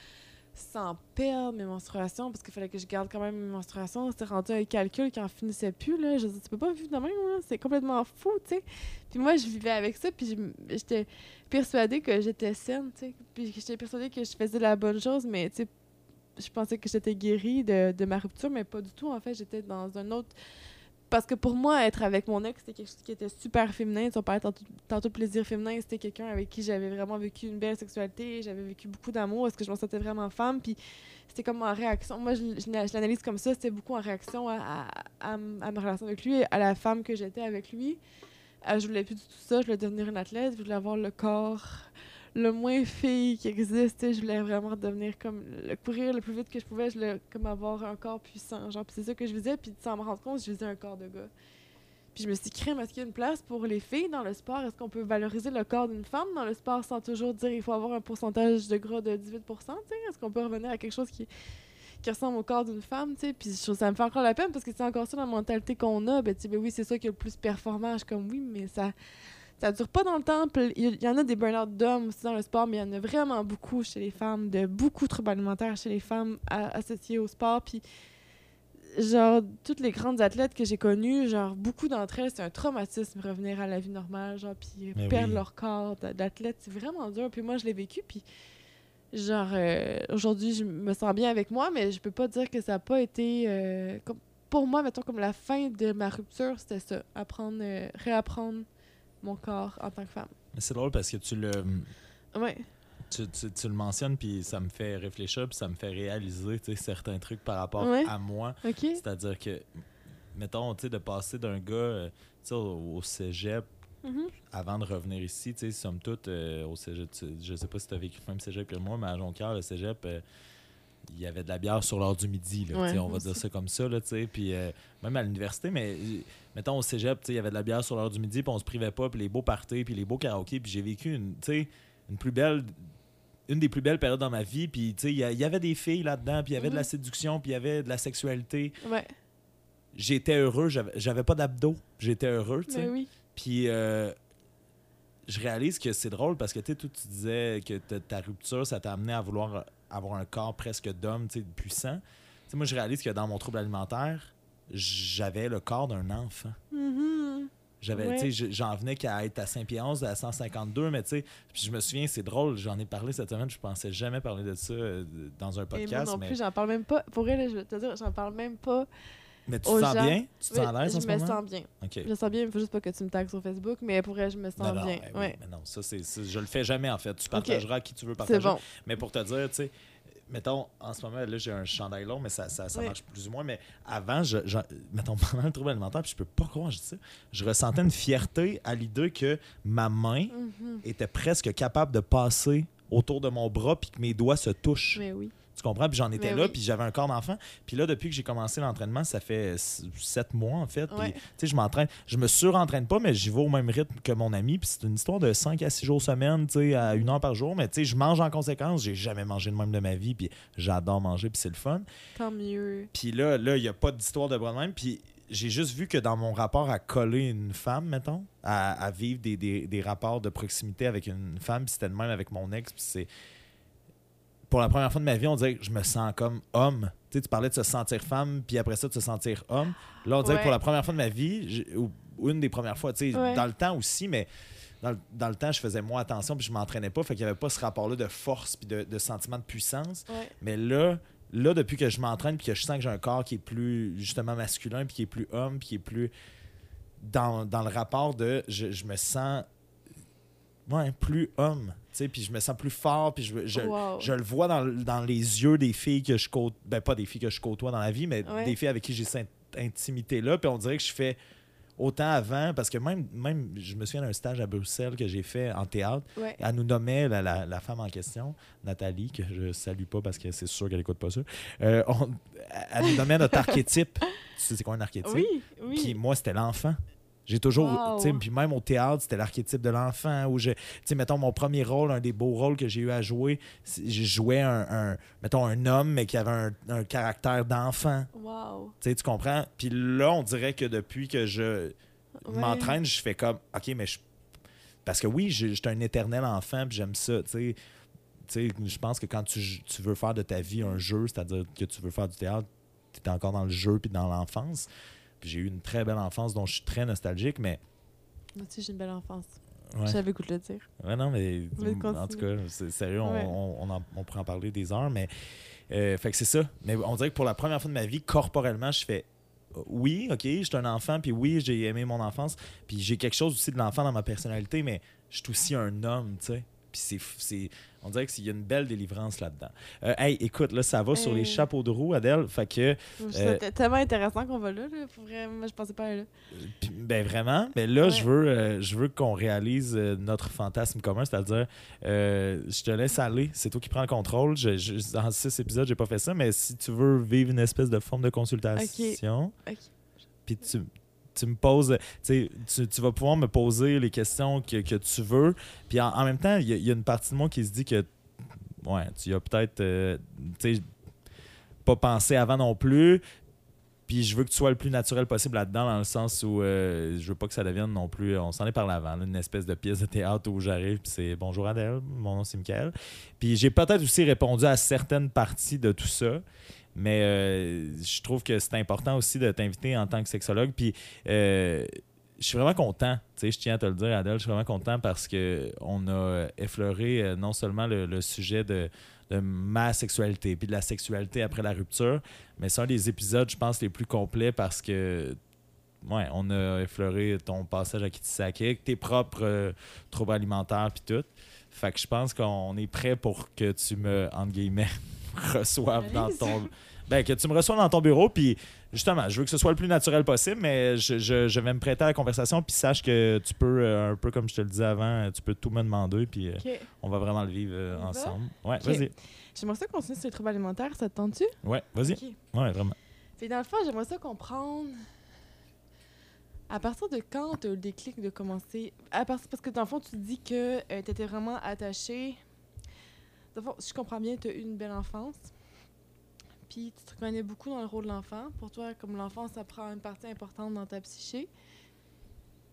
sans perdre mes menstruations parce qu'il fallait que je garde quand même mes menstruations. C'était rendu un calcul qui en finissait plus là. Je dis tu peux pas vivre de c'est complètement fou tu sais. Puis moi je vivais avec ça puis j'étais persuadée que j'étais saine tu sais. Puis j'étais persuadée que je faisais la bonne chose mais tu sais je pensais que j'étais guérie de, de ma rupture, mais pas du tout. En fait, j'étais dans un autre parce que pour moi, être avec mon ex, c'était quelque chose qui était super féminin. Tu parlais tantôt, tantôt plaisir féminin. C'était quelqu'un avec qui j'avais vraiment vécu une belle sexualité. J'avais vécu beaucoup d'amour. Est-ce que je me sentais vraiment femme? Puis c'était comme en réaction. Moi, je, l'analyse comme ça. C'était beaucoup en réaction à, ma relation avec lui, à la femme que j'étais avec lui. Euh, je voulais plus du tout ça. Je voulais devenir une athlète. Je voulais avoir le corps le moins fille qui existe. Je voulais vraiment devenir comme le courir le plus vite que je pouvais. Je voulais comme avoir un corps puissant. Genre, c'est ça que je visais. Puis sans me rendre compte, je visais un corps de gars. Puis je me suis dit, est-ce qu'il y a une place pour les filles dans le sport? Est-ce qu'on peut valoriser le corps d'une femme dans le sport sans toujours dire qu'il faut avoir un pourcentage de gras de 18% Est-ce qu'on peut revenir à quelque chose qui, qui ressemble au corps d'une femme? T'sais? Puis ça me fait encore la peine parce que c'est encore ça la mentalité qu'on a. Ben, ben oui, c'est ça qui est le plus performant. Je suis comme oui, mais ça ça dure pas dans le temps. Il y en a des burn-out d'hommes aussi dans le sport, mais il y en a vraiment beaucoup chez les femmes, de beaucoup de troubles alimentaires chez les femmes associés au sport. Puis, genre, toutes les grandes athlètes que j'ai connues, genre, beaucoup d'entre elles, c'est un traumatisme revenir à la vie normale, genre, puis perdre leur corps d'athlète. C'est vraiment dur. Puis moi, je l'ai vécu, puis genre, euh, aujourd'hui, je me sens bien avec moi, mais je peux pas dire que ça n'a pas été. Euh, comme, pour moi, mettons, comme la fin de ma rupture, c'était ça. Apprendre, euh, réapprendre mon corps en tant que femme. Mais c'est drôle parce que tu le. Ouais. Tu, tu, le mentionnes, puis ça me fait réfléchir, puis ça me fait réaliser certains trucs par rapport à moi. C'est-à-dire que, mettons, de passer d'un gars euh, au, cégep mm-hmm. avant de revenir ici, tu sais, somme toute, euh, au cégep, je sais pas si tu as vécu le même cégep que moi, mais à Jonquière, le cégep. Euh, il y avait de la bière sur l'heure du midi, là, on va dire ça comme ça. Là, puis, euh, même à l'université, mais mettons au cégep, il y avait de la bière sur l'heure du midi, puis on se privait pas, puis les beaux parties, puis les beaux karaokés, puis j'ai vécu une, une plus belle une des plus belles périodes dans ma vie, puis il y, y, avait des filles là-dedans, puis il y avait de la mm-hmm. séduction, puis il y avait de la sexualité. J'étais heureux, j'avais pas d'abdos, j'étais heureux, tu sais. Puis euh, je réalise que c'est drôle parce que tu tu disais que ta rupture, ça t'a amené à vouloir avoir un corps presque d'homme, puissant. moi, je réalise que dans mon trouble alimentaire, j'avais le corps d'un enfant. Mm-hmm. J'avais, j'en venais qu'à être à Saint-Pierre-11, à 152, mais tu sais, je me souviens, c'est drôle, j'en ai parlé cette semaine, je pensais jamais parler de ça euh, dans un podcast. moi non plus, j'en parle même pas. Pour elle, je vais te dire, j'en parle même pas mais tu te sens bien? Tu te sens à l'aise en ce moment? Je me sens bien. Je me sens bien, il faut juste pas que tu me tagues sur Facebook, mais pour elle, je me sens bien. Ouais. mais non, ça, c'est, je le fais jamais, en fait. Tu partageras à qui tu veux partager. Bon. Mais pour te dire, tu sais, mettons, en ce moment, là, j'ai un chandail long, mais ça, ça, marche plus ou moins. Mais avant, je, mettons, pendant le trouble alimentaire, puis je peux pas croire je dis ça, je ressentais une fierté à l'idée que ma main mhm. était presque capable de passer autour de mon bras puis que mes doigts se touchent. Mais oui. Comprends? Puis j'en étais là, puis j'avais un corps d'enfant. Puis là, depuis que j'ai commencé l'entraînement, ça fait sept mois, en fait. Puis, tu sais, je m'entraîne. Je me surentraîne pas, mais j'y vais au même rythme que mon ami. Puis c'est une histoire de 5 à 6 jours semaine, tu sais, à une heure par jour. Mais tu sais, je mange en conséquence. J'ai jamais mangé de même de ma vie. Puis j'adore manger, puis c'est le fun. Tant mieux. Puis là, il n'y a pas d'histoire de bras de même. Puis j'ai juste vu que dans mon rapport à coller une femme, mettons, à, vivre des, des, rapports de proximité avec une femme, puis c'était le même avec mon ex, puis c'est pour la première fois de ma vie, on dirait que je me sens comme homme. Tu, sais, tu parlais de se sentir femme, puis après ça, de se sentir homme. Là, on dirait que pour la première fois de ma vie, ou, une des premières fois, tu sais, dans le temps aussi, mais dans, le temps, je faisais moins attention, puis je m'entraînais pas, fait qu'il n'y avait pas ce rapport-là de force, puis de, sentiment de puissance. Mais là, là, depuis que je m'entraîne, puis que je sens que j'ai un corps qui est plus, justement, masculin, puis qui est plus homme, puis qui est plus dans, le rapport de je me sens ouais, plus homme. Puis je me sens plus fort, puis je, je, le vois dans, dans, les yeux des filles que je côtoie. Ben, pas des filles que je côtoie dans la vie, mais des filles avec qui j'ai cette intimité-là. Puis on dirait que je fais autant avant, parce que même, même je me souviens d'un stage à Bruxelles que j'ai fait en théâtre. Elle nous nommait la, la, femme en question, Nathalie, que je salue pas parce que c'est sûr qu'elle écoute pas ça. Euh, elle nous nommait notre archétype. tu sais, c'est quoi un archétype? Oui, oui. Puis moi, c'était l'enfant. J'ai toujours, tu sais, puis même au théâtre, c'était l'archétype de l'enfant. Où je, tu sais, mettons, mon premier rôle, un des beaux rôles que j'ai eu à jouer, j'ai joué un, mettons, un homme, mais qui avait un, caractère d'enfant. Wow. Tu sais, tu comprends? Puis là, on dirait que depuis que je m'entraîne, je fais comme, OK, mais je. Parce que oui, j'étais un éternel enfant, puis j'aime ça, tu sais. Tu sais, je pense que quand tu, tu veux faire de ta vie un jeu, c'est-à-dire que tu veux faire du théâtre, tu es encore dans le jeu puis dans l'enfance j'ai eu une très belle enfance dont je suis très nostalgique, mais. Moi aussi, j'ai une belle enfance. J'avais goût de le dire. Ouais, non, mais, en tout cas, sérieux, on, on, on, pourrait en parler des heures, mais. Euh, fait que c'est ça. Mais on dirait que pour la première fois de ma vie, corporellement, je fais oui, ok, j'étais un enfant, puis oui, j'ai aimé mon enfance, puis j'ai quelque chose aussi de l'enfant dans ma personnalité, mais je suis aussi un homme, tu sais. Puis c'est, on dirait qu'il y a une belle délivrance là-dedans. Euh, hey, écoute, là, ça va sur les Hey. chapeaux de roue, Adèle. Fait que, C'était tellement intéressant qu'on va là. là. Pour vrai, moi, je pensais pas aller là. Ben vraiment, mais là, Ouais. je veux, euh, je veux qu'on réalise euh, notre fantasme commun, c'est-à-dire, euh, je te laisse aller, c'est toi qui prends le contrôle. Je, je- dans six épisodes, j'ai pas fait ça, mais si tu veux vivre une espèce de forme de consultation, puis tu, tu me poses, sais, tu, tu vas pouvoir me poser les questions que, que tu veux, puis en, même temps, il y, a- une partie de moi qui se dit que, ouais, tu as peut-être, euh, tu sais, pas pensé avant non plus. Puis je veux que tu sois le plus naturel possible là-dedans, dans le sens où euh, je veux pas que ça devienne non plus. On s'en est parlé avant, là, une espèce de pièce de théâtre où j'arrive, puis c'est bonjour Adèle, mon nom c'est Michael. Puis j'ai peut-être aussi répondu à certaines parties de tout ça, mais euh, je trouve que c'est important aussi de t'inviter en tant que sexologue. Puis euh, je suis vraiment content, tu sais, je tiens à te le dire, Adèle, je suis vraiment content parce que on a effleuré euh, non seulement le, sujet de, ma sexualité, puis de la sexualité après la rupture, mais c'est un des épisodes, je pense, les plus complets parce que, ouais, on a effleuré ton passage à Kitisakik, tes propres troubles alimentaires, puis tout. Fait que je pense qu'on est prêt pour que tu me, entre guillemets, reçoives dans ton. Ben, que tu me reçoives dans ton bureau, puis justement, je veux que ce soit le plus naturel possible, mais je, je- je vais me prêter à la conversation, puis sache que tu peux, euh, un peu comme je te le disais avant, tu peux tout me demander, puis euh, on va vraiment le vivre euh, ensemble. Ouais, vas-y. J'aimerais ça continuer sur les troubles alimentaires. Ça te tente-tu? Ouais, vas-y. Ok. Ouais, vraiment. Que dans le fond, j'aimerais ça comprendre. À partir de quand tu as eu le déclic de commencer? À partir, Parce que dans le fond, tu dis que tu étais vraiment attaché. Fond, si je comprends bien, tu as eu une belle enfance. Puis tu te reconnais beaucoup dans le rôle de l'enfant. Pour toi, comme l'enfant, ça prend une partie importante dans ta psyché.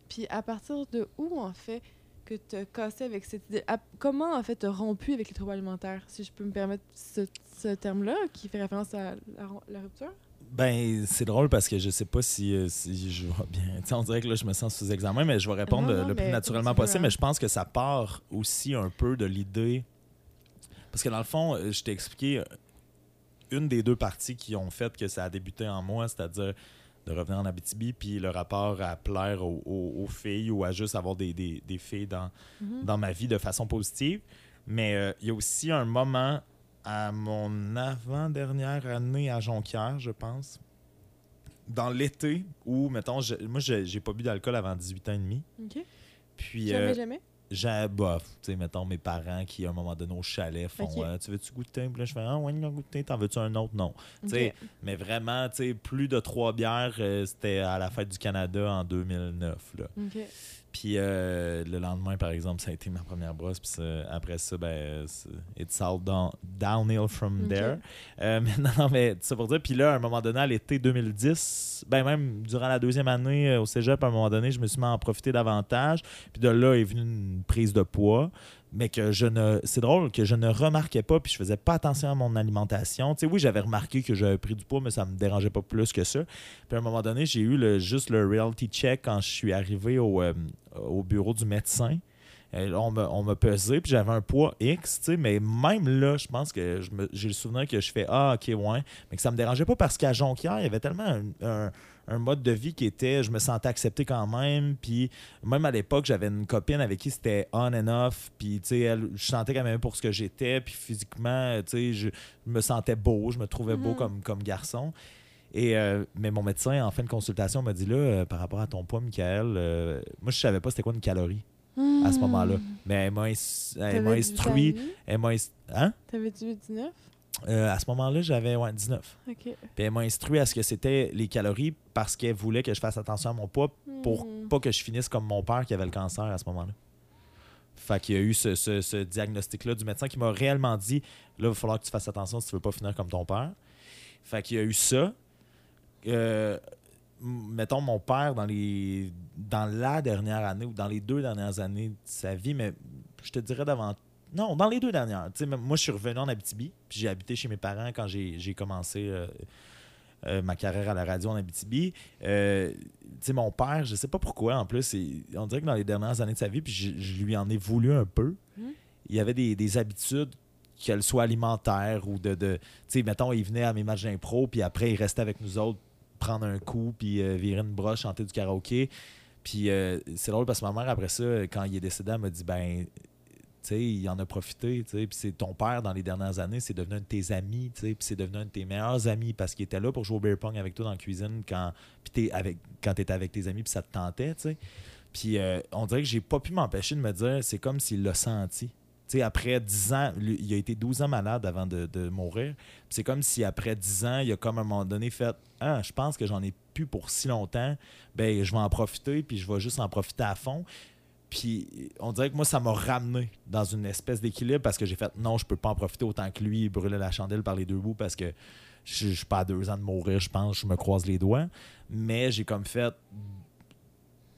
Puis à partir de où, en fait, que tu as cassé avec cette idée? À- Comment, en fait, tu as rompu avec les troubles alimentaires, si je peux me permettre ce, ce terme-là, qui fait référence à la, la rupture? Ben, c'est drôle parce que je sais pas si, euh, si je vais bien. Tu sais, on dirait que là, je me sens sous examen, mais je vais répondre Non, le- non, le plus naturellement possible. hein. Mais je pense que ça part aussi un peu de l'idée. Parce que dans le fond, euh, je t'ai expliqué euh, une des deux parties qui ont fait que ça a débuté en moi, c'est-à-dire de revenir en Abitibi, puis le rapport à plaire aux, aux- aux filles ou à juste avoir des, des- des filles dans, Mhm. dans ma vie de façon positive. Mais euh, il y a aussi un moment à mon avant-dernière année à Jonquière, je pense, dans l'été où, mettons, je- moi, je- j'ai pas bu d'alcool avant 18 ans et demi. OK. Puis, Jamais, euh, jamais? J'ai, bof, tu sais, mettons, mes parents qui, à un moment donné, au chalet, font euh, Tu veux-tu goûter? Puis là, je fais Ah, ouais, non, goûter, t'en veux-tu un autre? Non. tu sais, Ok. Mais vraiment, tu sais, plus de trois bières, euh, c'était à la fête du Canada en 2009. Là. Puis euh, le lendemain, par exemple, ça a été ma première brosse. Puis ça- après ça, ben, it's all down, downhill from there. Euh, mais non, non, mais ça pour dire. Puis là, à un moment donné, à l'été 2010, ben même durant la deuxième année euh, au cégep, à un moment donné, je me suis mis à en profiter davantage. Puis de là est venue une prise de poids. Mais que je ne. C'est drôle que je ne remarquais pas, puis je faisais pas attention à mon alimentation. Tu sais, oui, j'avais remarqué que j'avais pris du poids, mais ça me dérangeait pas plus que ça. Puis à un moment donné, j'ai eu le, juste le reality check quand je suis arrivé au, euh, au bureau du médecin. On m'a on m'a pesé, puis j'avais un poids X, tu sais, mais même là, je pense que me- j'ai le souvenir que je fais Ah, ok, ouais, mais que ça me dérangeait pas parce qu'à Jonquière, il y avait tellement un, un- un mode de vie qui était, je me sentais accepté quand même, puis même à l'époque, j'avais une copine avec qui c'était on and off, puis tu sais, je sentais quand même pour ce que j'étais, puis physiquement, tu sais, je, me sentais beau, je me trouvais beau Mhm. comme, comme garçon. Et, euh, mais mon médecin, en fin de consultation, m'a dit là, euh, par rapport à ton poids, Michael, euh, moi, je savais pas c'était quoi une calorie à ce moment-là. Mais elle m'a ins- elle m'a T'avais 18 ans et instruit. Elle m'a inst- Hein? T'avais 18-19? Euh, à ce moment-là, j'avais ouais, 19. OK. Puis elle m'a instruit à ce que c'était les calories parce qu'elle voulait que je fasse attention à mon poids pour Hmm. pas que je finisse comme mon père qui avait le cancer à ce moment-là. Fait qu'il y a eu ce, ce- ce diagnostic-là du médecin qui m'a réellement dit là, il va falloir que tu fasses attention si tu veux pas finir comme ton père. Fait qu'il y a eu ça. Euh, mettons mon père dans les dans la dernière année ou dans les deux dernières années de sa vie, mais je te dirais d'avant. Non, dans les deux dernières. Tu sais, même moi, je suis revenu en Abitibi, puis j'ai habité chez mes parents quand j'ai commencé euh, euh, ma carrière à la radio en Abitibi. Euh, mon père, je sais pas pourquoi, en plus, il- on dirait que dans les dernières années de sa vie, puis je, je lui en ai voulu un peu, Mhm. il y avait des, des habitudes, qu'elles soient alimentaires ou de. de tu sais, mettons, il venait à mes matchs d'impro, puis après, il restait avec nous autres prendre un coup, puis euh, virer une broche, chanter du karaoké. Puis c'est drôle parce que ma mère, après ça, quand il est décédé, elle m'a dit ben, il en a profité, tu c'est ton père, dans les dernières années, c'est devenu un de tes amis, tu. Puis c'est devenu un de tes meilleurs amis parce qu'il était là pour jouer au beer pong avec toi dans la cuisine quand, puis t'es avec, tes amis, puis ça te tentait, tu. Puis euh, on dirait que j'ai pas pu m'empêcher de me dire, c'est comme s'il l'a senti. Tu après 10 ans, lui, il a été 12 ans malade avant de, mourir. C'est comme si après 10 ans, il a comme à un moment donné fait Ah, je pense que j'en ai plus pour si longtemps. Ben, je vais en profiter, puis je vais juste en profiter à fond. Puis on dirait que moi, ça m'a ramené dans une espèce d'équilibre parce que j'ai fait non, je peux pas en profiter autant que lui, brûler la chandelle par les deux bouts parce que je, je suis pas à deux ans de mourir, je pense, je me croise les doigts. Mais j'ai comme fait,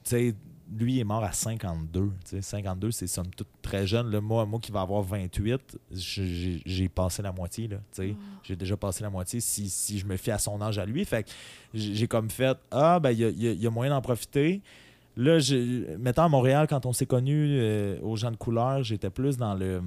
tu sais, lui est mort à 52. tu sais, 52, c'est somme toute très jeune. Là, moi, moi qui va avoir 28, j'ai passé la moitié. là, tu sais. Oh. J'ai déjà passé la moitié si, si je me fie à son âge à lui. Fait que j'ai comme fait Ah, ben, il y a, il y a- il y a moyen d'en profiter. Là, j'ai- mettons à Montréal, quand on s'est connus euh, aux gens de couleur, j'étais plus dans le.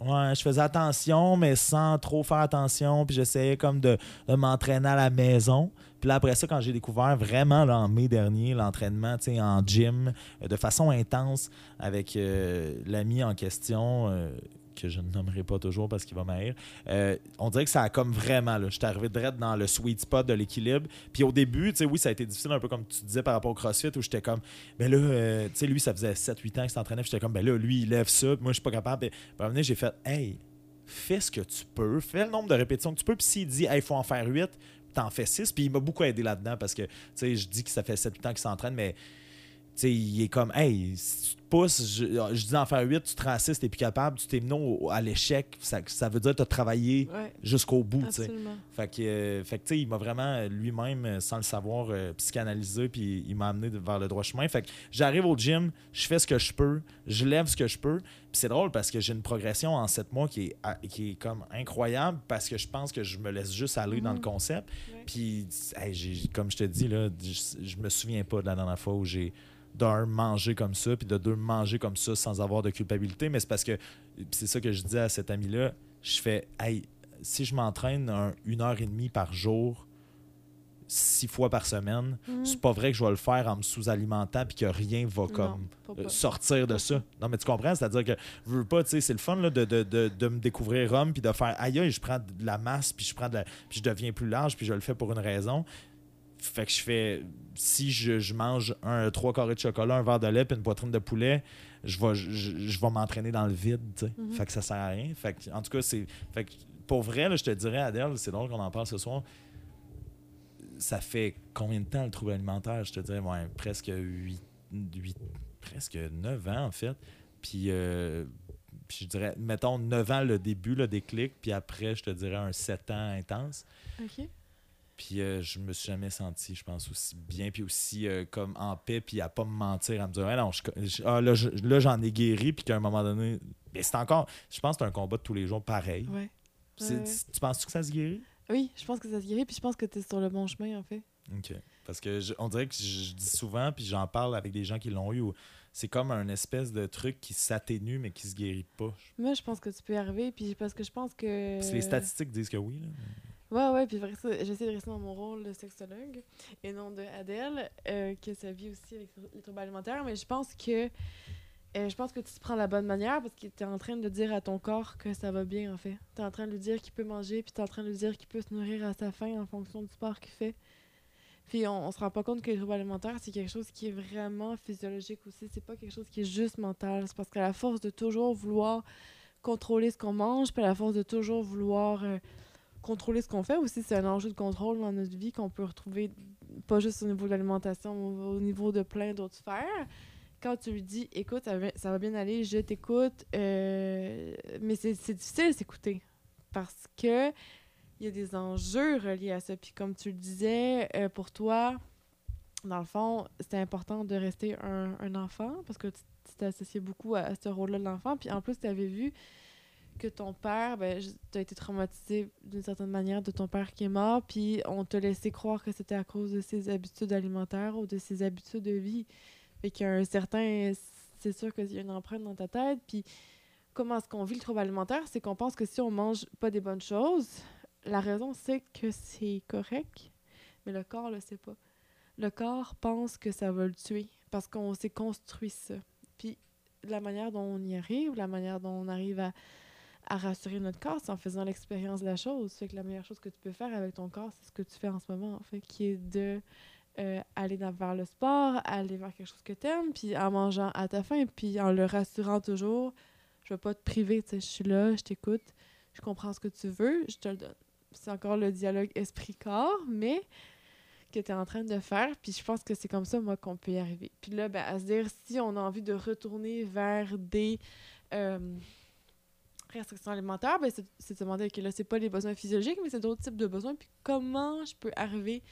Ouais, je faisais attention, mais sans trop faire attention. Puis j'essayais comme de, m'entraîner à la maison. Puis là, après ça, quand j'ai découvert vraiment en mai dernier l'entraînement en gym euh, de façon intense avec euh, l'ami en question, euh, que je ne nommerai pas toujours parce qu'il va m'haïr, euh, on dirait que ça a comme vraiment, là, j'étais arrivé direct dans le sweet spot de l'équilibre. Puis au début, tu sais, oui, ça a été difficile, un peu comme tu disais par rapport au CrossFit, où j'étais comme, ben là, euh, tu sais, lui, ça faisait 7-8 ans qu'il s'entraînait, j'étais comme, ben là, lui, il lève ça, puis moi, je suis pas capable. Puis à un moment j'ai fait, hey, fais ce que tu peux, fais le nombre de répétitions que tu peux, puis s'il dit, hey, il faut en faire 8, t'en fais 6, puis il m'a beaucoup aidé là-dedans parce que, tu sais, je dis que ça fait 7-8 ans qu'il s'entraîne, mais, sais, il est comme, hey, si tu te pousses, je, je dis d'en faire 8, tu te 6, t'es plus capable, tu t'es mené au- à l'échec, ça, ça veut dire que tu as travaillé Ouais, jusqu'au bout, tu sais. absolument. Fait que, euh, fait que, tu sais, il m'a vraiment euh, lui-même, euh, sans le savoir, euh, psychanalysé, puis il m'a amené vers le droit chemin. Fait que j'arrive au gym, je fais ce que je peux, je lève ce que je peux. Puis c'est drôle parce que j'ai une progression en sept mois qui est, à- qui est comme incroyable parce que je pense que je me laisse juste aller dans le Mhm. concept. Puis, hey, comme je te dis, là, je, je me souviens pas de la dernière fois où j'ai d'un mangé comme ça, puis de deux manger comme ça sans avoir de culpabilité. Mais c'est parce que, c'est ça que je dis à cet ami-là, je fais, hey, si je m'entraîne un- une heure et demie par jour, six fois par semaine, Mhm. c'est pas vrai que je vais le faire en me sous-alimentant puis que rien va comme euh, sortir de ça. Non, mais tu comprends? C'est-à-dire que je veux pas, tu sais, c'est le fun là, de, de, de, de me découvrir homme puis de faire aïe, je prends de la masse puis je prends de la- puis je deviens plus large puis je le fais pour une raison. Fait que je fais si je, je mange un trois carrés de chocolat, un verre de lait puis une poitrine de poulet, je vais je, je vais m'entraîner dans le vide, tu sais. Mhm. Fait que ça sert à rien. Fait que, en tout cas, c'est fait que pour vrai, là, je te dirais Adèle, c'est drôle qu'on en parle ce soir. Ça fait combien de temps le trouble alimentaire? Je te dirais, ouais, presque 8, presque 9 ans, en fait. Puis, euh, puis je dirais, mettons 9 ans le début, le déclic, puis après, je te dirais un 7 ans intense. OK. Puis euh, je me suis jamais senti, je pense, aussi bien, puis aussi euh, comme en paix, puis à pas me mentir, à me dire, Ouais, non, je- je- ah, là, je- là, j'en ai guéri, puis qu'à un moment donné, mais c'est encore, je pense que c'est un combat de tous les jours pareil. Ouais. C'est- ouais, ouais. Tu penses que ça se guérit? Oui, je pense que ça se guérit, puis je pense que tu es sur le bon chemin, en fait. OK. Parce que je- on dirait que je, je dis souvent, puis j'en parle avec des gens qui l'ont eu, c'est comme un espèce de truc qui s'atténue, mais qui se guérit pas. Moi, je pense que tu peux y arriver, puis parce que je pense que... Puis les statistiques disent que oui. là. Ouais, ouais, puis j'essaie de rester dans mon rôle de sexologue et non de Adèle, euh, que ça vit aussi avec les troubles alimentaires, mais je pense que euh, je pense que tu te prends la bonne manière parce que tu es en train de dire à ton corps que ça va bien, en fait. Tu es en train de lui dire qu'il peut manger, puis tu es en train de lui dire qu'il peut se nourrir à sa faim en fonction du sport qu'il fait. Puis on, on se rend pas compte que les troubles alimentaires, c'est quelque chose qui est vraiment physiologique aussi. C'est pas quelque chose qui est juste mental. C'est parce qu'à la force de toujours vouloir contrôler ce qu'on mange, puis à la force de toujours vouloir euh, contrôler ce qu'on fait aussi, c'est un enjeu de contrôle dans notre vie qu'on peut retrouver pas juste au niveau de l'alimentation, mais au niveau de plein d'autres sphères. Quand tu lui dis, écoute, ça va, ça va bien aller, je t'écoute, euh, mais c'est difficile de s'écouter parce que il y a des enjeux reliés à ça. Puis comme tu le disais, euh, pour toi, dans le fond, c'était important de rester un, enfant parce que tu t'es associé beaucoup à, à ce rôle-là de l'enfant. Puis en plus, tu avais vu que ton père, ben, tu as été traumatisé d'une certaine manière de ton père qui est mort, puis on te laissait croire que c'était à cause de ses habitudes alimentaires ou de ses habitudes de vie. Fait qu'il y a un certain. C'est sûr qu'il y a une empreinte dans ta tête. Puis comment est-ce qu'on vit le trouble alimentaire? C'est qu'on pense que si on mange pas des bonnes choses, la raison c'est que c'est correct. mais le corps le sait pas. Le corps pense que ça va le tuer parce qu'on s'est construit ça. Puis la manière dont on y arrive, la manière dont on arrive à, à rassurer notre corps, c'est en faisant l'expérience de la chose. Fait que la meilleure chose que tu peux faire avec ton corps, c'est ce que tu fais en ce moment, en fait, qui est de euh, aller vers le sport, aller vers quelque chose que tu aimes, puis en mangeant à ta faim, puis en le rassurant toujours, je vais pas te priver, tu sais, je suis là, je t'écoute, je comprends ce que tu veux, je te le donne. C'est encore le dialogue esprit-corps, mais que tu es en train de faire, puis je pense que c'est comme ça, moi, qu'on peut y arriver. Puis là, ben, à se dire, si on a envie de retourner vers des euh, restrictions alimentaires, ben, c'est c'est de se demander, OK, là, c'est pas les besoins physiologiques, mais c'est d'autres types de besoins, puis comment je peux arriver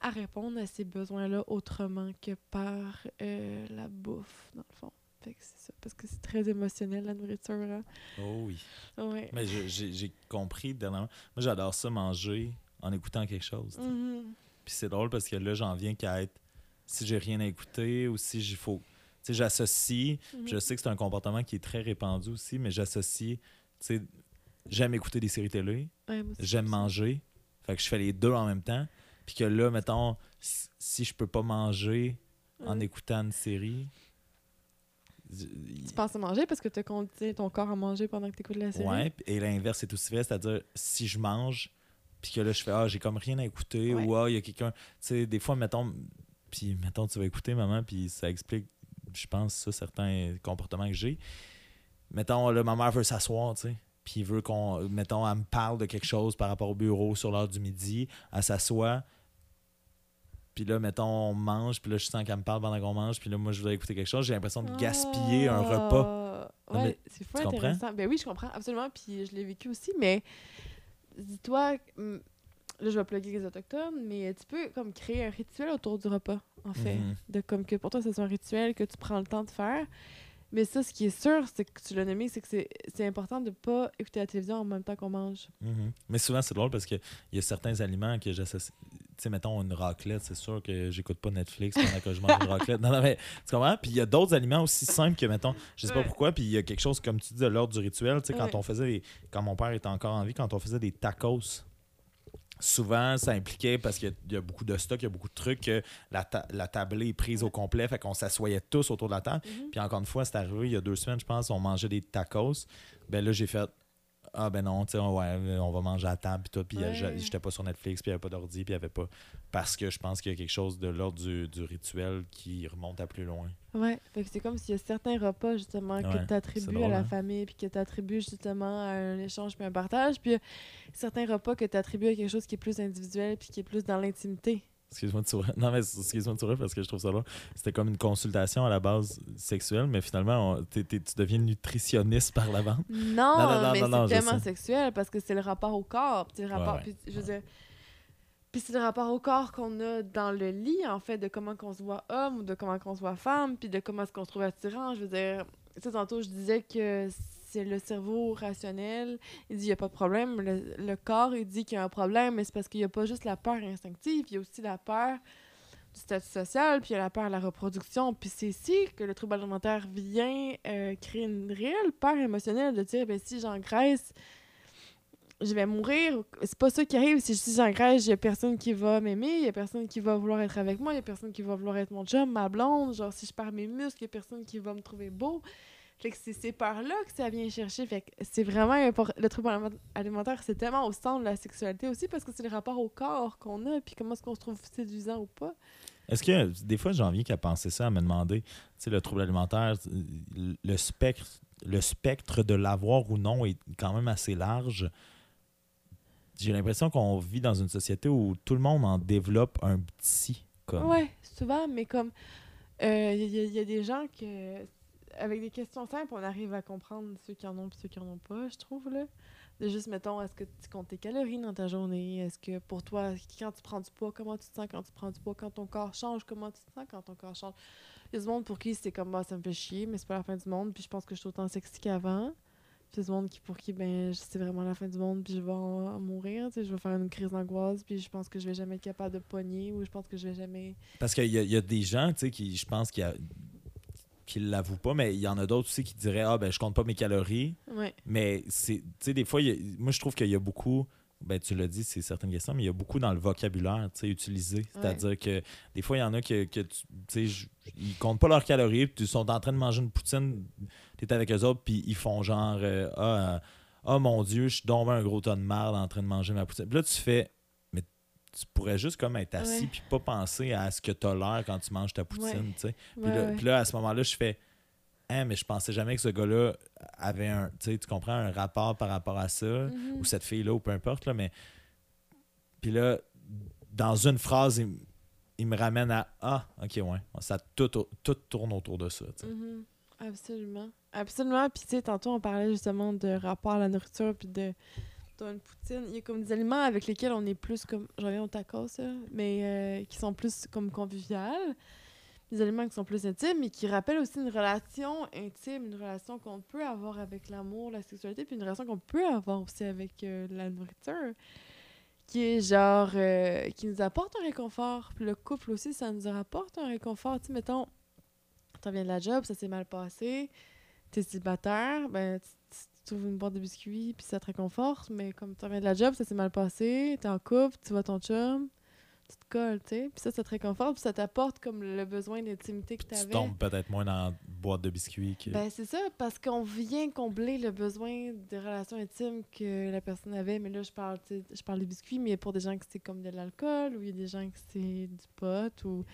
à répondre à ces besoins-là autrement que par euh, la bouffe, dans le fond. Fait que c'est ça, parce que c'est très émotionnel, la nourriture. hein. Oh oui. Ouais. Mais j'ai compris dernièrement. Moi, j'adore ça manger en écoutant quelque chose. Mhm. Puis c'est drôle parce que là, j'en viens qu'à être. Si j'ai rien à écouter ou si j'ai faut. Tu sais, j'associe. Mhm. Je sais que c'est un comportement qui est très répandu aussi, mais j'associe. Tu sais, j'aime écouter des séries télé, Ouais, j'aime manger. Fait que je fais les deux en même temps. Puis que là, mettons, si- je peux pas manger en Ouais. écoutant une série. Tu penses à manger parce que tu as ton corps à manger pendant que tu écoutes la série? Ouais, et l'inverse est aussi vrai, c'est-à-dire si je mange, puis que là je fais ah j'ai comme rien à écouter Ouais. ou ah il y a quelqu'un, tu sais des fois mettons, puis mettons tu vas écouter maman puis ça explique, je pense ça certains comportements que j'ai. Mettons là ma mère veut s'asseoir, tu sais. Puis veut qu'on, mettons, elle me parle de quelque chose par rapport au bureau sur l'heure du midi, elle s'assoit, puis là, mettons, on mange, puis là, je sens qu'elle me parle pendant qu'on mange, puis là, moi, je voudrais écouter quelque chose, j'ai l'impression de gaspiller un repas. Ah! Non, mais Ouais, c'est fou tu comprends? intéressant. Ben oui, je comprends absolument, puis je l'ai vécu aussi, mais dis-toi, hum, là, je vais plugger les Autochtones, mais tu peux comme créer un rituel autour du repas, en fait. Mhm. De comme que pour toi, c'est un rituel que tu prends le temps de faire. Mais ça, ce qui est sûr, c'est que tu l'as nommé, c'est que c'est important de pas écouter la télévision en même temps qu'on mange. Mhm. Mais souvent, c'est drôle parce qu'il y a certains aliments que j'associe. Tu sais, mettons une raclette, c'est sûr que j'écoute pas Netflix pendant que je mange une raclette. Non, non, mais tu comprends? Puis il y a d'autres aliments aussi simples que, mettons, je sais pas pourquoi, puis il y a quelque chose, comme tu dis, de l'ordre du rituel. Tu sais, quand Ouais. on faisait, des- quand mon père était encore en vie, quand on faisait des tacos, souvent, ça impliquait, parce qu'il y a- il y, a beaucoup de stock, il y a beaucoup de trucs, que la, ta- la tablée est prise au complet, fait qu'on s'assoyait tous autour de la table. Puis encore une fois, c'est arrivé il y a deux semaines, je pense, on mangeait des tacos. Ben là, j'ai fait Ah ben non, tu sais, ouais, on va manger à table puis tout. Puis Ouais. j'étais pas sur Netflix, puis il n'y avait pas d'ordi, puis il n'y avait pas. Parce que je pense qu'il y a quelque chose de l'ordre du, du rituel qui remonte à plus loin. Que c'est comme s'il y a certains repas justement Ouais, que tu attribues drôle, à la hein? famille puis que tu attribues justement à un échange puis un partage, puis certains repas que tu attribues à quelque chose qui est plus individuel puis qui est plus dans l'intimité. Excuse-moi de sourire. Non, mais excuse-moi de sourire parce que je trouve ça là. C'était comme une consultation à la base sexuelle, mais finalement, on- tu deviens nutritionniste par la vente. Non, non, non, mais non, non, c'est tellement sexuel parce que c'est le rapport au corps, puis le rapport ouais. puis je veux dire puis c'est le rapport au corps qu'on a dans le lit en fait de comment qu'on se voit homme ou de comment qu'on se voit femme, puis de comment est-ce qu'on se trouve attirant, je veux dire sais, tantôt je disais que c'est le cerveau rationnel, il dit il y a pas de problème, le, corps il dit qu'il y a un problème, mais c'est parce qu'il y a pas juste la peur instinctive, il y a aussi la peur du statut social, puis il y a la peur de la reproduction. Puis c'est ici que le trouble alimentaire vient euh, créer une réelle peur émotionnelle de dire, ben si j'engraisse, je vais mourir. C'est pas ça qui arrive. Si si j'engraisse, il y a personne qui va m'aimer, il y a personne qui va vouloir être avec moi, il y a personne qui va vouloir être mon chum, ma blonde. Genre, si je perds mes muscles, il y a personne qui va me trouver beau. Fait que c'est ces peurs-là que ça vient chercher. Fait que c'est vraiment. Le trouble aliment- alimentaire, c'est tellement au centre de la sexualité aussi parce que c'est le rapport au corps qu'on a, puis comment est-ce qu'on se trouve séduisant ou pas. Est-ce que des fois, j'en viens qu'à penser ça, à me demander, tu sais, le trouble alimentaire, le spectre, le spectre de l'avoir ou non est quand même assez large. J'ai l'impression qu'on vit dans une société où tout le monde en développe un petit. Comme. Ouais, souvent, mais comme il y, a- y a des gens que avec des questions simples, on arrive à comprendre ceux qui en ont et ceux qui en ont pas, je trouve là. De juste mettons, est-ce que tu comptes tes calories dans ta journée? Est-ce que pour toi, quand tu prends du poids, comment tu te sens quand tu prends du poids? Quand ton corps change, comment tu te sens quand ton corps change? Il y a du monde pour qui c'est comme bah ça me fait chier, mais c'est pas la fin du monde, puis je pense que je suis autant sexy qu'avant. Puis du monde qui, pour qui ben c'est vraiment la fin du monde, puis je vais en, en mourir, tu sais, je vais faire une crise d'angoisse, puis je pense que je vais jamais être capable de pogner ou je pense que je vais jamais Parce qu'il y, y a des gens, tu sais, qui, je pense, qui, a- qui l'avouent pas, mais il y en a d'autres aussi qui diraient Ah, ben, je compte pas mes calories. Ouais. Mais c'est, tu sais, des fois, a- moi, je trouve qu'il y a beaucoup ben, tu l'as dit, c'est certaines questions, mais il y a beaucoup dans le vocabulaire utilisé. C'est-à-dire que des fois, il y en a que, que tu ils comptent pas leurs calories, puis ils sont en train de manger une poutine, tu es avec eux autres, puis ils font genre euh, Ah, ah, mon Dieu, je suis tombé un gros tas de merde en train de manger ma poutine. Puis là, tu fais Mais tu pourrais juste comme être assis, puis pas penser à ce que tu as l'air quand tu manges ta poutine, Ouais. tu sais. Puis Ouais, là, puis là, à ce moment-là, je fais Hein, mais je pensais jamais que ce gars-là avait un, tu comprends, un rapport par rapport à ça, Mhm. ou cette fille-là, ou peu importe, là, mais. Puis là, dans une phrase, il, me ramène à Ah, ok, ouais, ça tout, tout tourne autour de ça. Mhm. Absolument. Absolument. Puis, tu sais, tantôt, on parlait justement de rapport à la nourriture, puis de dans une poutine. Il y a comme des aliments avec lesquels on est plus comme. J'en reviens au tacos, là, mais euh, qui sont plus comme conviviales. Des aliments qui sont plus intimes, mais qui rappellent aussi une relation intime, une relation qu'on peut avoir avec l'amour, la sexualité, puis une relation qu'on peut avoir aussi avec euh, la nourriture. Qui est genre. euh, qui nous apporte un réconfort. Puis le couple aussi, ça nous apporte un réconfort. Tu sais, mettons tu reviens de la job, ça s'est mal passé, t'es célibataire, ben, tu, trouves une boîte de biscuits, puis ça te réconforte, mais comme tu reviens de la job, ça s'est mal passé, t'es en couple, tu vois ton chum, tu te colles, tu sais, puis ça, ça te réconforte, puis ça t'apporte comme le besoin d'intimité que Tu t'avais. tombes peut-être moins dans la boîte de biscuits que. Ben, c'est ça, parce qu'on vient combler le besoin de relations intimes que la personne avait. Mais là, je parle, tu je parle des biscuits, mais pour des gens que c'est comme de l'alcool, ou il y a des gens que c'est du pot, ou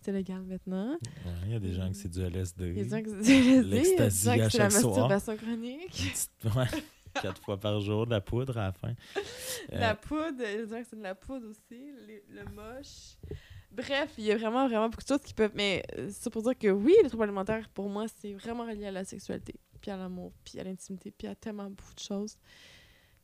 c'est légal maintenant. Ouais, Il y a des gens que c'est du LSD. Il y a des gens que c'est du LSD, il y a des L'ecstasy gens à que c'est la masturbation chronique. Petite- ouais, quatre fois par jour, de la poudre à la fin. Euh, La poudre, y a des gens que c'est de la poudre aussi, les- le moche. Bref, il y a vraiment, vraiment beaucoup de choses qui peuvent... Mais euh, c'est pour dire que oui, le trouble alimentaire, pour moi, c'est vraiment relié à la sexualité, puis à l'amour, puis à l'intimité, puis à tellement beaucoup de choses.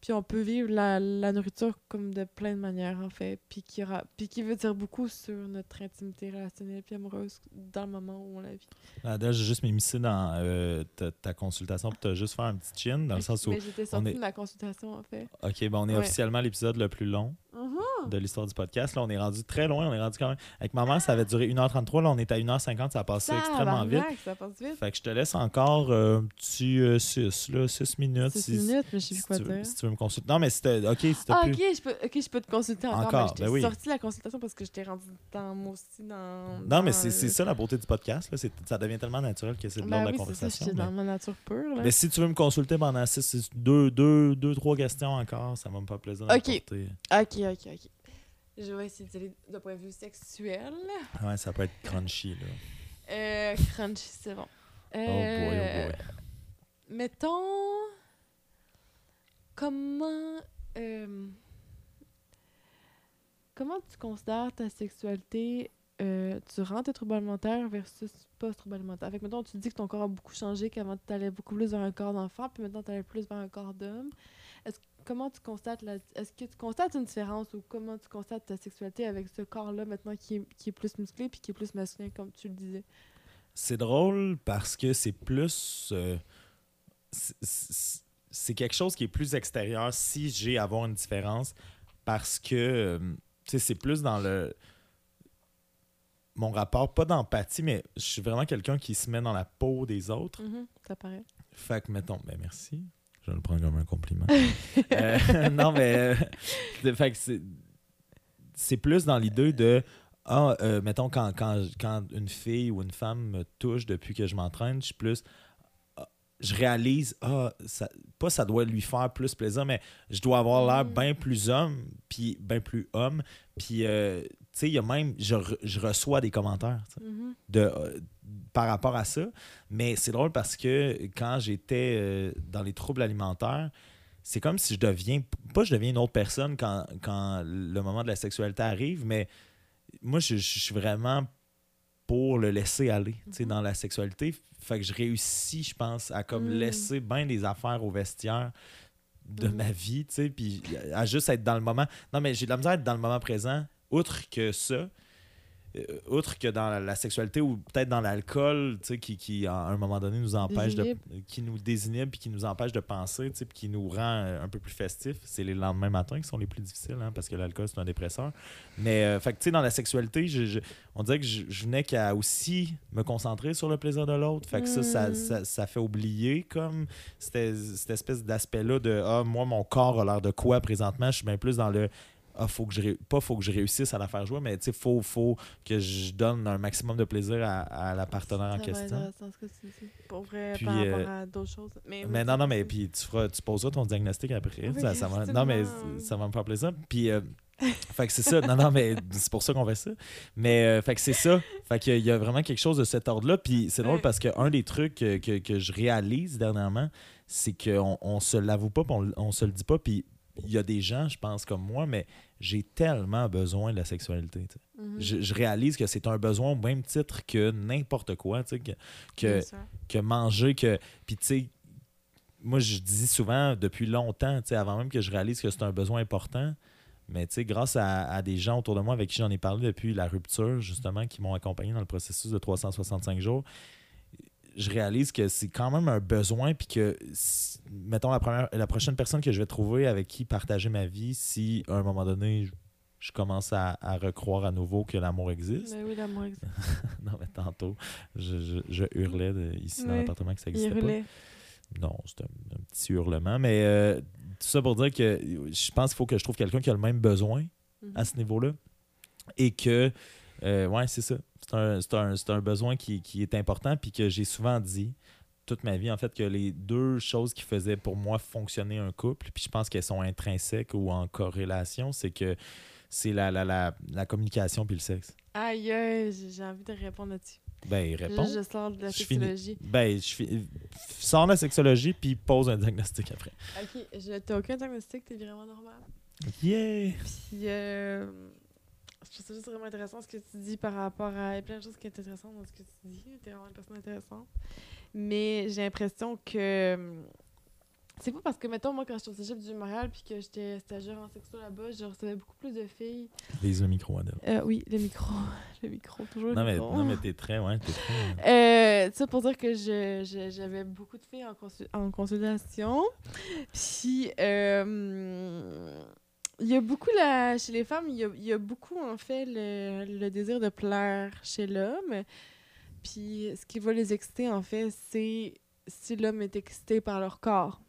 Puis on peut vivre la, la nourriture comme de plein de manières, en fait, puis qui, aura, puis qui veut dire beaucoup sur notre intimité relationnelle puis amoureuse dans le moment où on la vit. Là, là, j'ai juste m'immiscé dans euh, ta, ta consultation pour te juste faire un petit chin, dans le sens où, Mais j'étais sortie est- de ma consultation, en fait. OK, ben, on est Ouais. officiellement à l'épisode le plus long Mhm. de l'histoire du podcast. Là, on est rendu très loin, on est rendu quand même... Avec ma mère, ça avait duré 1h33, là, on est à 1h50, ça a passé extrêmement vite. Ça passe vite. Fait que je te laisse encore euh, un petit 6, là, 6 minutes. 6 si, minutes, mais je sais si plus quoi tu dire. si tu veux me consulter. Non, mais c'était... OK, c'était Ah, plus... ok, je peux, ok, je peux te consulter encore. Encore, mais je t'ai ben oui. sorti la consultation parce que je t'ai rendu dans moi aussi dans. Non, mais c'est euh, c'est ça la beauté du podcast. Là. c'est- Ça devient tellement naturel que c'est de l'ordre Ben de la oui, ça, conversation. j'étais mais- dans ma nature pure. Là. Mais si tu veux me consulter pendant 6, 2, 2, 2, 3 questions encore, ça va me faire plaisir Ok. Ok, ok, ok. Je vais essayer aller d'un point de vue sexuel. Ouais, ça peut être crunchy. Là. Euh, crunchy, c'est bon. Oh boy, oh Euh, boy. Mettons. Comment. euh, comment tu considères ta sexualité euh, durant tes troubles alimentaires versus post-troubles alimentaires? Fait que mettons, tu dis que ton corps a beaucoup changé, qu'avant tu allais beaucoup plus vers un corps d'enfant, puis maintenant tu allais plus vers un corps d'homme. Comment tu constates la... Est-ce que tu constates une différence ou comment tu constates ta sexualité avec ce corps-là maintenant qui est, qui est plus musclé puis qui est plus masculin, comme tu le disais? C'est drôle parce que c'est plus. euh, c'est- quelque chose qui est plus extérieur si j'ai à avoir une différence parce que euh, tu sais, c'est plus dans le. Mon rapport, pas d'empathie, mais je suis vraiment quelqu'un qui se met dans la peau des autres. Mhm, ça paraît. Fait que, mettons, ben merci. Je le prendre comme un compliment. Euh, non, mais. euh, de- fait que c'est. Plus dans l'idée de. Ah, euh, mettons, quand, quand, quand une fille ou une femme me touche depuis que je m'entraîne, je suis plus. ah, Je réalise, ah, ça, pas ça doit lui faire plus plaisir, mais je dois avoir l'air Mm. bien plus homme, puis bien plus homme. Puis, euh, sais, il y a même. Je, re- je reçois des commentaires. Mhm. de, euh, par rapport à ça. Mais c'est drôle parce que quand j'étais euh, dans les troubles alimentaires, c'est comme si je deviens, pas je deviens une autre personne quand, quand le moment de la sexualité arrive, mais moi, je, je suis vraiment pour le laisser aller tu sais, Mhm. dans la sexualité. Fait que je réussis, je pense, à comme Mm. laisser bien des affaires au vestiaire de Mhm. ma vie, tu sais, puis à juste être dans le moment. Non, mais j'ai de la misère à être dans le moment présent. Outre que ça, euh, outre que dans la, la sexualité ou peut-être dans l'alcool, qui, qui, à un moment donné, nous empêche de. Qui nous désinhibe puis qui nous empêche de penser, puis qui nous rend euh, un peu plus festifs, c'est les lendemains matins qui sont les plus difficiles, hein, parce que l'alcool, c'est un dépresseur. Mais, euh, fait que, tu sais, dans la sexualité, je, je- on dirait que je, je venais qu'à aussi me concentrer sur le plaisir de l'autre. Fait que ça, ça, Mm. ça, ça fait oublier, comme, cette, cette espèce d'aspect-là de, ah, moi, mon corps a l'air de quoi présentement? Je suis bien plus dans le. Ah, faut que je ré- pas faut que je réussisse à la faire jouer, mais sais, faut, faut que je donne un maximum de plaisir à, à la partenaire en question. que. Pour vrai, Puis, par rapport euh, à d'autres choses. Mais, Mais non, non, mais puis tu, feras, tu poseras ton diagnostic après. Oui, ça, ça va, non, mais ça va me faire plaisir. Puis, euh, fait que c'est ça. Non, non, mais c'est pour ça qu'on fait ça. Mais, euh, fait que c'est ça. Fait qu'il y a vraiment quelque chose de cet ordre-là. Puis c'est drôle parce qu'un des trucs que, que, que je réalise dernièrement, c'est qu'on on se l'avoue pas, on, on se le dit pas. Puis il y a des gens, je pense, comme moi, mais j'ai tellement besoin de la sexualité. Mhm. Je, je réalise que c'est un besoin au même titre que n'importe quoi. Que, que, que manger, que. Puis, tu sais, moi, je dis souvent depuis longtemps, avant même que je réalise que c'est un besoin important, mais tu sais, grâce à, à des gens autour de moi avec qui j'en ai parlé depuis la rupture, justement, qui m'ont accompagné dans le processus de 365 jours, je réalise que c'est quand même un besoin, puis que, si- mettons, la, première, la prochaine personne que je vais trouver avec qui partager ma vie, si à un moment donné, je, je commence à, à recroire à nouveau que l'amour existe. Mais oui, l'amour existe. non, mais tantôt, je, je- je hurlais de- ici dans l'appartement que ça n'existait pas. Non, c'est un, un petit hurlement. Mais euh, tout ça pour dire que je pense qu'il faut que je trouve quelqu'un qui a le même besoin Mhm. à ce niveau-là. Et que, euh, ouais, c'est ça. C'est un, c'est un- c'est un besoin qui, qui est important. Puis que j'ai souvent dit toute ma vie, en fait, que les deux choses qui faisaient pour moi fonctionner un couple, puis je pense qu'elles sont intrinsèques ou en corrélation, c'est que c'est la, la, la, la communication puis le sexe. Aïe, j'ai envie de répondre là-dessus. Ben, réponds. Je, je sors de la Je finis. sexologie. Ben, je sors la sexologie puis pose un diagnostic après. Ok, je t'as aucun diagnostic, t'es vraiment normal. Yeah! Puis, euh, je trouve ça juste vraiment intéressant ce que tu dis par rapport à. Il y a plein de choses qui sont intéressantes dans ce que tu dis. T'es vraiment une personne intéressante. Mais j'ai l'impression que. hum, C'est pas parce que, mettons, moi, quand j'étais au cégep du Montréal puis que j'étais stagiaire en sexo là-bas, je recevais beaucoup plus de filles. Les micro Adèle. Euh, oui, le micro. Le micro, toujours le Non mais, micro. non, mais t'es très, ouais, t'es très. Euh, ça pour dire que je- je- j'avais beaucoup de filles en, consul- en consultation. Puis, euh, il y a beaucoup, la, chez les femmes, il y a, il y a beaucoup, en fait, le, le désir de plaire chez l'homme. Puis, ce qui va les exciter, en fait, c'est si l'homme est excité par leur corps.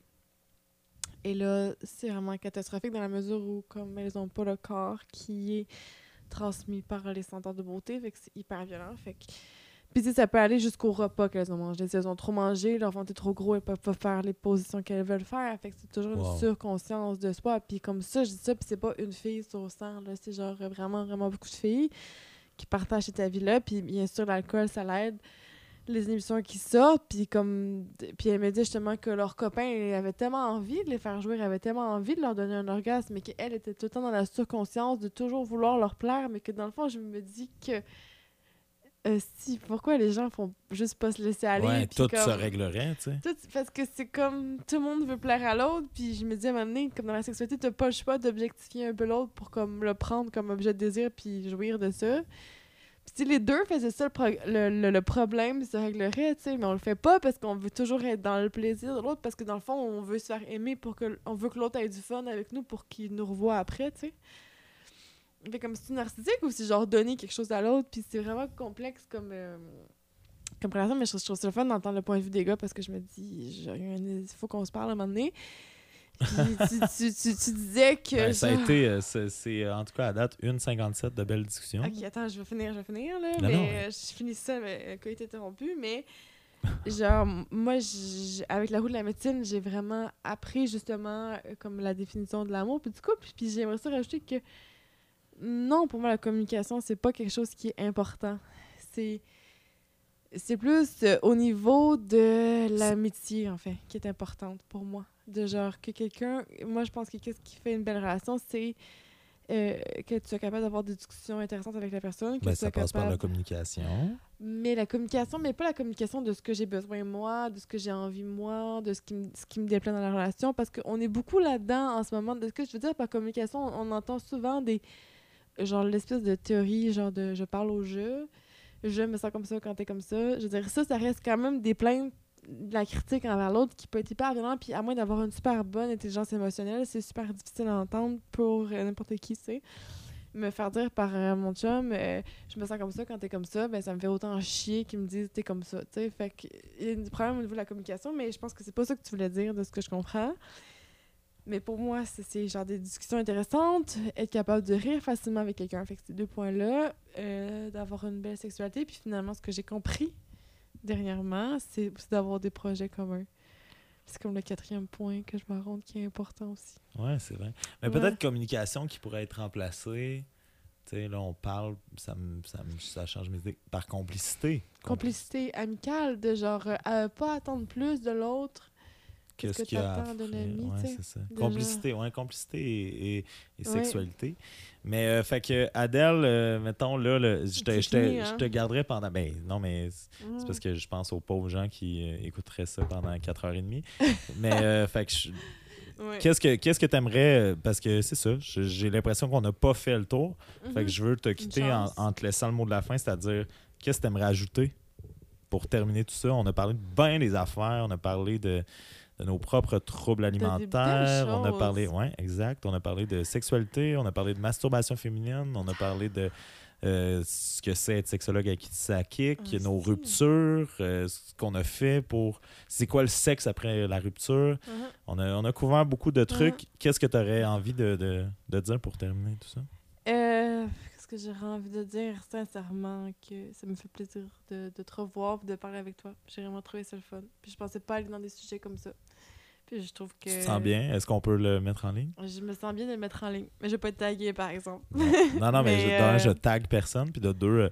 Et là, c'est vraiment catastrophique dans la mesure où, comme elles n'ont pas le corps qui est transmis par les senteurs de beauté, fait que c'est hyper violent. Fait que puis, ça peut aller jusqu'au repas qu'elles ont mangé. Si elles ont trop mangé, leur ventre est trop gros, elles peuvent pas faire les positions qu'elles veulent faire. Fait que c'est toujours Wow. une surconscience de soi. Puis, comme ça, je dis ça, puis c'est pas une fille sur 100, là. C'est genre vraiment, vraiment beaucoup de filles qui partagent cette avis-là. Puis, bien sûr, l'alcool, ça l'aide. Les émissions qui sortent, puis comme... Puis elle me dit justement que leurs copains avaient tellement envie de les faire jouer, avaient tellement envie de leur donner un orgasme, mais qu'elle était tout le temps dans la surconscience de toujours vouloir leur plaire, mais que dans le fond, je me dis que... euh, si, pourquoi les gens font juste pas se laisser aller? ouais, tout comme- se réglerait, tu sais. tout, parce que c'est comme tout le monde veut plaire à l'autre, puis je me dis à un moment donné, comme dans la sexualité, t'as pas le choix d'objectifier un peu l'autre pour comme le prendre comme objet de désir puis jouir de ça. Puis si les deux faisaient ça, le, pro- le, le- le problème se réglerait, tu sais, mais on le fait pas parce qu'on veut toujours être dans le plaisir de l'autre, parce que dans le fond, on veut se faire aimer pour que on veut que l'autre ait du fun avec nous pour qu'il nous revoie après, tu sais. Fait comme c'est narcissique ou c'est genre donner quelque chose à l'autre, puis c'est vraiment complexe comme euh, comme relation, mais je, je trouve ça le fun d'entendre le point de vue des gars parce que je me dis, il faut qu'on se parle à un moment donné. Puis tu, tu, tu, tu disais que. Ben, ça a genre- été, euh, c'est euh, en tout cas à date, une 57 de belles discussions. Ok, attends, je vais finir, je vais finir, là. Non, mais non. euh, je finis ça, mais quand il est interrompu. Mais, genre, moi, avec la roue de la médecine, j'ai vraiment appris, justement, euh, comme la définition de l'amour puis du couple. Puis j'aimerais ça rajouter que, non, pour moi, la communication, c'est pas quelque chose qui est important. C'est. C'est plus euh, au niveau de l'amitié, en fait, qui est importante pour moi. De genre que quelqu'un. Moi, je pense que qu'est-ce qui fait une belle relation, c'est euh, que tu sois capable d'avoir des discussions intéressantes avec la personne. Que Ben, tu ça passe par la communication. Mais la communication, mais pas la communication de ce que j'ai besoin moi, de ce que j'ai envie moi, de ce qui me, ce qui me déplaît dans la relation, parce qu'on est beaucoup là-dedans en ce moment. De ce que je veux dire par communication, on, on entend souvent des genre l'espèce de théorie, genre de je parle au jeu, je me sens comme ça quand t'es comme ça. Je veux dire, ça, ça reste quand même des plaintes de la critique envers l'autre qui peut être hyper violent, puis à moins d'avoir une super bonne intelligence émotionnelle, c'est super difficile à entendre pour euh, n'importe qui, sais. Me faire dire par euh, mon chum, euh, je me sens comme ça quand t'es comme ça, ben ça me fait autant chier qu'ils me disent t'es comme ça, tu sais. Fait que il y a un problème au niveau de la communication, mais je pense que c'est pas ça que tu voulais dire de ce que je comprends. Mais pour moi, c'est- genre des discussions intéressantes, être capable de rire facilement avec quelqu'un. Fait que ces deux points-là, euh, d'avoir une belle sexualité, puis finalement, ce que j'ai compris dernièrement, c'est d'avoir des projets communs. C'est comme le quatrième point que je me rends qui est important aussi. Ouais, c'est vrai. Mais Ouais. peut-être communication qui pourrait être remplacée. Tu sais, là, on parle, ça, me- ça, me- ça change mes idées. Par complicité. Complicité amicale, de genre, euh, pas attendre plus de l'autre. Qu'il y a Ouais, ça. Complicité, ouais, complicité et, et- sexualité. Mais, euh, fait que, Adèle, euh, mettons, là, le- je te, je te- je hein? te garderai pendant. Ben, non, mais c'est Mm. parce que je pense aux pauvres gens qui euh, écouteraient ça pendant 4h30. mais, fait que, je- Ouais. qu'est-ce que qu'est-ce que tu aimerais. Parce que c'est ça, j'ai l'impression qu'on n'a pas fait le tour. Fait que je veux te quitter en, te laissant le mot de la fin, c'est-à-dire, qu'est-ce que tu aimerais ajouter pour terminer tout ça? On a parlé de bien des affaires, on a parlé de, de nos propres troubles alimentaires, on a parlé, ouais, exact, on a parlé de sexualité, on a parlé de masturbation féminine, on a parlé de euh, ce que c'est être sexologue à Kitsakik, Ah, nos ruptures, euh, ce qu'on a fait pour... C'est quoi le sexe après la rupture? Mhm. On a, on a couvert beaucoup de trucs. Qu'est-ce que tu aurais envie de, de- de dire pour terminer tout ça? Euh, que j'aurais envie de dire sincèrement que ça me fait plaisir de, de te revoir de parler avec toi. J'ai vraiment trouvé ça le fun. Puis je pensais pas aller dans des sujets comme ça. Puis je trouve que. Tu te sens bien? Est-ce qu'on peut le mettre en ligne? Je me sens bien de le mettre en ligne. Mais je vais pas être taguée, par exemple. Non, non, mais, Mais, je- d'un, euh, je tag personne, puis de deux, euh,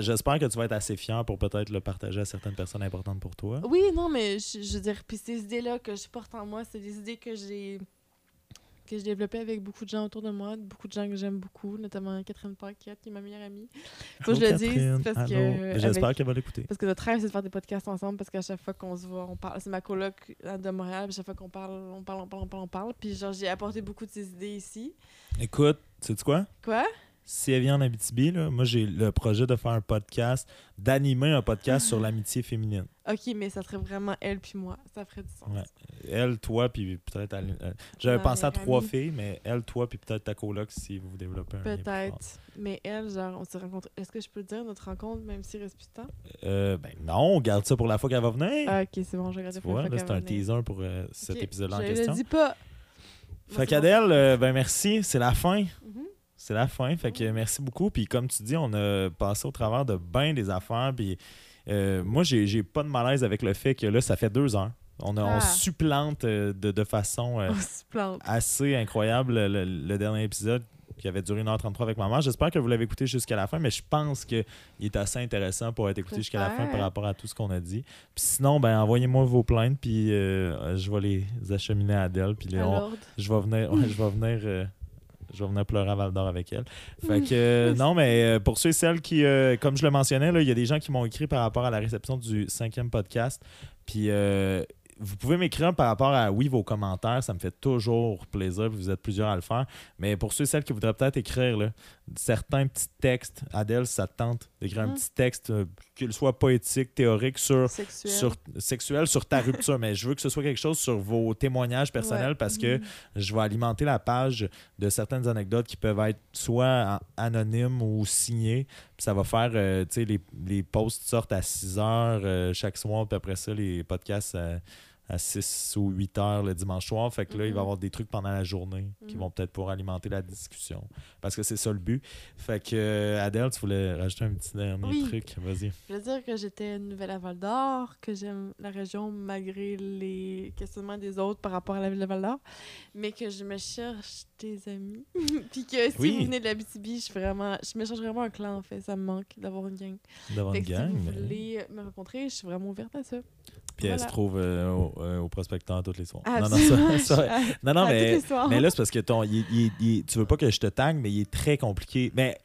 j'espère que tu vas être assez fier pour peut-être le partager à certaines personnes importantes pour toi. Oui, non, mais je, je veux dire, puis ces idées-là que je porte en moi, c'est des idées que j'ai que j'ai développées avec beaucoup de gens autour de moi, beaucoup de gens que j'aime beaucoup, notamment Catherine Paquette, qui est ma meilleure amie. Faut que je le dise, parce que J'espère qu'elle va l'écouter. Parce que notre rêve, c'est de faire des podcasts ensemble, parce qu'à chaque fois qu'on se voit, on parle. C'est ma coloc euh, de Montréal, puis à chaque fois qu'on parle, on parle, on parle, on parle, on parle. Puis genre, j'ai apporté beaucoup de ces idées ici. Écoute, sais-tu quoi? Quoi? Si elle vient en Abitibi, là, moi, j'ai le projet de faire un podcast, d'animer un podcast sur l'amitié féminine. Ok, mais ça serait vraiment elle puis moi. Ça ferait du sens. Ouais. Elle, toi, puis peut-être... Euh, J'avais pensé à trois filles, mais elle, toi, puis peut-être ta coloc si vous développez un. Peut-être. Mais elle, genre, on s'est rencontrés. Est-ce que je peux dire notre rencontre, même s'il reste plus de temps? Euh, ben non, on garde ça pour la fois qu'elle va venir. Ah, ok, c'est bon, je regarde tu vois, là, c'est un teaser pour euh, cet épisode-là en question. Je le dis pas. Fait qu'Adèle, euh, ben merci, c'est la fin. Mhm. C'est la fin. Fait que merci beaucoup. Puis comme tu dis, on a passé au travers de bien des affaires. Puis euh, moi, j'ai pas de malaise avec le fait que là, ça fait deux heures. On, a, on Ah. supplante euh, de, de façon euh, assez incroyable le, dernier épisode qui avait duré 1h33 avec maman. J'espère que vous l'avez écouté jusqu'à la fin, mais je pense qu'il est assez intéressant pour être écouté jusqu'à la fin par rapport à tout ce qu'on a dit. Puis sinon, ben envoyez-moi vos plaintes, puis euh, je vais les acheminer à Adèle. Puis les- on- je vais venir, je vais venir, euh, je vais venir pleurer à Val d'Or avec elle. Fait que euh, non, mais euh, pour ceux et celles qui, euh, comme je le mentionnais, il y a des gens qui m'ont écrit par rapport à la réception du cinquième podcast. Puis euh, vous pouvez m'écrire par rapport à oui vos commentaires, ça me fait toujours plaisir. Vous êtes plusieurs à le faire. Mais pour ceux et celles qui voudraient peut-être écrire là, certains petits textes, Adèle, ça te tente d'écrire un Mhm. petit texte, euh, qu'il soit poétique, théorique sur Sexuel. sur sexuel sur ta rupture, mais je veux que ce soit quelque chose sur vos témoignages personnels Ouais. parce que Mhm. je vais alimenter la page de certaines anecdotes qui peuvent être soit anonymes ou signées. Puis ça va faire, euh, tu sais, les, les posts sortent à 6 heures euh, chaque soir, puis après ça, les podcasts à, à 6 ou 8 heures le dimanche soir. Fait que là, il va y Mhm. avoir des trucs pendant la journée qui Mhm. vont peut-être pouvoir alimenter la discussion. Parce que c'est ça le but. Fait que, euh, Adèle, tu voulais rajouter un petit dernier Oui. truc? Vas-y. Je veux dire que j'étais nouvelle à Val d'Or, que j'aime la région malgré les questionnements des autres par rapport à la ville de Val d'Or, mais que je me cherche des amis. Puis que si Oui. vous venez de l'Abitibi, je suis vraiment, je me cherche vraiment un clan en fait. Ça me manque d'avoir une gang. D'avoir une gang. si vous mais- voulez me rencontrer, je suis vraiment ouverte à ça. Puis elle se trouve euh, au, euh, au prospecteur tous les soirs. Ah, non, non, ça, ça- non, non, toutes mais, mais là, c'est parce que ton, il- il- il- tu veux pas que je te tague, mais il est très compliqué. Mais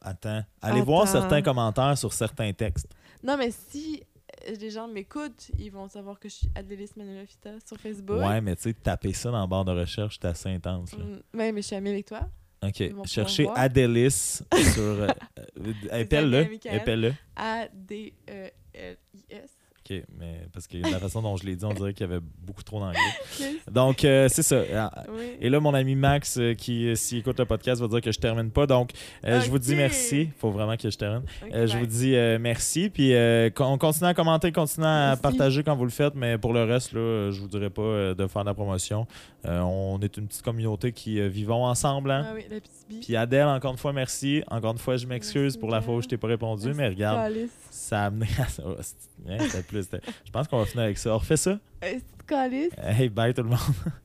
attends, allez voir certains commentaires sur certains textes. Non, mais si euh, les gens m'écoutent, ils vont savoir que je suis Adélis Manuela Fita sur Facebook. Ouais, mais tu sais, taper ça dans la barre de recherche, c'est assez intense. là. Mm, ouais, mais je suis amie avec toi. OK. Cherchez. Adélis sur. euh, Michael. Épelle-le. A-D-E-L-I-S. OK, mais parce que la façon dont je l'ai dit, on dirait qu'il y avait beaucoup trop d'anglais. Donc, euh, c'est ça. Ah, Oui. Et là, mon ami Max, euh, qui, euh, s'il écoute le podcast, va dire que je termine pas. Donc, euh, je vous dis merci. Il faut vraiment que je termine. Euh, je vous dis merci. Puis, euh, con- continuez à commenter, continuez à Merci. partager quand vous le faites. Mais pour le reste, là, je vous dirais pas de faire de la promotion. On est une petite communauté qui vivons ensemble. hein. Ah oui, la petite. Puis, Adèle, encore une fois, merci. Encore une fois, je m'excuse pour la fois où je t'ai pas répondu. Merci, Mais regarde. Ça a amené à ça. Oh, hein, plus- Je pense qu'on va finir avec ça. On refait ça? Euh, c'est. Hey, bye tout le monde.